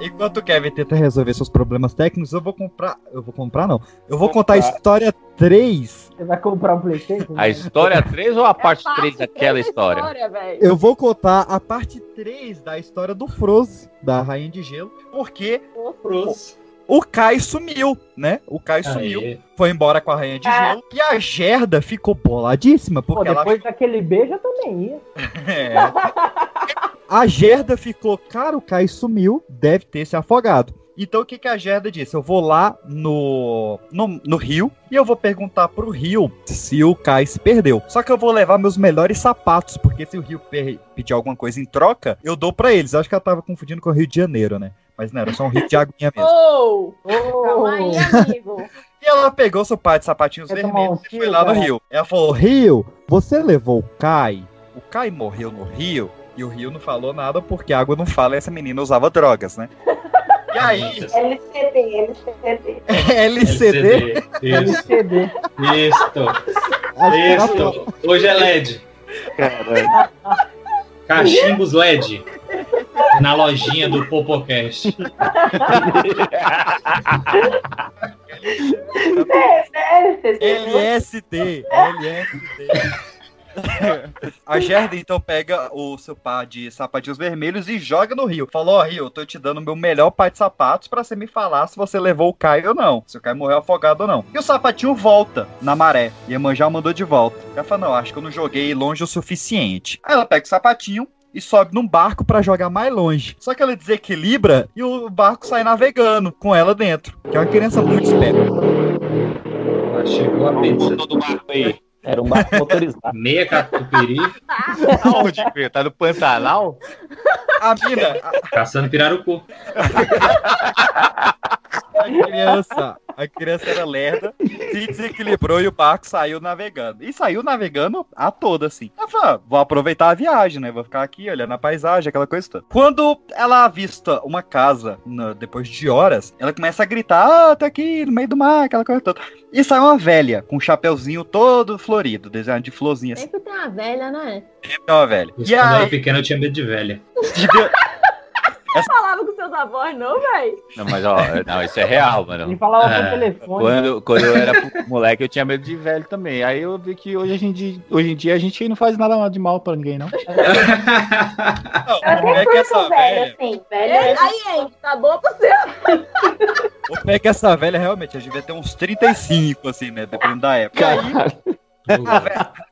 Speaker 1: Enquanto o Kevin tenta resolver seus problemas técnicos, eu vou comprar. Eu vou comprar, não. Eu vou contar a história 3.
Speaker 22: Você vai comprar um Playstation?
Speaker 3: A história 3 ou a parte 3 daquela história?
Speaker 1: Eu vou contar a parte 3 da história do Froze, da Rainha de Gelo, porque o Kai sumiu, né? O Kai sumiu, foi embora com a Rainha de
Speaker 22: Ah.
Speaker 1: Gelo, e a Gerda ficou boladíssima,
Speaker 22: Pô,
Speaker 1: porque ela
Speaker 22: depois daquele beijo eu também ia.
Speaker 1: É. A Gerda ficou, cara, o Kai sumiu, deve ter se afogado. Então o que, que a Gerda disse? Eu vou lá no, no, no rio e eu vou perguntar pro rio se o Kai se perdeu. Só que eu vou levar meus melhores sapatos, porque se o rio pedir alguma coisa em troca, eu dou pra eles. Eu acho que ela tava confundindo com o Rio de Janeiro, né? Mas não, era só um rio de aguinha mesmo.
Speaker 2: Oh! Calma aí, amigo.
Speaker 1: E ela pegou seu par de sapatinhos
Speaker 22: tomar
Speaker 1: vermelhos
Speaker 22: um
Speaker 1: e foi lá no
Speaker 22: cara?
Speaker 1: rio. Ela falou: Rio, você levou o Kai? o Kai morreu no rio e o rio não falou nada porque a água não fala e essa menina usava drogas, né? E aí,
Speaker 13: LCD, LCD.
Speaker 1: LCD.
Speaker 4: Isso.
Speaker 22: LCD.
Speaker 4: Isto. Isto. Hoje é LED. Cachimbos LED. Na lojinha do Popocast.
Speaker 1: LSD. LSD. A Gerda então pega o seu par de sapatinhos vermelhos e joga no rio. Falou, ó, Rio, eu tô te dando meu melhor par de sapatos pra você me falar se você levou o Caio ou não. Se o Caio morreu afogado ou não. E o sapatinho volta na maré. E a Manjá mandou de volta. Ela fala, não, acho que eu não joguei longe o suficiente. Aí ela pega o sapatinho, e sobe num barco pra jogar mais longe. Só que ela desequilibra e o barco sai navegando com ela dentro. Que é uma criança muito esperta.
Speaker 4: Chegou a pizza.
Speaker 31: do barco aí. Era um barco motorizado.
Speaker 4: Meia catupiry.
Speaker 3: Aonde? Tá no Pantanal?
Speaker 1: A mina,
Speaker 4: Caçando pirarucu.
Speaker 1: a criança, a criança era lerda, se desequilibrou e o barco saiu navegando. E saiu navegando a toda, assim. Ela falou, ah, vou aproveitar a viagem, né? Vou ficar aqui olhando a paisagem, aquela coisa toda. Quando ela avista uma casa, na- depois de horas, ela começa a gritar, ah, tá aqui no meio do mar, aquela coisa toda. E sai uma velha, com um chapeuzinho todo florido, desenhado de florzinha assim.
Speaker 2: Sempre tem uma velha, né?
Speaker 1: É uma velha. E
Speaker 4: Quando eu era
Speaker 1: aí,
Speaker 4: pequeno eu tinha medo de velha.
Speaker 2: Você falava com seus avós, não, velho?
Speaker 3: Não, mas ó, não, isso é real, mano.
Speaker 22: Ele falava
Speaker 4: É.
Speaker 22: por telefone.
Speaker 3: Quando, quando eu era moleque, eu tinha medo de velho também. Aí eu vi que hoje, a gente, hoje em dia a gente não faz nada de mal pra ninguém, não.
Speaker 1: não,
Speaker 13: Eu
Speaker 1: como é
Speaker 13: até
Speaker 1: que essa
Speaker 13: velho,
Speaker 1: velha...
Speaker 13: assim. Velho é...
Speaker 2: Aí, hein? Tá boa pra você.
Speaker 1: Como é que essa velha realmente, a gente devia ter uns 35, assim, né? Dependendo da época. E aí,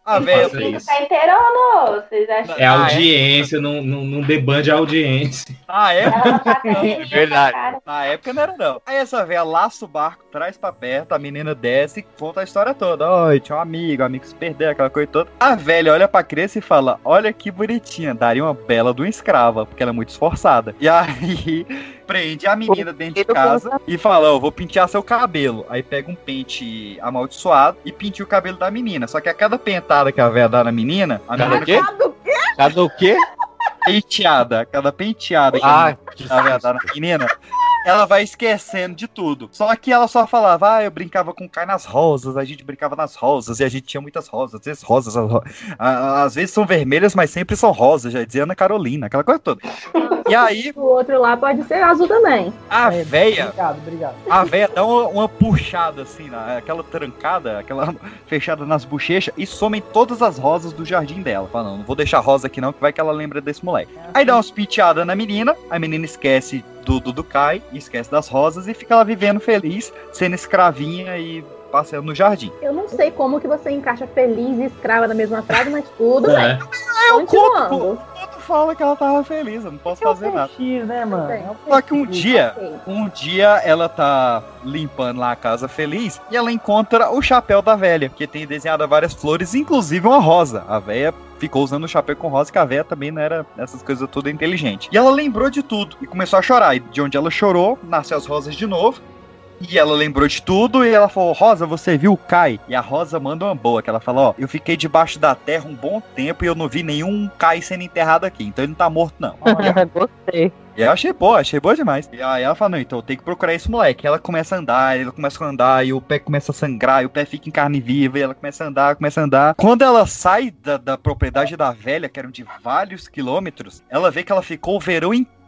Speaker 1: a velha.
Speaker 13: Tá inteirando, vocês acham?
Speaker 4: É audiência, não, não, não debande a audiência.
Speaker 1: Na época,
Speaker 13: Ela tá com
Speaker 3: Verdade.
Speaker 13: cara.
Speaker 1: na época não era não. Aí essa velha laça o barco, traz pra perto, a menina desce e conta a história toda. Oi, tinha um amigo, o amigo se perdeu, aquela coisa toda. A velha olha pra criança e fala, olha que bonitinha, daria uma bela de uma escrava, porque ela é muito esforçada. E aí prende a menina dentro de casa e fala, ó, eu vou pentear seu cabelo. Aí pega um pente amaldiçoado e penteia o cabelo da menina. Só que a cada pentada que a velha dá na menina, a
Speaker 3: Cada
Speaker 1: menina
Speaker 3: quê? Cada o quê?
Speaker 1: Penteada, cada penteada que
Speaker 3: Ah,
Speaker 1: a velha dá na menina, ela vai esquecendo de tudo. Só que ela só falava, ah, eu brincava com o Kai nas rosas, a gente brincava nas rosas, e a gente tinha muitas rosas, às vezes rosas, às vezes são vermelhas, mas sempre são rosas, já dizia Ana Carolina, aquela coisa toda. E aí,
Speaker 2: O outro lá pode ser azul também.
Speaker 1: a
Speaker 22: É,
Speaker 1: véia,
Speaker 22: Obrigado, obrigado.
Speaker 1: a véia dá uma, uma puxada assim, na- aquela trancada, aquela fechada nas bochechas, e somem todas as rosas do jardim dela. Fala, não, não vou deixar rosa aqui não, que vai que ela lembra desse moleque. Aí dá umas penteadas na menina, a menina esquece do Dudu Kai, esquece das rosas e fica lá vivendo feliz, sendo escravinha e passeando no jardim.
Speaker 2: Eu não sei como que você encaixa feliz e escrava na mesma frase, mas tudo
Speaker 4: É.
Speaker 2: bem.
Speaker 1: Eu
Speaker 2: Continuando.
Speaker 1: conto, conto fala que ela tava feliz, eu não posso fazer nada.
Speaker 22: X, né, mano? É um
Speaker 1: Só que um dia, um dia ela tá limpando lá a casa feliz e ela encontra o chapéu da velha, que tem desenhado várias flores, inclusive uma rosa. A velha ficou usando o chapéu com rosa, que a velha também não era essas coisas tudo inteligente. E ela lembrou de tudo e começou a chorar. E de onde ela chorou, nasceu as rosas de novo. E ela lembrou de tudo e ela falou: Rosa, você viu o Kai? E a Rosa manda uma boa, que ela falou: Ó, eu fiquei debaixo da terra um bom tempo e eu não vi nenhum Kai sendo enterrado aqui, então ele não tá morto, não.
Speaker 10: Gostei.
Speaker 1: E eu achei boa, achei boa demais. E aí ela fala, não, então eu tenho que procurar esse moleque. Ela começa a andar, ela começa a andar, e o pé começa a sangrar, e o pé fica em carne viva, e ela começa a andar, começa a andar. Quando ela sai da, da propriedade da velha, que eram de vários quilômetros, ela vê que ela ficou o verão inteiro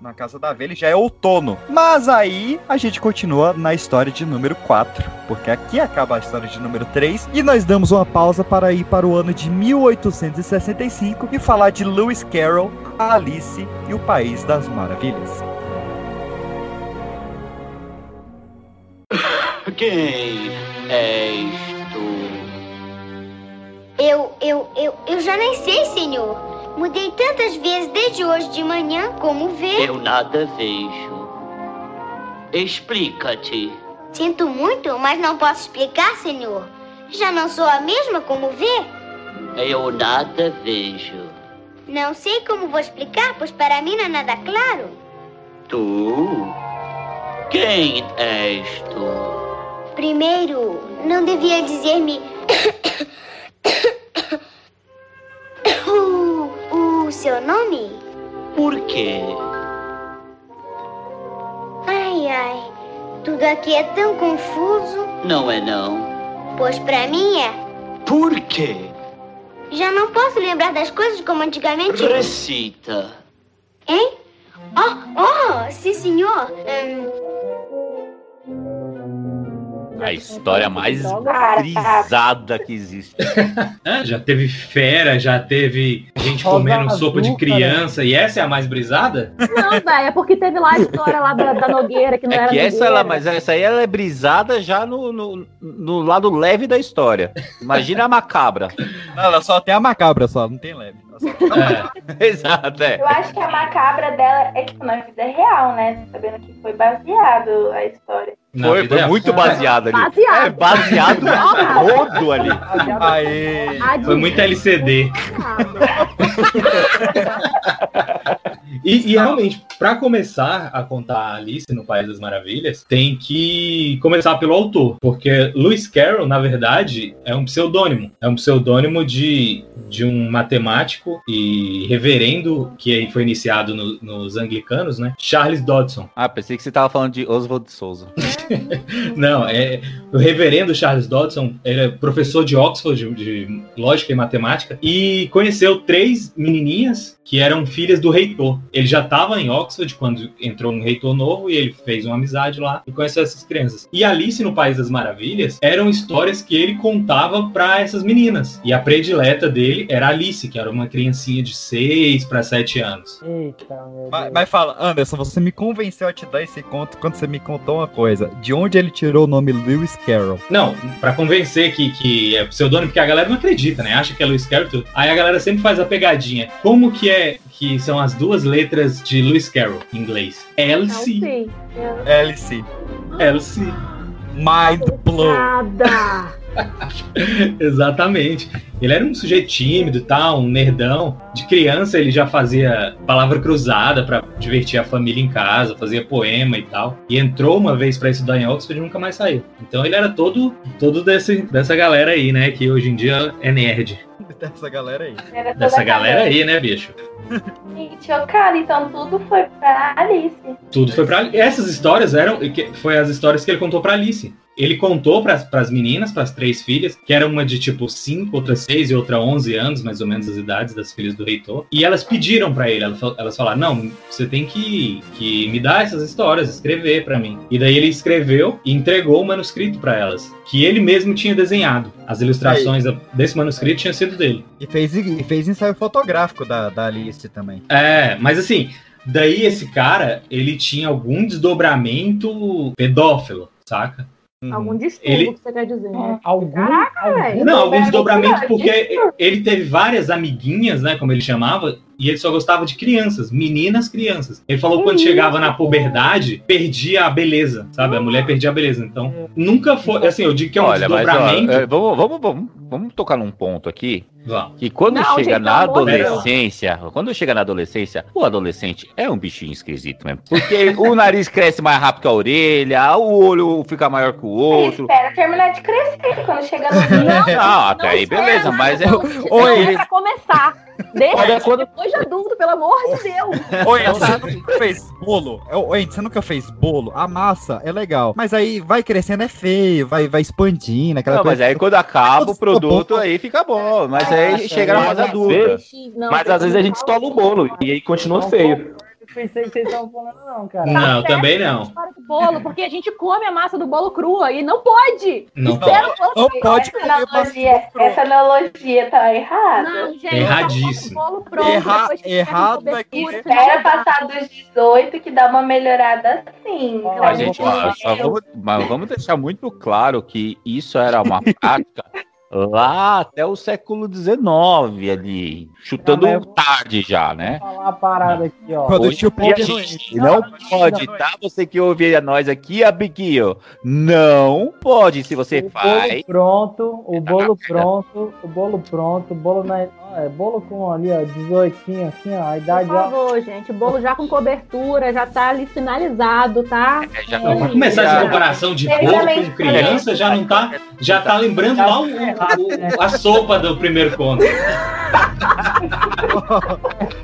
Speaker 1: na casa da velha e já é outono. Mas aí a gente continua na história de número 4, porque aqui acaba a história de número 3 e nós damos uma pausa para ir para o ano de 1865 e falar de Lewis Carroll, Alice e o País das Maravilhas.
Speaker 31: Quem és tu?
Speaker 32: Eu, eu, eu, eu já nem sei, senhor. Mudei tantas vezes desde hoje de manhã, como vê.
Speaker 31: Eu nada vejo. Explica-te.
Speaker 32: Sinto muito, mas não posso explicar, senhor. Já não sou a mesma como vê.
Speaker 31: Eu nada vejo.
Speaker 32: Não sei como vou explicar, pois para mim não é nada claro.
Speaker 31: Tu? Quem és tu?
Speaker 32: Primeiro, não devia dizer-me. Nome?
Speaker 34: Por quê?
Speaker 32: Ai, ai. Tudo aqui é tão confuso.
Speaker 34: Não é não.
Speaker 32: Pois pra mim é.
Speaker 34: Por quê?
Speaker 32: Já não posso lembrar das coisas como antigamente.
Speaker 34: Recita.
Speaker 32: Hein? Oh, oh, sim, senhor. Hum,
Speaker 3: A história mais brisada que existe.
Speaker 4: É, já teve fera, já teve gente
Speaker 2: Rosa
Speaker 4: comendo sopa de
Speaker 2: azul,
Speaker 4: criança, e essa é a mais brisada?
Speaker 2: Não, velho, é porque teve lá a história lá da, da Nogueira, que não
Speaker 3: É
Speaker 2: era
Speaker 3: que essa,
Speaker 2: Nogueira.
Speaker 3: ela, mas essa aí ela é brisada já no, no, no lado leve da história. Imagina a macabra.
Speaker 1: Não, ela só tem a macabra, só, não tem leve.
Speaker 3: Exato, é.
Speaker 13: Eu acho que a macabra dela é tipo na vida real, né? Sabendo que foi baseado a história.
Speaker 3: Foi, foi muito baseado ali.
Speaker 13: Baseado.
Speaker 3: É, baseado rodo ali.
Speaker 1: Aê.
Speaker 4: Foi muito LCD. E, e realmente, pra começar a contar Alice no País das Maravilhas, tem que começar pelo autor, porque Lewis Carroll, na verdade, é um pseudônimo. É um pseudônimo de, de um matemático e reverendo que aí foi iniciado no- nos anglicanos, né? Charles Dodson.
Speaker 3: Ah, pensei que você tava falando de Oswald de Souza.
Speaker 4: Não, é o reverendo Charles Dodson, ele é professor de Oxford de, de lógica e matemática e conheceu três menininhas que eram filhas do reitor. Ele já estava em Oxford quando entrou um reitor novo e ele fez uma amizade lá e conheceu essas crianças. E Alice no País das Maravilhas eram histórias que ele contava para essas meninas. E a predileta dele era Alice, que era uma criancinha de 6 para 7 anos.
Speaker 22: Eita, meu
Speaker 1: Mas, mas fala, Anderson, você me convenceu a te dar esse conto quando você me contou uma coisa. De onde ele tirou o nome Lewis Carroll?
Speaker 4: Não, pra convencer que, que é pseudônimo, porque a galera não acredita, né? Acha que é Lewis Carroll. Aí a galera sempre faz a pegadinha. Como que é que são as duas letras de Lewis Carroll em inglês? Elsie.
Speaker 1: LC.
Speaker 4: Elsie.
Speaker 1: Mind blow.
Speaker 2: Nada.
Speaker 4: Exatamente. Ele era um sujeito tímido e tal, um nerdão. De criança ele já fazia palavra cruzada pra divertir a família em casa, fazia poema e tal. E entrou uma vez pra estudar em Oxford e nunca mais saiu. Então ele era todo, todo desse, dessa galera aí, né? Que hoje em dia é nerd.
Speaker 1: Dessa galera aí.
Speaker 4: Dessa galera aí, né, bicho?
Speaker 13: Gente, chocada, então tudo foi pra Alice.
Speaker 4: Tudo foi pra Essas histórias eram. que- Foi as histórias que ele contou pra Alice. Ele contou para as meninas, para as três filhas, que era uma de tipo 5, outra 6 e outra 11 anos, mais ou menos as idades das filhas do reitor. E elas pediram para ele, elas fal- elas falaram: Não, você tem que, que me dar essas histórias, escrever para mim. E daí ele escreveu e entregou o manuscrito para elas, que ele mesmo tinha desenhado. As ilustrações desse manuscrito tinham sido dele.
Speaker 1: E fez, e fez ensaio fotográfico da, da Alice também.
Speaker 4: É, mas assim, daí esse cara, ele tinha algum desdobramento pedófilo, saca?
Speaker 2: Algum distúrbio
Speaker 4: Ele-
Speaker 2: que você quer dizer, né?
Speaker 22: Uhum. Algum,
Speaker 2: Caraca, velho.
Speaker 4: Não, algum desdobramento, porque
Speaker 2: Distúrbio.
Speaker 4: ele teve várias amiguinhas, né, como ele chamava, e ele só gostava de crianças, meninas crianças. Ele falou que quando chegava na puberdade, perdia a beleza, sabe? A mulher perdia a beleza. Então, nunca foi, assim, eu digo que é um
Speaker 3: Olha, mas ó,
Speaker 4: desdobramento.
Speaker 3: é, vamos, vamos, vamos, vamos tocar num ponto aqui.
Speaker 4: Vamos.
Speaker 3: Que quando
Speaker 4: Não,
Speaker 3: chega
Speaker 4: gente,
Speaker 3: na adolescência, quando chega na adolescência, o adolescente é um bichinho esquisito mesmo. Porque o nariz cresce mais rápido que a orelha, o olho fica maior que o outro.
Speaker 13: Espera terminar de crescer quando chegar no
Speaker 3: Não, até aí beleza, mas é.
Speaker 2: Não, pra começar. Deixa
Speaker 1: Olha,
Speaker 2: isso depois de adulto, pelo amor de Deus.
Speaker 1: Oi, você nunca fez bolo? É, Oi, você nunca fez bolo? A massa é legal. Mas aí vai crescendo, é feio, vai, vai expandindo, aquela
Speaker 3: Não, mas
Speaker 1: coisa.
Speaker 3: aí quando acaba o produto, aí fica bom. Mas aí chega na fase adulta.
Speaker 31: Mas às vezes a gente estola o bolo e aí continua feio.
Speaker 22: Pensei que vocês estavam falando, não, cara.
Speaker 4: Não, também não.
Speaker 2: Para do bolo, porque a gente come a massa do bolo crua e não pode.
Speaker 4: Não
Speaker 2: Espera
Speaker 4: pode.
Speaker 2: o bolo
Speaker 13: essa analogia, essa analogia tá errada.
Speaker 2: Não, gente,
Speaker 4: Erradíssimo.
Speaker 2: bolo pronto,
Speaker 1: Erra-
Speaker 2: depois que
Speaker 1: errado é que-
Speaker 13: Espera passar dos 18 que dá uma melhorada assim.
Speaker 3: A gente, só vamos, mas vamos deixar muito claro que isso era uma prática lá até o século XIX ali, chutando
Speaker 22: Não, mas-
Speaker 3: tarde já, né?
Speaker 22: Vou falar uma parada aqui, ó.
Speaker 3: Hoje a gente não pode, tá? Você que ouve a nós aqui, Abiquinho, não pode. Se você
Speaker 22: O
Speaker 3: faz,
Speaker 22: bolo pronto, o bolo pronto, o bolo pronto, o bolo na. Ó, É, bolo com ali, ó, 18 assim, ó, a idade,
Speaker 2: Por
Speaker 22: ó.
Speaker 2: favor, gente, o bolo já com cobertura, já tá ali finalizado, tá?
Speaker 3: já
Speaker 4: Não, pra começar essa comparação de bolo com criança, já não tá. Já tá lembrando lá o- o- o- a sopa do primeiro conto.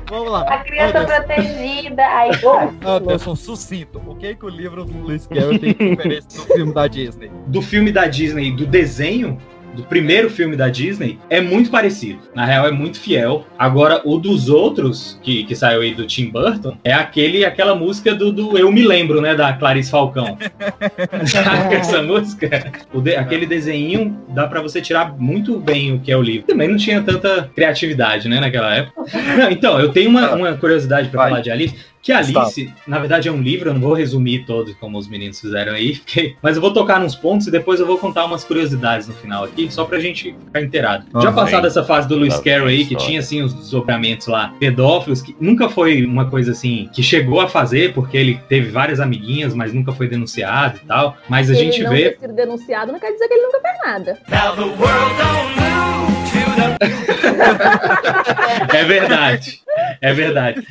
Speaker 5: Vamos lá.
Speaker 13: A criança protegida, aí
Speaker 1: Anderson, sucinto. O que, que o livro do Luiz Carroll tem diferença do filme da Disney?
Speaker 4: do filme da Disney, do desenho, do primeiro filme da Disney, é muito parecido. Na real, é muito fiel. Agora, o dos outros, que, que saiu aí do Tim Burton, é aquele, aquela música do, do Eu Me Lembro, né? Da Clarice Falcão. Sabe essa música? O de- aquele desenho dá pra você tirar muito bem o que é o livro. Também não tinha tanta criatividade, né, naquela época. Não, então, eu tenho uma, uma curiosidade pra falar de Alice. Que Alice, na verdade, é um livro, eu não vou resumir todo como os meninos fizeram aí, porque- mas eu vou tocar nos pontos e depois eu vou contar umas curiosidades no final aqui, só pra gente ficar inteirado. Já passada essa fase do Lewis Carroll aí, que tinha assim os desdobramentos lá pedófilos, que nunca foi uma coisa assim que chegou a fazer, porque ele teve várias amiguinhas, mas nunca foi denunciado e tal. Mas a
Speaker 2: Se
Speaker 4: gente
Speaker 2: ele não
Speaker 4: vê.
Speaker 2: ter sido denunciado, não quer dizer que ele nunca fez nada.
Speaker 4: É verdade. É verdade.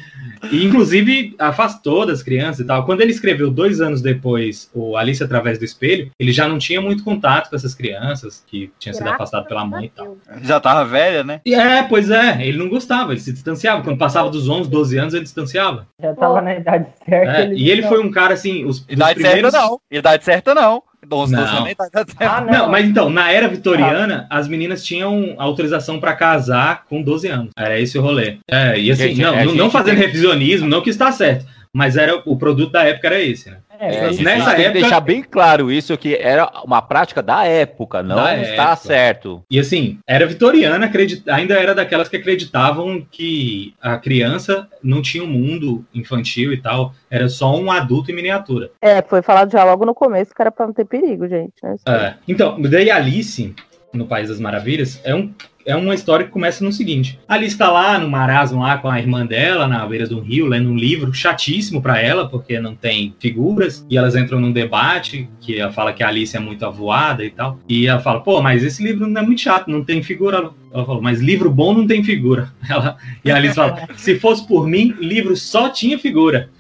Speaker 4: E, inclusive, afastou das crianças e tal. Quando ele escreveu dois anos depois o Alice através do espelho, ele já não tinha muito contato com essas crianças que tinham sido
Speaker 1: Graças
Speaker 4: afastadas pela mãe e tal.
Speaker 1: Já tava velha, né?
Speaker 4: E é, pois é, ele não gostava, ele se distanciava. Quando passava dos 11, 12 anos, ele distanciava.
Speaker 22: Já tava na idade certa.
Speaker 4: É, e ele foi um cara assim, os, os
Speaker 1: Idade
Speaker 4: primeiros...
Speaker 1: certa não. Idade certa não. 11, 12
Speaker 4: Não.
Speaker 1: anos, idade certa.
Speaker 4: não. mas então, na era vitoriana, as meninas tinham autorização pra casar com 12 anos. Era esse o rolê. É, e assim,
Speaker 3: Gente,
Speaker 4: não,
Speaker 3: a
Speaker 4: não,
Speaker 3: gente
Speaker 4: não fazendo
Speaker 3: tem-
Speaker 4: revisionismo, não que está certo. Mas era o produto da época era esse, né?
Speaker 3: É,
Speaker 4: Nessa
Speaker 3: tem que
Speaker 4: época-
Speaker 3: deixar bem claro isso, que era uma prática da época, não
Speaker 4: Da
Speaker 3: está
Speaker 4: época.
Speaker 3: certo.
Speaker 4: E assim, era vitoriana, acredit... ainda era daquelas que acreditavam que a criança não tinha um mundo infantil e tal, era só um adulto em miniatura.
Speaker 10: É, foi falado já logo no começo que era pra não ter perigo, gente. Né?
Speaker 4: É. Então, daí Alice, no País das Maravilhas, é, um, é uma história que começa no seguinte: Alice tá lá no marasmo lá com a irmã dela, na beira do rio, lendo um livro chatíssimo pra ela, porque não tem figuras, e elas entram num debate que ela fala que a Alice é muito avoada e tal. E ela fala, pô, mas esse livro não é muito chato, não tem figura. Ela falou, mas livro bom não tem figura. Ela, e a Alice fala, se fosse por mim, livro só tinha figura.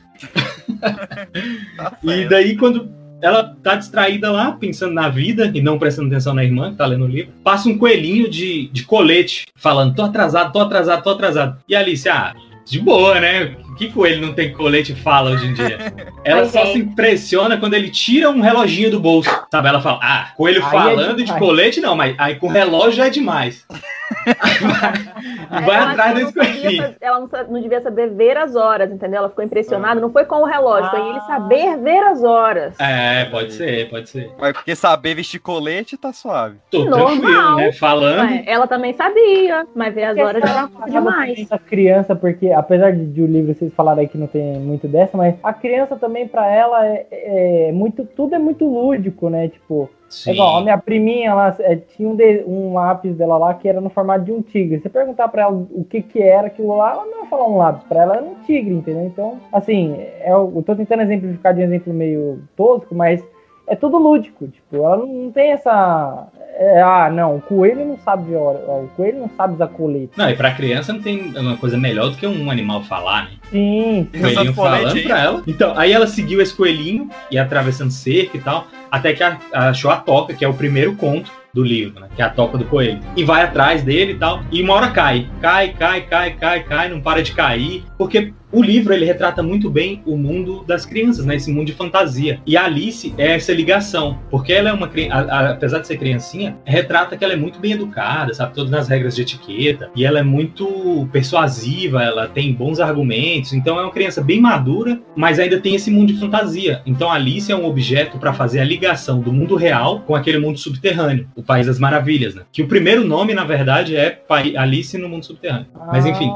Speaker 4: E daí, quando ela tá distraída lá, pensando na vida e não prestando atenção na irmã que tá lendo o livro, passa um coelhinho de, de colete, falando: tô atrasado, tô atrasado, tô atrasado. E a Alice, ah, de boa, né? Que coelho não tem colete e fala hoje em dia? Ela
Speaker 2: Ai,
Speaker 4: só
Speaker 2: gente.
Speaker 4: se impressiona quando ele tira um reloginho do bolso, sabe? Ela fala: ah, coelho
Speaker 22: Aí é
Speaker 4: falando de
Speaker 22: demais.
Speaker 4: colete não, mas aí com relógio já é demais. vai vai
Speaker 2: Ela
Speaker 4: atrás
Speaker 2: não
Speaker 4: desse coelhinho.
Speaker 2: Ela não, não devia saber ver as horas, entendeu? Ela ficou impressionada. Não foi com o relógio, foi ele saber ver as horas.
Speaker 4: É, pode ser, pode ser.
Speaker 1: Mas porque saber vestir colete tá suave.
Speaker 4: Tô
Speaker 2: Normal.
Speaker 4: tranquilo, né? Falando.
Speaker 2: Ué, ela também sabia, mas ver as horas já era
Speaker 22: Acaba
Speaker 2: demais.
Speaker 22: também A criança, porque apesar de, de o livro vocês falaram aí que não tem muito dessa, mas a criança também, pra ela, é, é muito. Tudo é muito lúdico, né? Tipo,
Speaker 4: Sim.
Speaker 22: é igual a minha priminha lá, é, tinha um, de- um lápis dela lá que era no formato de um tigre. Você perguntar pra ela o que que era aquilo lá, ela não ia falar um lápis, pra ela era um tigre, entendeu? Então, assim, é, eu tô tentando exemplificar de um exemplo meio tosco, mas é tudo lúdico, tipo, ela não, tem essa. é, ah, não, o coelho não sabe ver hora, o coelho não sabe usar colete.
Speaker 4: Não, e pra criança não tem uma coisa melhor do que um animal falar, né?
Speaker 22: Sim,
Speaker 4: O coelhinho falando pra ela. Então, aí ela seguiu esse coelhinho e atravessando cerca e tal, até que a- achou a toca, que é o primeiro conto do livro, né? Que é a toca do coelho. E vai atrás dele e tal. E uma hora cai. Cai, cai, cai, cai, cai, não para de cair. Porque o livro, ele retrata muito bem o mundo das crianças, né? Esse mundo de fantasia. E a Alice é essa ligação. Porque ela é uma criança, apesar de ser criancinha, retrata que ela é muito bem educada, sabe? Todas as regras de etiqueta. E ela é muito persuasiva, ela tem bons argumentos. Então é uma criança bem madura, mas ainda tem esse mundo de fantasia. Então Alice é um objeto para fazer a ligação do mundo real com aquele mundo subterrâneo, o País das Maravilhas, né? Que o primeiro nome, na verdade, é Alice no mundo subterrâneo. Mas enfim.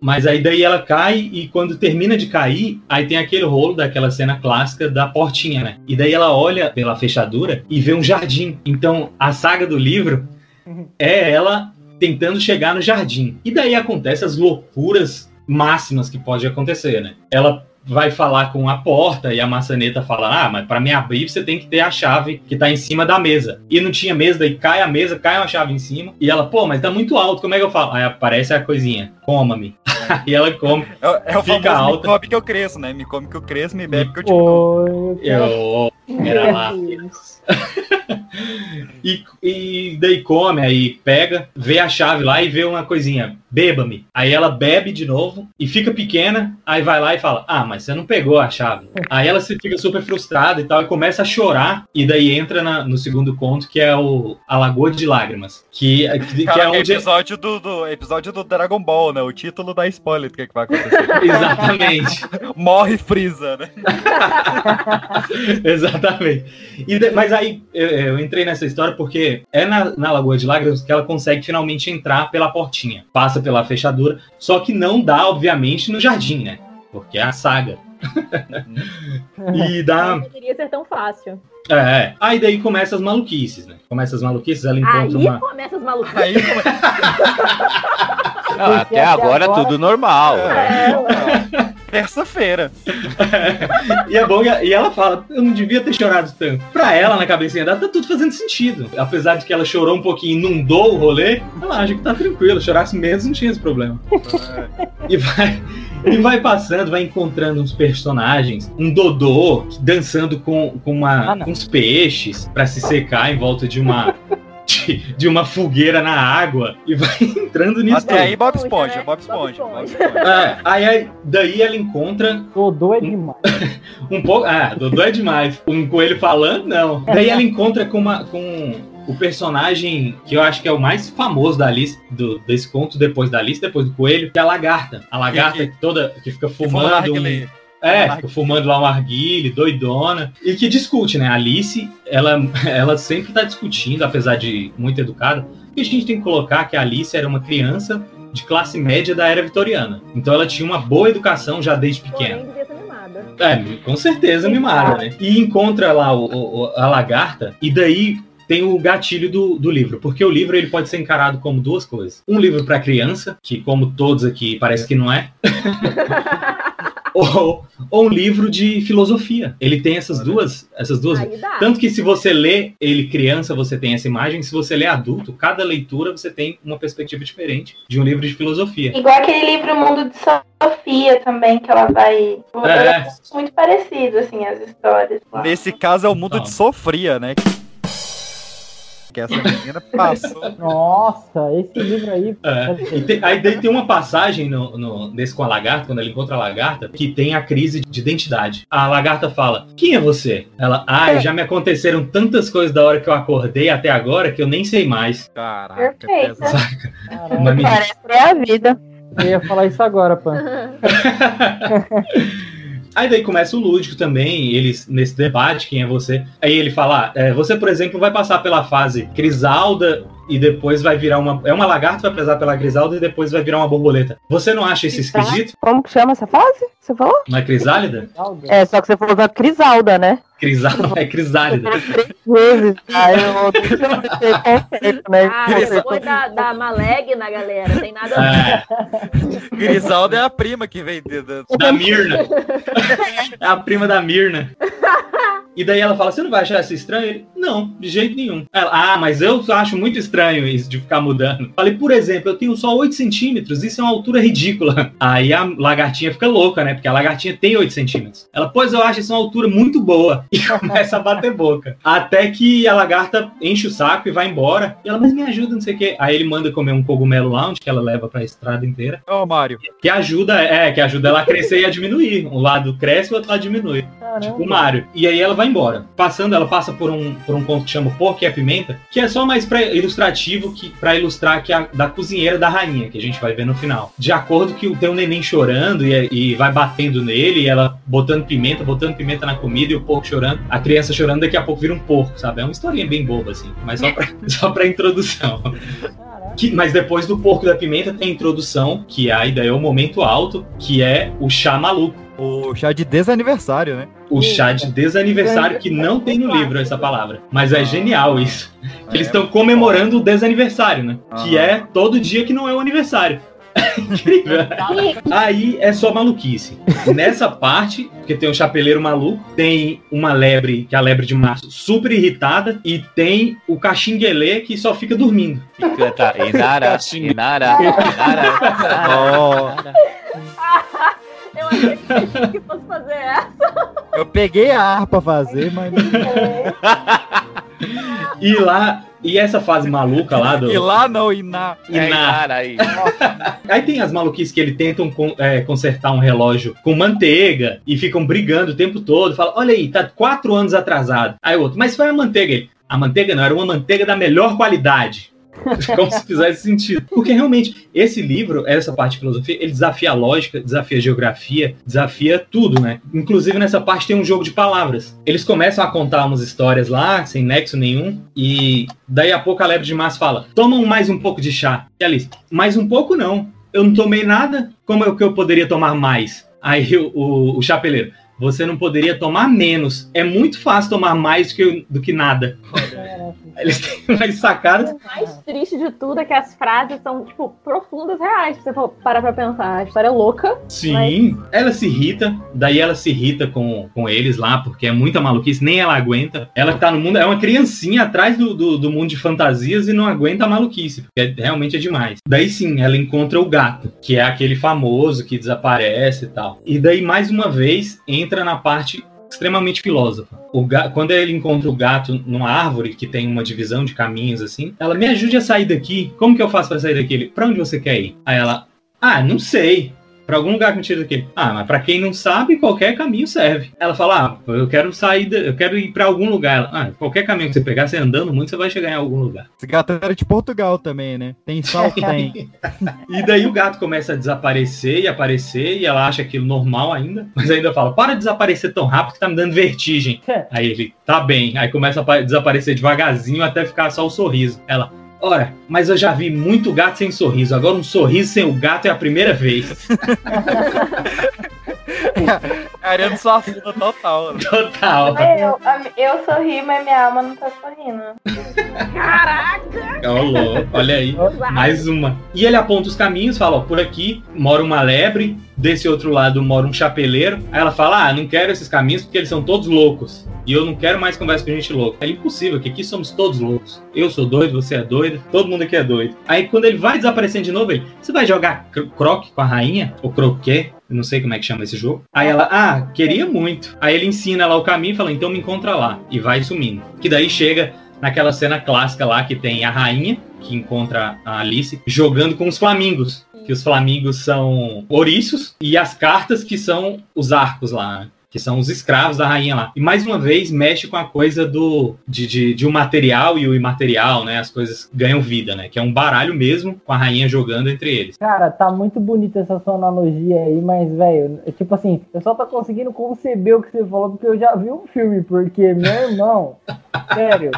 Speaker 4: Mas aí daí ela cai e quando termina de cair, aí tem aquele rolo daquela cena clássica da portinha, né? E daí ela olha pela fechadura e vê um jardim. Então a saga do livro é ela tentando chegar no jardim. E daí acontecem as loucuras máximas que pode acontecer, né? Ela vai falar com a porta e a maçaneta fala: "Ah, mas para me abrir você tem que ter a chave que tá em cima da mesa". E não tinha mesa, daí cai a mesa, cai uma chave em cima, e ela: "Pô, mas tá muito alto, como é que eu falo?". Aí aparece a coisinha: "Coma-me". e ela come.
Speaker 1: É, é o
Speaker 4: Fica
Speaker 1: famoso
Speaker 4: alta.
Speaker 1: me come que eu cresço, né? Me come que eu cresço, me bebe que eu te
Speaker 22: Oi,
Speaker 4: Eu era lá. e, e daí come, aí pega, vê a chave lá e vê uma coisinha. beba-me. Aí ela bebe de novo e fica pequena, aí vai lá e fala, ah, mas você não pegou a chave. Aí ela se fica super frustrada e tal, e começa a chorar, e daí entra na- no segundo conto, que é o A Lagoa de Lágrimas, que, que, que
Speaker 1: Cara,
Speaker 4: é onde...
Speaker 1: episódio do, do- episódio do Dragon Ball, né? O título dá spoiler do que, que vai acontecer.
Speaker 4: Exatamente.
Speaker 1: Morre Freeza, né?
Speaker 4: Exatamente. E mas aí eu, eu entrei nessa história porque é na, na Lagoa de Lágrimas que ela consegue finalmente entrar pela portinha. Passa pela fechadura, só que não dá, obviamente, no jardim, né? Porque é a saga. e dá.
Speaker 2: Não queria ser tão fácil.
Speaker 4: É, é. Aí daí começa as maluquices, né? Começa as maluquices, ela encontra
Speaker 2: Aí
Speaker 4: uma.
Speaker 2: começa as maluquices.
Speaker 1: Aí
Speaker 3: Não, até agora tudo normal.
Speaker 1: Terça-feira.
Speaker 4: E é bom, e ela fala, eu não devia ter chorado tanto. Pra ela, na cabecinha dela, tá tudo fazendo sentido. Apesar de que ela chorou um pouquinho e inundou o rolê, ela acha que tá tranquilo. Chorasse menos, não tinha esse problema. E vai, e vai passando, vai encontrando uns personagens. Um Dodô dançando com, com, uma, com uns peixes pra se secar em volta de uma. De, de uma fogueira na água e vai entrando nisso.
Speaker 1: Até aí, Bob Esponja, Bob Esponja. Bob Esponja.
Speaker 4: É, aí, aí- daí ela encontra.
Speaker 22: Dodô é demais.
Speaker 4: Um pouco. Ah, Dodô é demais. Um coelho falando, não. Daí ela encontra com uma. Com o personagem que eu acho que é o mais famoso da lista, do, desse conto, depois da lista, depois do coelho, que é a lagarta. A lagarta que toda. que fica
Speaker 1: fuma
Speaker 4: fumando.
Speaker 1: narguilé.
Speaker 4: Um, é, fica fumando lá um arguile, doidona. E que discute, né? A Alice, ela, ela sempre tá discutindo, apesar de muito educada, que a gente tem que colocar que a Alice era uma criança de classe média da era vitoriana. Então ela tinha uma boa educação já desde pequena.
Speaker 2: Porém, devia ser mimada.
Speaker 4: É, com certeza mimada, né? E encontra lá o- o- a lagarta, e daí tem o gatilho do, do livro, porque o livro ele pode ser encarado como duas coisas. Um livro para criança, que como todos aqui parece que não é. ou, ou um livro de filosofia. Ele tem essas duas, essas duas. Tanto que se você lê ele criança, você tem essa imagem. Se você lê adulto, cada leitura você tem uma perspectiva diferente de um livro de filosofia.
Speaker 13: Igual aquele livro Mundo de Sofia também, que ela vai.
Speaker 4: É.
Speaker 13: Muito parecido, assim, as histórias. lá.
Speaker 1: Nesse caso é o mundo de Sofria, né? Que essa menina passou.
Speaker 22: Nossa, esse livro aí.
Speaker 4: É, e tem- aí daí tem uma passagem no, no- nesse com a lagarta, quando ela encontra a lagarta, que tem a crise de identidade. A lagarta fala: Quem é você? Ela, ah, já me aconteceram tantas coisas da hora que eu acordei até agora que eu nem sei mais.
Speaker 1: Caraca,
Speaker 13: Perfeito.
Speaker 4: Uma menina-
Speaker 10: Parece que é a vida.
Speaker 22: Eu ia falar isso agora, Pan.
Speaker 4: Aí daí começa o lúdico também, eles nesse debate, quem é você? Aí ele fala, ah, é, você, por exemplo, vai passar pela fase Crisalda e depois vai virar uma. É uma lagarta, vai passar pela Crisalda e depois vai virar uma borboleta. Você não acha isso esquisito?
Speaker 10: Como que chama essa fase? Você falou?
Speaker 4: Não é crisálida?
Speaker 10: É, só que você falou da Crisalda, né?
Speaker 4: Crisalda é crisálida.
Speaker 10: Aí eu eu ser conceito, né?
Speaker 2: Ah, depois da, da Malegna, galera, tem nada a ver.
Speaker 1: Grisalda é a prima que vem de, de-
Speaker 4: Da Mirna. É a prima da Mirna. E daí ela fala: Você não vai achar isso estranho? Ele, não, de jeito nenhum. Ela, ah, mas eu acho muito estranho isso de ficar mudando. Falei, por exemplo, eu tenho só 8 centímetros, isso é uma altura ridícula. Aí a lagartinha fica louca, né? Porque a lagartinha tem 8 centímetros. Ela, pois eu acho isso uma altura muito boa. E começa a bater boca. Até que a lagarta enche o saco e vai embora. E ela, mas me ajuda, não sei o quê. Aí ele manda comer um cogumelo lounge que ela leva pra estrada inteira.
Speaker 1: Ô, Mário.
Speaker 4: Que ajuda, é, que ajuda ela a crescer e a diminuir. Um lado cresce e o outro lado diminui. Tipo o Mario. E aí ela vai embora. Passando, ela passa por um, por um ponto que chama o Porco e a Pimenta, que é só mais pra, ilustrativo, que, pra ilustrar que a, da cozinheira da rainha, que a gente vai ver no final. De acordo que tem um neném chorando e, e vai batendo nele, e ela botando pimenta, botando pimenta na comida e o porco chorando. A criança chorando, daqui a pouco vira um porco, sabe? É uma historinha bem boba, assim. Mas só pra, só pra introdução. Que- mas depois do porco e da pimenta tem a introdução, que aí daí é o momento alto, que é o chá maluco.
Speaker 1: O chá de desaniversário, né?
Speaker 4: O chá de desaniversário, que não tem no livro essa palavra. Mas é genial isso. Eles estão comemorando o desaniversário, né? Que é todo dia que não é o aniversário. Incrível. Aí é só maluquice. Nessa parte, porque tem um chapeleiro maluco, tem uma lebre, que é a lebre de março, super irritada, e tem o caxinguelê que só fica dormindo.
Speaker 3: Tá, Inara, Inara, Inara.
Speaker 2: Eu achei que fosse fazer essa.
Speaker 1: Eu peguei a arpa pra fazer, mas.
Speaker 4: E lá, e essa fase maluca lá do.
Speaker 1: E lá não, e na.
Speaker 4: E
Speaker 3: É,
Speaker 4: na-
Speaker 3: cara, aí.
Speaker 4: Aí tem as maluquices que ele tentam é, consertar um relógio com manteiga e ficam brigando o tempo todo. Fala, olha aí, tá quatro anos atrasado. Aí o outro, mas foi a manteiga. Ele, a manteiga não, era uma manteiga da melhor qualidade. Como se fizesse sentido. Porque realmente, esse livro, essa parte de filosofia, ele desafia a lógica, desafia a geografia, desafia tudo, né? Inclusive nessa parte tem um jogo de palavras. Eles começam a contar umas histórias lá, sem nexo nenhum, e daí a pouco a lebre de massa fala: tomam mais um pouco de chá. E Alice, mais um pouco não. Eu não tomei nada, como é que eu poderia tomar mais? Aí o, o, o chapeleiro, você não poderia tomar menos. É muito fácil tomar mais que, do que nada. Eles têm umas sacadas.
Speaker 2: O mais triste de tudo é que as frases são, tipo, profundas reais. Se você for parar pra pensar, a história é louca.
Speaker 4: Sim, ela se irrita, daí ela se irrita com, com eles lá, porque é muita maluquice, nem ela aguenta. Ela que tá no mundo, é uma criancinha atrás do, do, do mundo de fantasias e não aguenta a maluquice, porque é- realmente é demais. Daí sim, ela encontra o gato, que é aquele famoso que desaparece e tal. E daí, mais uma vez, entra na parte extremamente filósofa. O ga- Quando ele encontra o gato numa árvore que tem uma divisão de caminhos assim, ela me ajude a sair daqui. Como que eu faço pra sair daqui? Ele, pra onde você quer ir? Aí ela, ah, não sei. Pra algum lugar que me tire daqui. Ah, mas pra quem não sabe, qualquer caminho serve. Ela fala, ah, eu quero sair, da- eu quero ir pra algum lugar. Ela, ah, qualquer caminho que você pegar, você andando muito, você vai chegar em algum lugar.
Speaker 1: Esse gato era de Portugal também, né? Tem salto, tem.
Speaker 4: E daí o gato começa a desaparecer e aparecer, e ela acha aquilo normal ainda, mas ainda fala, para de desaparecer tão rápido que tá me dando vertigem. Aí ele, tá bem. Aí começa a apa- desaparecer devagarzinho até ficar só o sorriso. Ela, ora, mas eu já vi muito gato sem sorriso, agora um sorriso sem o gato é a primeira vez.
Speaker 1: Ariano Suassuna total. né?
Speaker 4: Total.
Speaker 13: Eu, eu sorri, mas minha alma não tá sorrindo.
Speaker 4: Ô, louco, olha aí, mais uma. E ele aponta os caminhos, fala, ó, por aqui mora uma lebre, desse outro lado mora um chapeleiro. Aí ela fala, ah, não quero esses caminhos porque eles são todos loucos. E eu não quero mais conversa com gente louca. É impossível, que aqui somos todos loucos. Eu sou doido, você é doido, todo mundo aqui é doido. Aí quando ele vai desaparecendo de novo, ele, você vai jogar cro- croque com a rainha? Ou croquet? Eu não sei como é que chama esse jogo. Aí ela, ah, queria muito. Aí ele ensina lá o caminho e fala, então me encontra lá. E vai sumindo. Que daí chega naquela cena clássica lá que tem a rainha, que encontra a Alice, jogando com os flamingos. Que os flamingos são ouriços e as cartas que são os arcos lá. Que são os escravos da rainha lá. E mais uma vez mexe com a coisa do de, de, de um material e o imaterial, né? As coisas ganham vida, né? Que é um baralho mesmo com a rainha jogando entre eles.
Speaker 22: Cara, tá muito bonita essa sua analogia aí, mas, velho, é tipo assim, eu só tô conseguindo conceber o que você falou porque eu já vi um filme, porque, meu irmão, sério,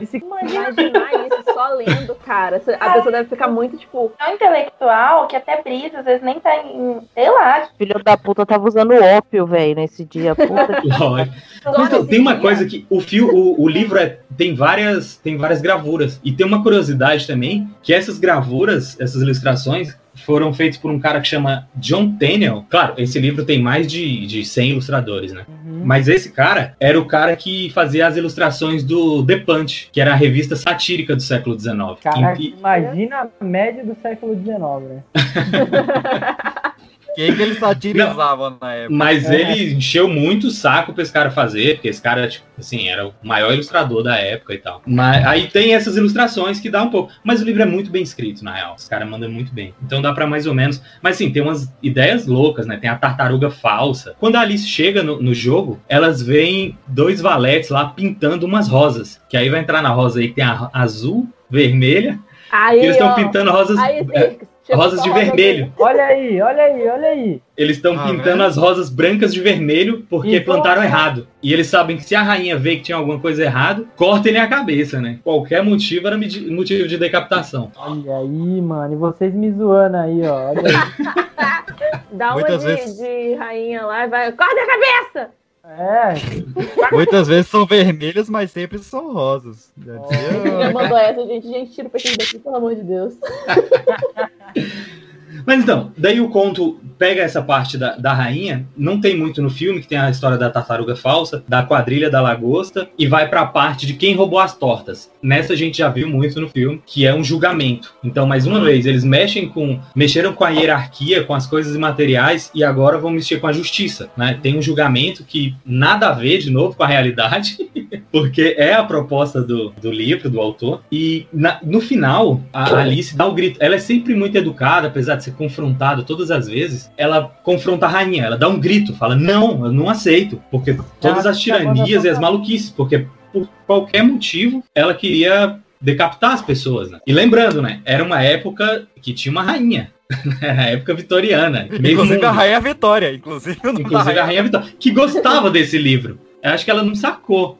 Speaker 22: esse
Speaker 2: Imaginar isso só lendo, cara. A pessoa deve ficar muito, tipo.
Speaker 13: É um intelectual que até brisa, às vezes nem tá em. Sei lá.
Speaker 10: Filho da puta tava usando ópio, velho, nesse dia. Puta que...
Speaker 4: Lógico. Então, tem uma coisa que o fio, o, o livro é, tem várias tem várias gravuras e tem uma curiosidade também que essas gravuras, essas ilustrações foram feitas por um cara que chama John Tenniel. Claro, esse livro tem mais de, de 100 ilustradores, né? Mas esse cara era o cara que fazia as ilustrações do The Punch, que era a revista satírica do século XIX.
Speaker 22: Caraca,
Speaker 4: E-
Speaker 22: imagina a média do século XIX, né?
Speaker 1: Quem que ele satirizava na época?
Speaker 4: Mas
Speaker 22: É.
Speaker 4: ele encheu muito o saco pra esse cara fazer, porque esse cara, tipo, assim, era o maior ilustrador da época e tal. Mas aí tem essas ilustrações que dá um pouco. Mas o livro é muito bem escrito, na real. Os caras mandam muito bem. Então dá pra mais ou menos. Mas sim, tem umas ideias loucas, né? Tem a tartaruga falsa. Quando a Alice chega no, no jogo, elas veem dois valetes lá pintando umas rosas. Que aí vai entrar na rosa aí que tem a azul, vermelha.
Speaker 2: Aí,
Speaker 4: e eles estão pintando rosas.
Speaker 2: Aí,
Speaker 4: é, rosas de vermelho.
Speaker 22: Olha aí, olha aí, olha aí.
Speaker 4: Eles estão
Speaker 22: Ah,
Speaker 4: pintando as rosas brancas de vermelho porque
Speaker 22: Então,
Speaker 4: plantaram
Speaker 22: é.
Speaker 4: errado. E eles sabem que se a rainha vê que tinha alguma coisa errada, cortem-lhe a cabeça, né? Qualquer motivo era motivo de decapitação.
Speaker 22: Olha aí, mano. E vocês me zoando aí, ó. Olha aí.
Speaker 2: Dá uma de,
Speaker 1: vezes-
Speaker 2: de rainha lá e vai. Corta a cabeça!
Speaker 22: É.
Speaker 1: Muitas vezes são vermelhas, mas sempre são rosas. Já dizia-
Speaker 2: Já mandou essa, gente. Gente, tira o peixe daqui, pelo amor de Deus.
Speaker 4: Mas então, daí o conto pega essa parte da, da rainha, não tem muito no filme, que tem a história da tartaruga falsa, da quadrilha da lagosta, e vai pra parte de quem roubou as tortas. Nessa a gente já viu muito no filme, que é um julgamento. Então, mais uma vez, eles mexem com. mexeram com a hierarquia, com as coisas imateriais, e agora vão mexer com a justiça. Né? Tem um julgamento que nada a ver, de novo, com a realidade. porque é a proposta do, do livro, do autor. E na- no final, a Alice dá o grito. Ela é sempre muito educada, apesar de ser confrontada todas as vezes. Ela confronta a rainha, ela dá um grito, fala: Não, eu não aceito. Porque todas
Speaker 22: Ela
Speaker 4: as tiranias e as maluquices, porque por qualquer motivo ela queria decapitar as pessoas. Né? E lembrando, né? Era uma época que tinha uma rainha. Era a época vitoriana. meio
Speaker 1: Inclusive a
Speaker 4: mundo.
Speaker 1: Rainha Vitória, inclusive.
Speaker 4: Inclusive a Rainha Vitória, que gostava desse livro. Eu acho que ela não sacou.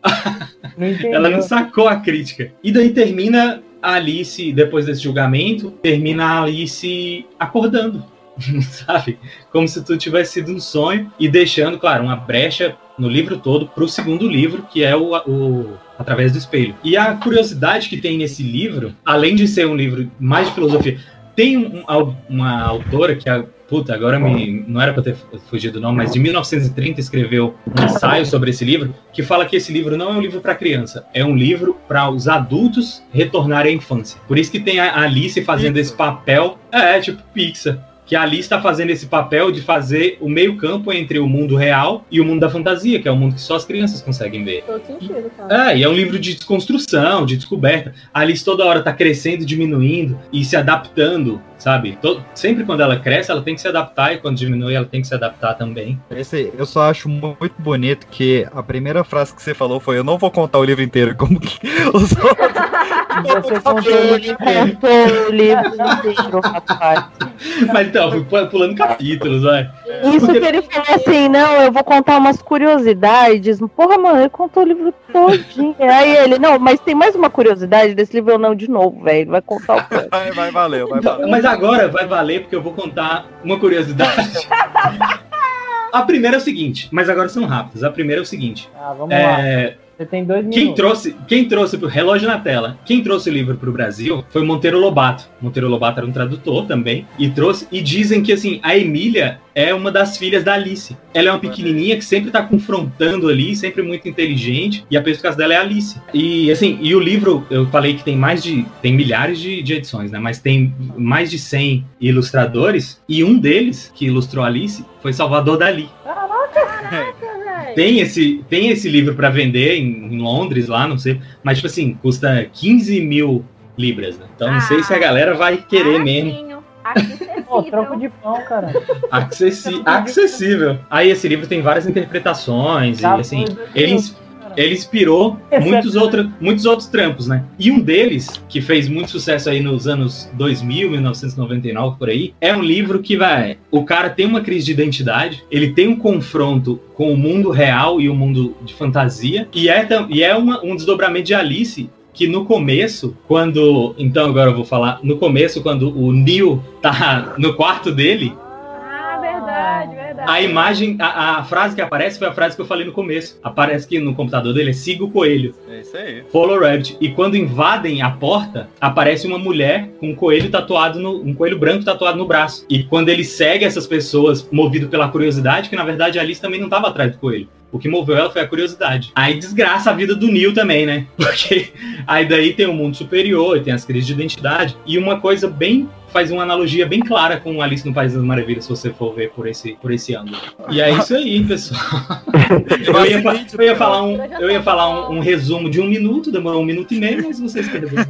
Speaker 22: Não.
Speaker 4: Ela não sacou a crítica. E daí termina a Alice, depois desse julgamento, termina a Alice acordando. Sabe? Como se tudo tivesse sido um sonho e deixando, claro, uma brecha no livro todo para o segundo livro, que é o, o Através do Espelho. E a curiosidade que tem nesse livro, além de ser um livro mais de filosofia, tem um- um- uma autora que é. Puta, agora me, não era para ter fugido não, mas de 1930 escreveu um ensaio sobre esse livro que fala que esse livro não é um livro para criança, é um livro para os adultos retornarem à infância. Por isso que tem a Alice fazendo esse papel, é, tipo Pixar, que a Alice está fazendo esse papel de fazer o meio campo entre o mundo real e o mundo da fantasia, que é o mundo que só as crianças conseguem ver.
Speaker 2: Todo sentido, cara.
Speaker 4: É, e é um livro de desconstrução, de descoberta. A Alice toda hora tá crescendo, diminuindo e se adaptando, sabe? To- sempre quando ela cresce, ela tem que se adaptar e quando diminui, ela tem que se adaptar também.
Speaker 1: Esse, eu só acho muito bonito que a primeira frase que você falou foi: Eu não vou contar o livro inteiro, como que os
Speaker 22: Você contou o livro inteiro.
Speaker 10: Contou o livro inteiro, rapaz.
Speaker 4: Mas então, fui pu- pulando capítulos, vai.
Speaker 10: Isso que ele falou assim, não, eu vou contar umas curiosidades. Porra, mano, ele contou o livro todinho. Aí ele, não, mas tem mais uma curiosidade desse livro, eu não, de novo, velho. Vai contar o quê?
Speaker 1: Vai, vai, valeu, vai,
Speaker 4: Então,
Speaker 1: valeu.
Speaker 4: mas agora vai valer porque eu vou contar uma curiosidade. A primeira é o seguinte, mas agora são rápidas. A primeira é o seguinte.
Speaker 22: Ah, vamos
Speaker 4: é,
Speaker 22: lá. Você tem dois
Speaker 4: Quem
Speaker 22: minutos.
Speaker 4: trouxe, quem trouxe pro relógio na tela, quem trouxe o livro pro Brasil foi Monteiro Lobato. Monteiro Lobato era um tradutor também e trouxe e dizem que assim, a Emília é uma das filhas da Alice. Ela é uma pequenininha que sempre tá confrontando ali, sempre muito inteligente, e a pessoa dela é a Alice. E assim, e o livro, eu falei que tem mais de tem milhares de, de edições, né? Mas tem mais de 100 ilustradores e um deles que ilustrou a Alice foi Salvador Dali. Tem esse, tem esse livro para vender em, em Londres, lá, não sei. Mas, tipo assim, custa 15 mil libras, né? Então não sei se a galera vai querer mesmo.
Speaker 22: Pô, troco de pão, cara.
Speaker 4: Acessi acessível. Aí esse livro tem várias interpretações e
Speaker 22: Tá
Speaker 4: assim, ele, ele inspirou muitos, outro, muitos outros trampos, né? E um deles, que fez muito sucesso aí nos anos 2000, 1999, por aí, é um livro que vai... O cara tem uma crise de identidade, ele tem um confronto com o mundo real e o mundo de fantasia, e é, e é uma- um desdobramento de Alice que no começo, quando. Então agora eu vou falar. No começo, quando o Neil tá no quarto dele. A imagem, a, a frase que aparece foi a frase que eu falei no começo. Aparece que no computador dele é siga o coelho.
Speaker 1: É isso aí.
Speaker 4: Follow Rabbit. E quando invadem a porta, aparece uma mulher com um coelho tatuado no. um coelho branco tatuado no braço. E quando ele segue essas pessoas, movido pela curiosidade, que na verdade a Alice também não estava atrás do coelho. O que moveu ela foi a curiosidade. Aí desgraça a vida do Neil também, né? Porque aí daí tem o mundo superior, tem as crises de identidade. E uma coisa bem. faz uma analogia bem clara com Alice no País das Maravilhas, se você for ver por esse, por esse ângulo. E é isso aí, pessoal. Eu ia, eu ia falar, um, eu ia falar um, um resumo de um minuto, demorou um minuto e meio, mas vocês perderam.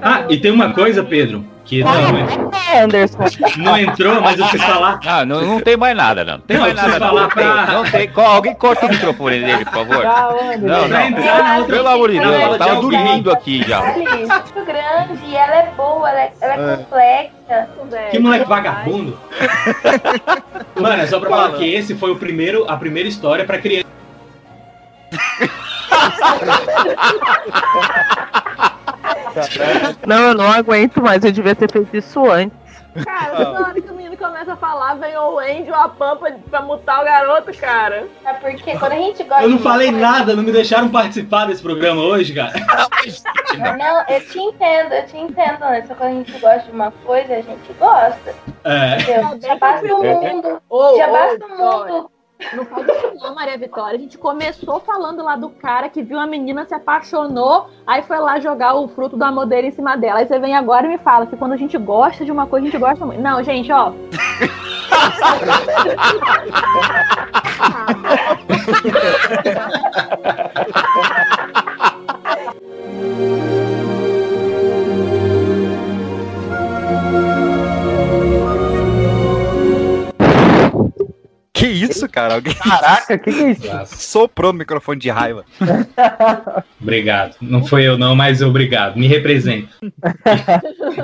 Speaker 4: Ah, e tem uma coisa, Pedro, que não,
Speaker 10: Anderson.
Speaker 4: não entrou, mas eu preciso falar.
Speaker 3: Ah, não, não tem mais nada, não. Tem
Speaker 4: Não,
Speaker 3: mais nada.
Speaker 4: falar
Speaker 3: Não tem,
Speaker 4: pra-
Speaker 3: não tem. Alguém corta o microfone dele, por favor.
Speaker 22: Anderson.
Speaker 3: Não, não. Pelo amor de Deus,
Speaker 4: fala
Speaker 3: eu tava dormindo aqui já.
Speaker 13: Alice, muito grande, e ela é boa, ela é, ela é
Speaker 1: É.
Speaker 13: complexa.
Speaker 4: Que moleque vagabundo. Mano, é só pra falar que esse foi o primeiro, a primeira história pra criança.
Speaker 10: Não, eu não aguento mais, eu devia ter feito isso antes.
Speaker 2: Cara, toda hora que o menino começa a falar, vem o Andy ou a Pampa pra mutar o garoto, cara.
Speaker 13: É porque quando a gente gosta
Speaker 4: Eu não
Speaker 13: de
Speaker 4: falei
Speaker 13: coisa-
Speaker 4: nada, não me deixaram participar desse programa hoje, cara.
Speaker 13: Não, eu te entendo, eu te entendo, né? Só quando a gente gosta de uma coisa, a gente gosta.
Speaker 4: É.
Speaker 13: Entendeu? Já basta o mundo.
Speaker 2: Ô,
Speaker 13: já basta o
Speaker 2: Vitória.
Speaker 13: mundo.
Speaker 2: Não isso não, Maria Vitória. A gente começou falando lá do cara que viu a menina, se apaixonou, aí foi lá jogar o fruto amor dele em cima dela. Aí você vem agora e me fala que quando a gente gosta de uma coisa, a gente gosta muito. Não, gente, ó.
Speaker 1: Que isso, cara? Alguém
Speaker 22: Caraca, que que é isso?
Speaker 1: soprou no microfone de raiva.
Speaker 4: Obrigado. Não foi eu não, mas obrigado. Me representa.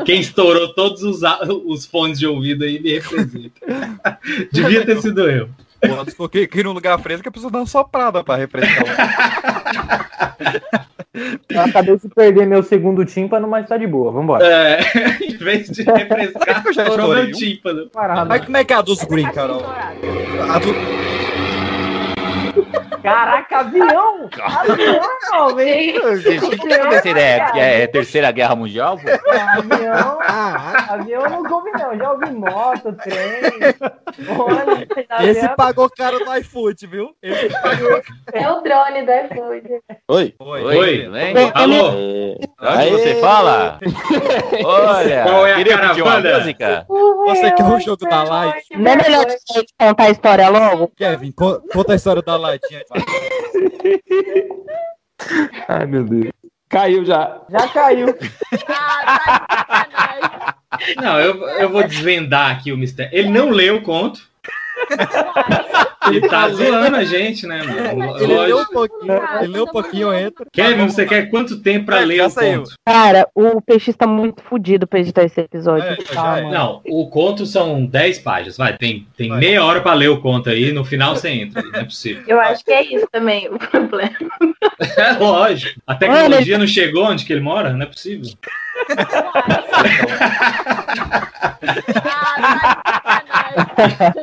Speaker 4: Quem estourou todos os, os fones de ouvido aí me representa. Devia ter sido eu.
Speaker 1: For que, que num lugar fresco, a pessoa dá uma soprada pra refrescar.
Speaker 22: Eu acabei de perder meu segundo tímpano, mas tá de boa. Vambora.
Speaker 4: É, em vez de refrescar,
Speaker 1: Eu já
Speaker 4: estourou meu tímpano.
Speaker 22: Parado.
Speaker 1: Mas como é que é a dos Green, Carol? A do...
Speaker 22: Caraca, avião! Avião, velho!
Speaker 3: Essa ideia que é Terceira Guerra Mundial, pô?
Speaker 22: Avião, avião não coube não, já ouvi moto, trem. Olha,
Speaker 1: Esse
Speaker 22: avião-
Speaker 1: pagou caro no iFood, viu? Esse pagou
Speaker 13: É o drone do iFood.
Speaker 21: Oi.
Speaker 4: Oi.
Speaker 3: tudo bem?
Speaker 4: Alô?
Speaker 3: De onde você fala? Olha,
Speaker 4: Qual é a
Speaker 3: queria pedir uma música?
Speaker 1: Você quer o jogo da Light?
Speaker 10: Não é melhor a gente contar a história logo?
Speaker 1: Kevin, co- conta a história da Gente.
Speaker 21: Ai, meu Deus. Caiu já.
Speaker 22: Já caiu.
Speaker 4: Não, eu, eu vou desvendar aqui o mistério. Ele não leu o conto. Ele tá zoando a gente, né, mano?
Speaker 1: Ele leu um pouquinho, ele leu um pouquinho, entra.
Speaker 4: Kevin, você quer quanto tempo pra
Speaker 1: É,
Speaker 4: ler o
Speaker 1: saiu.
Speaker 4: conto?
Speaker 10: Cara, o peixe tá muito fudido pra editar esse episódio.
Speaker 1: É,
Speaker 10: tá,
Speaker 1: já é.
Speaker 4: Não, o conto são 10 páginas. Vai, tem, tem
Speaker 1: Vai.
Speaker 4: meia hora pra ler o conto aí. No final você entra. Não é possível.
Speaker 13: Eu acho que é isso também o problema.
Speaker 4: É lógico. A tecnologia não chegou onde que ele mora? Não é possível.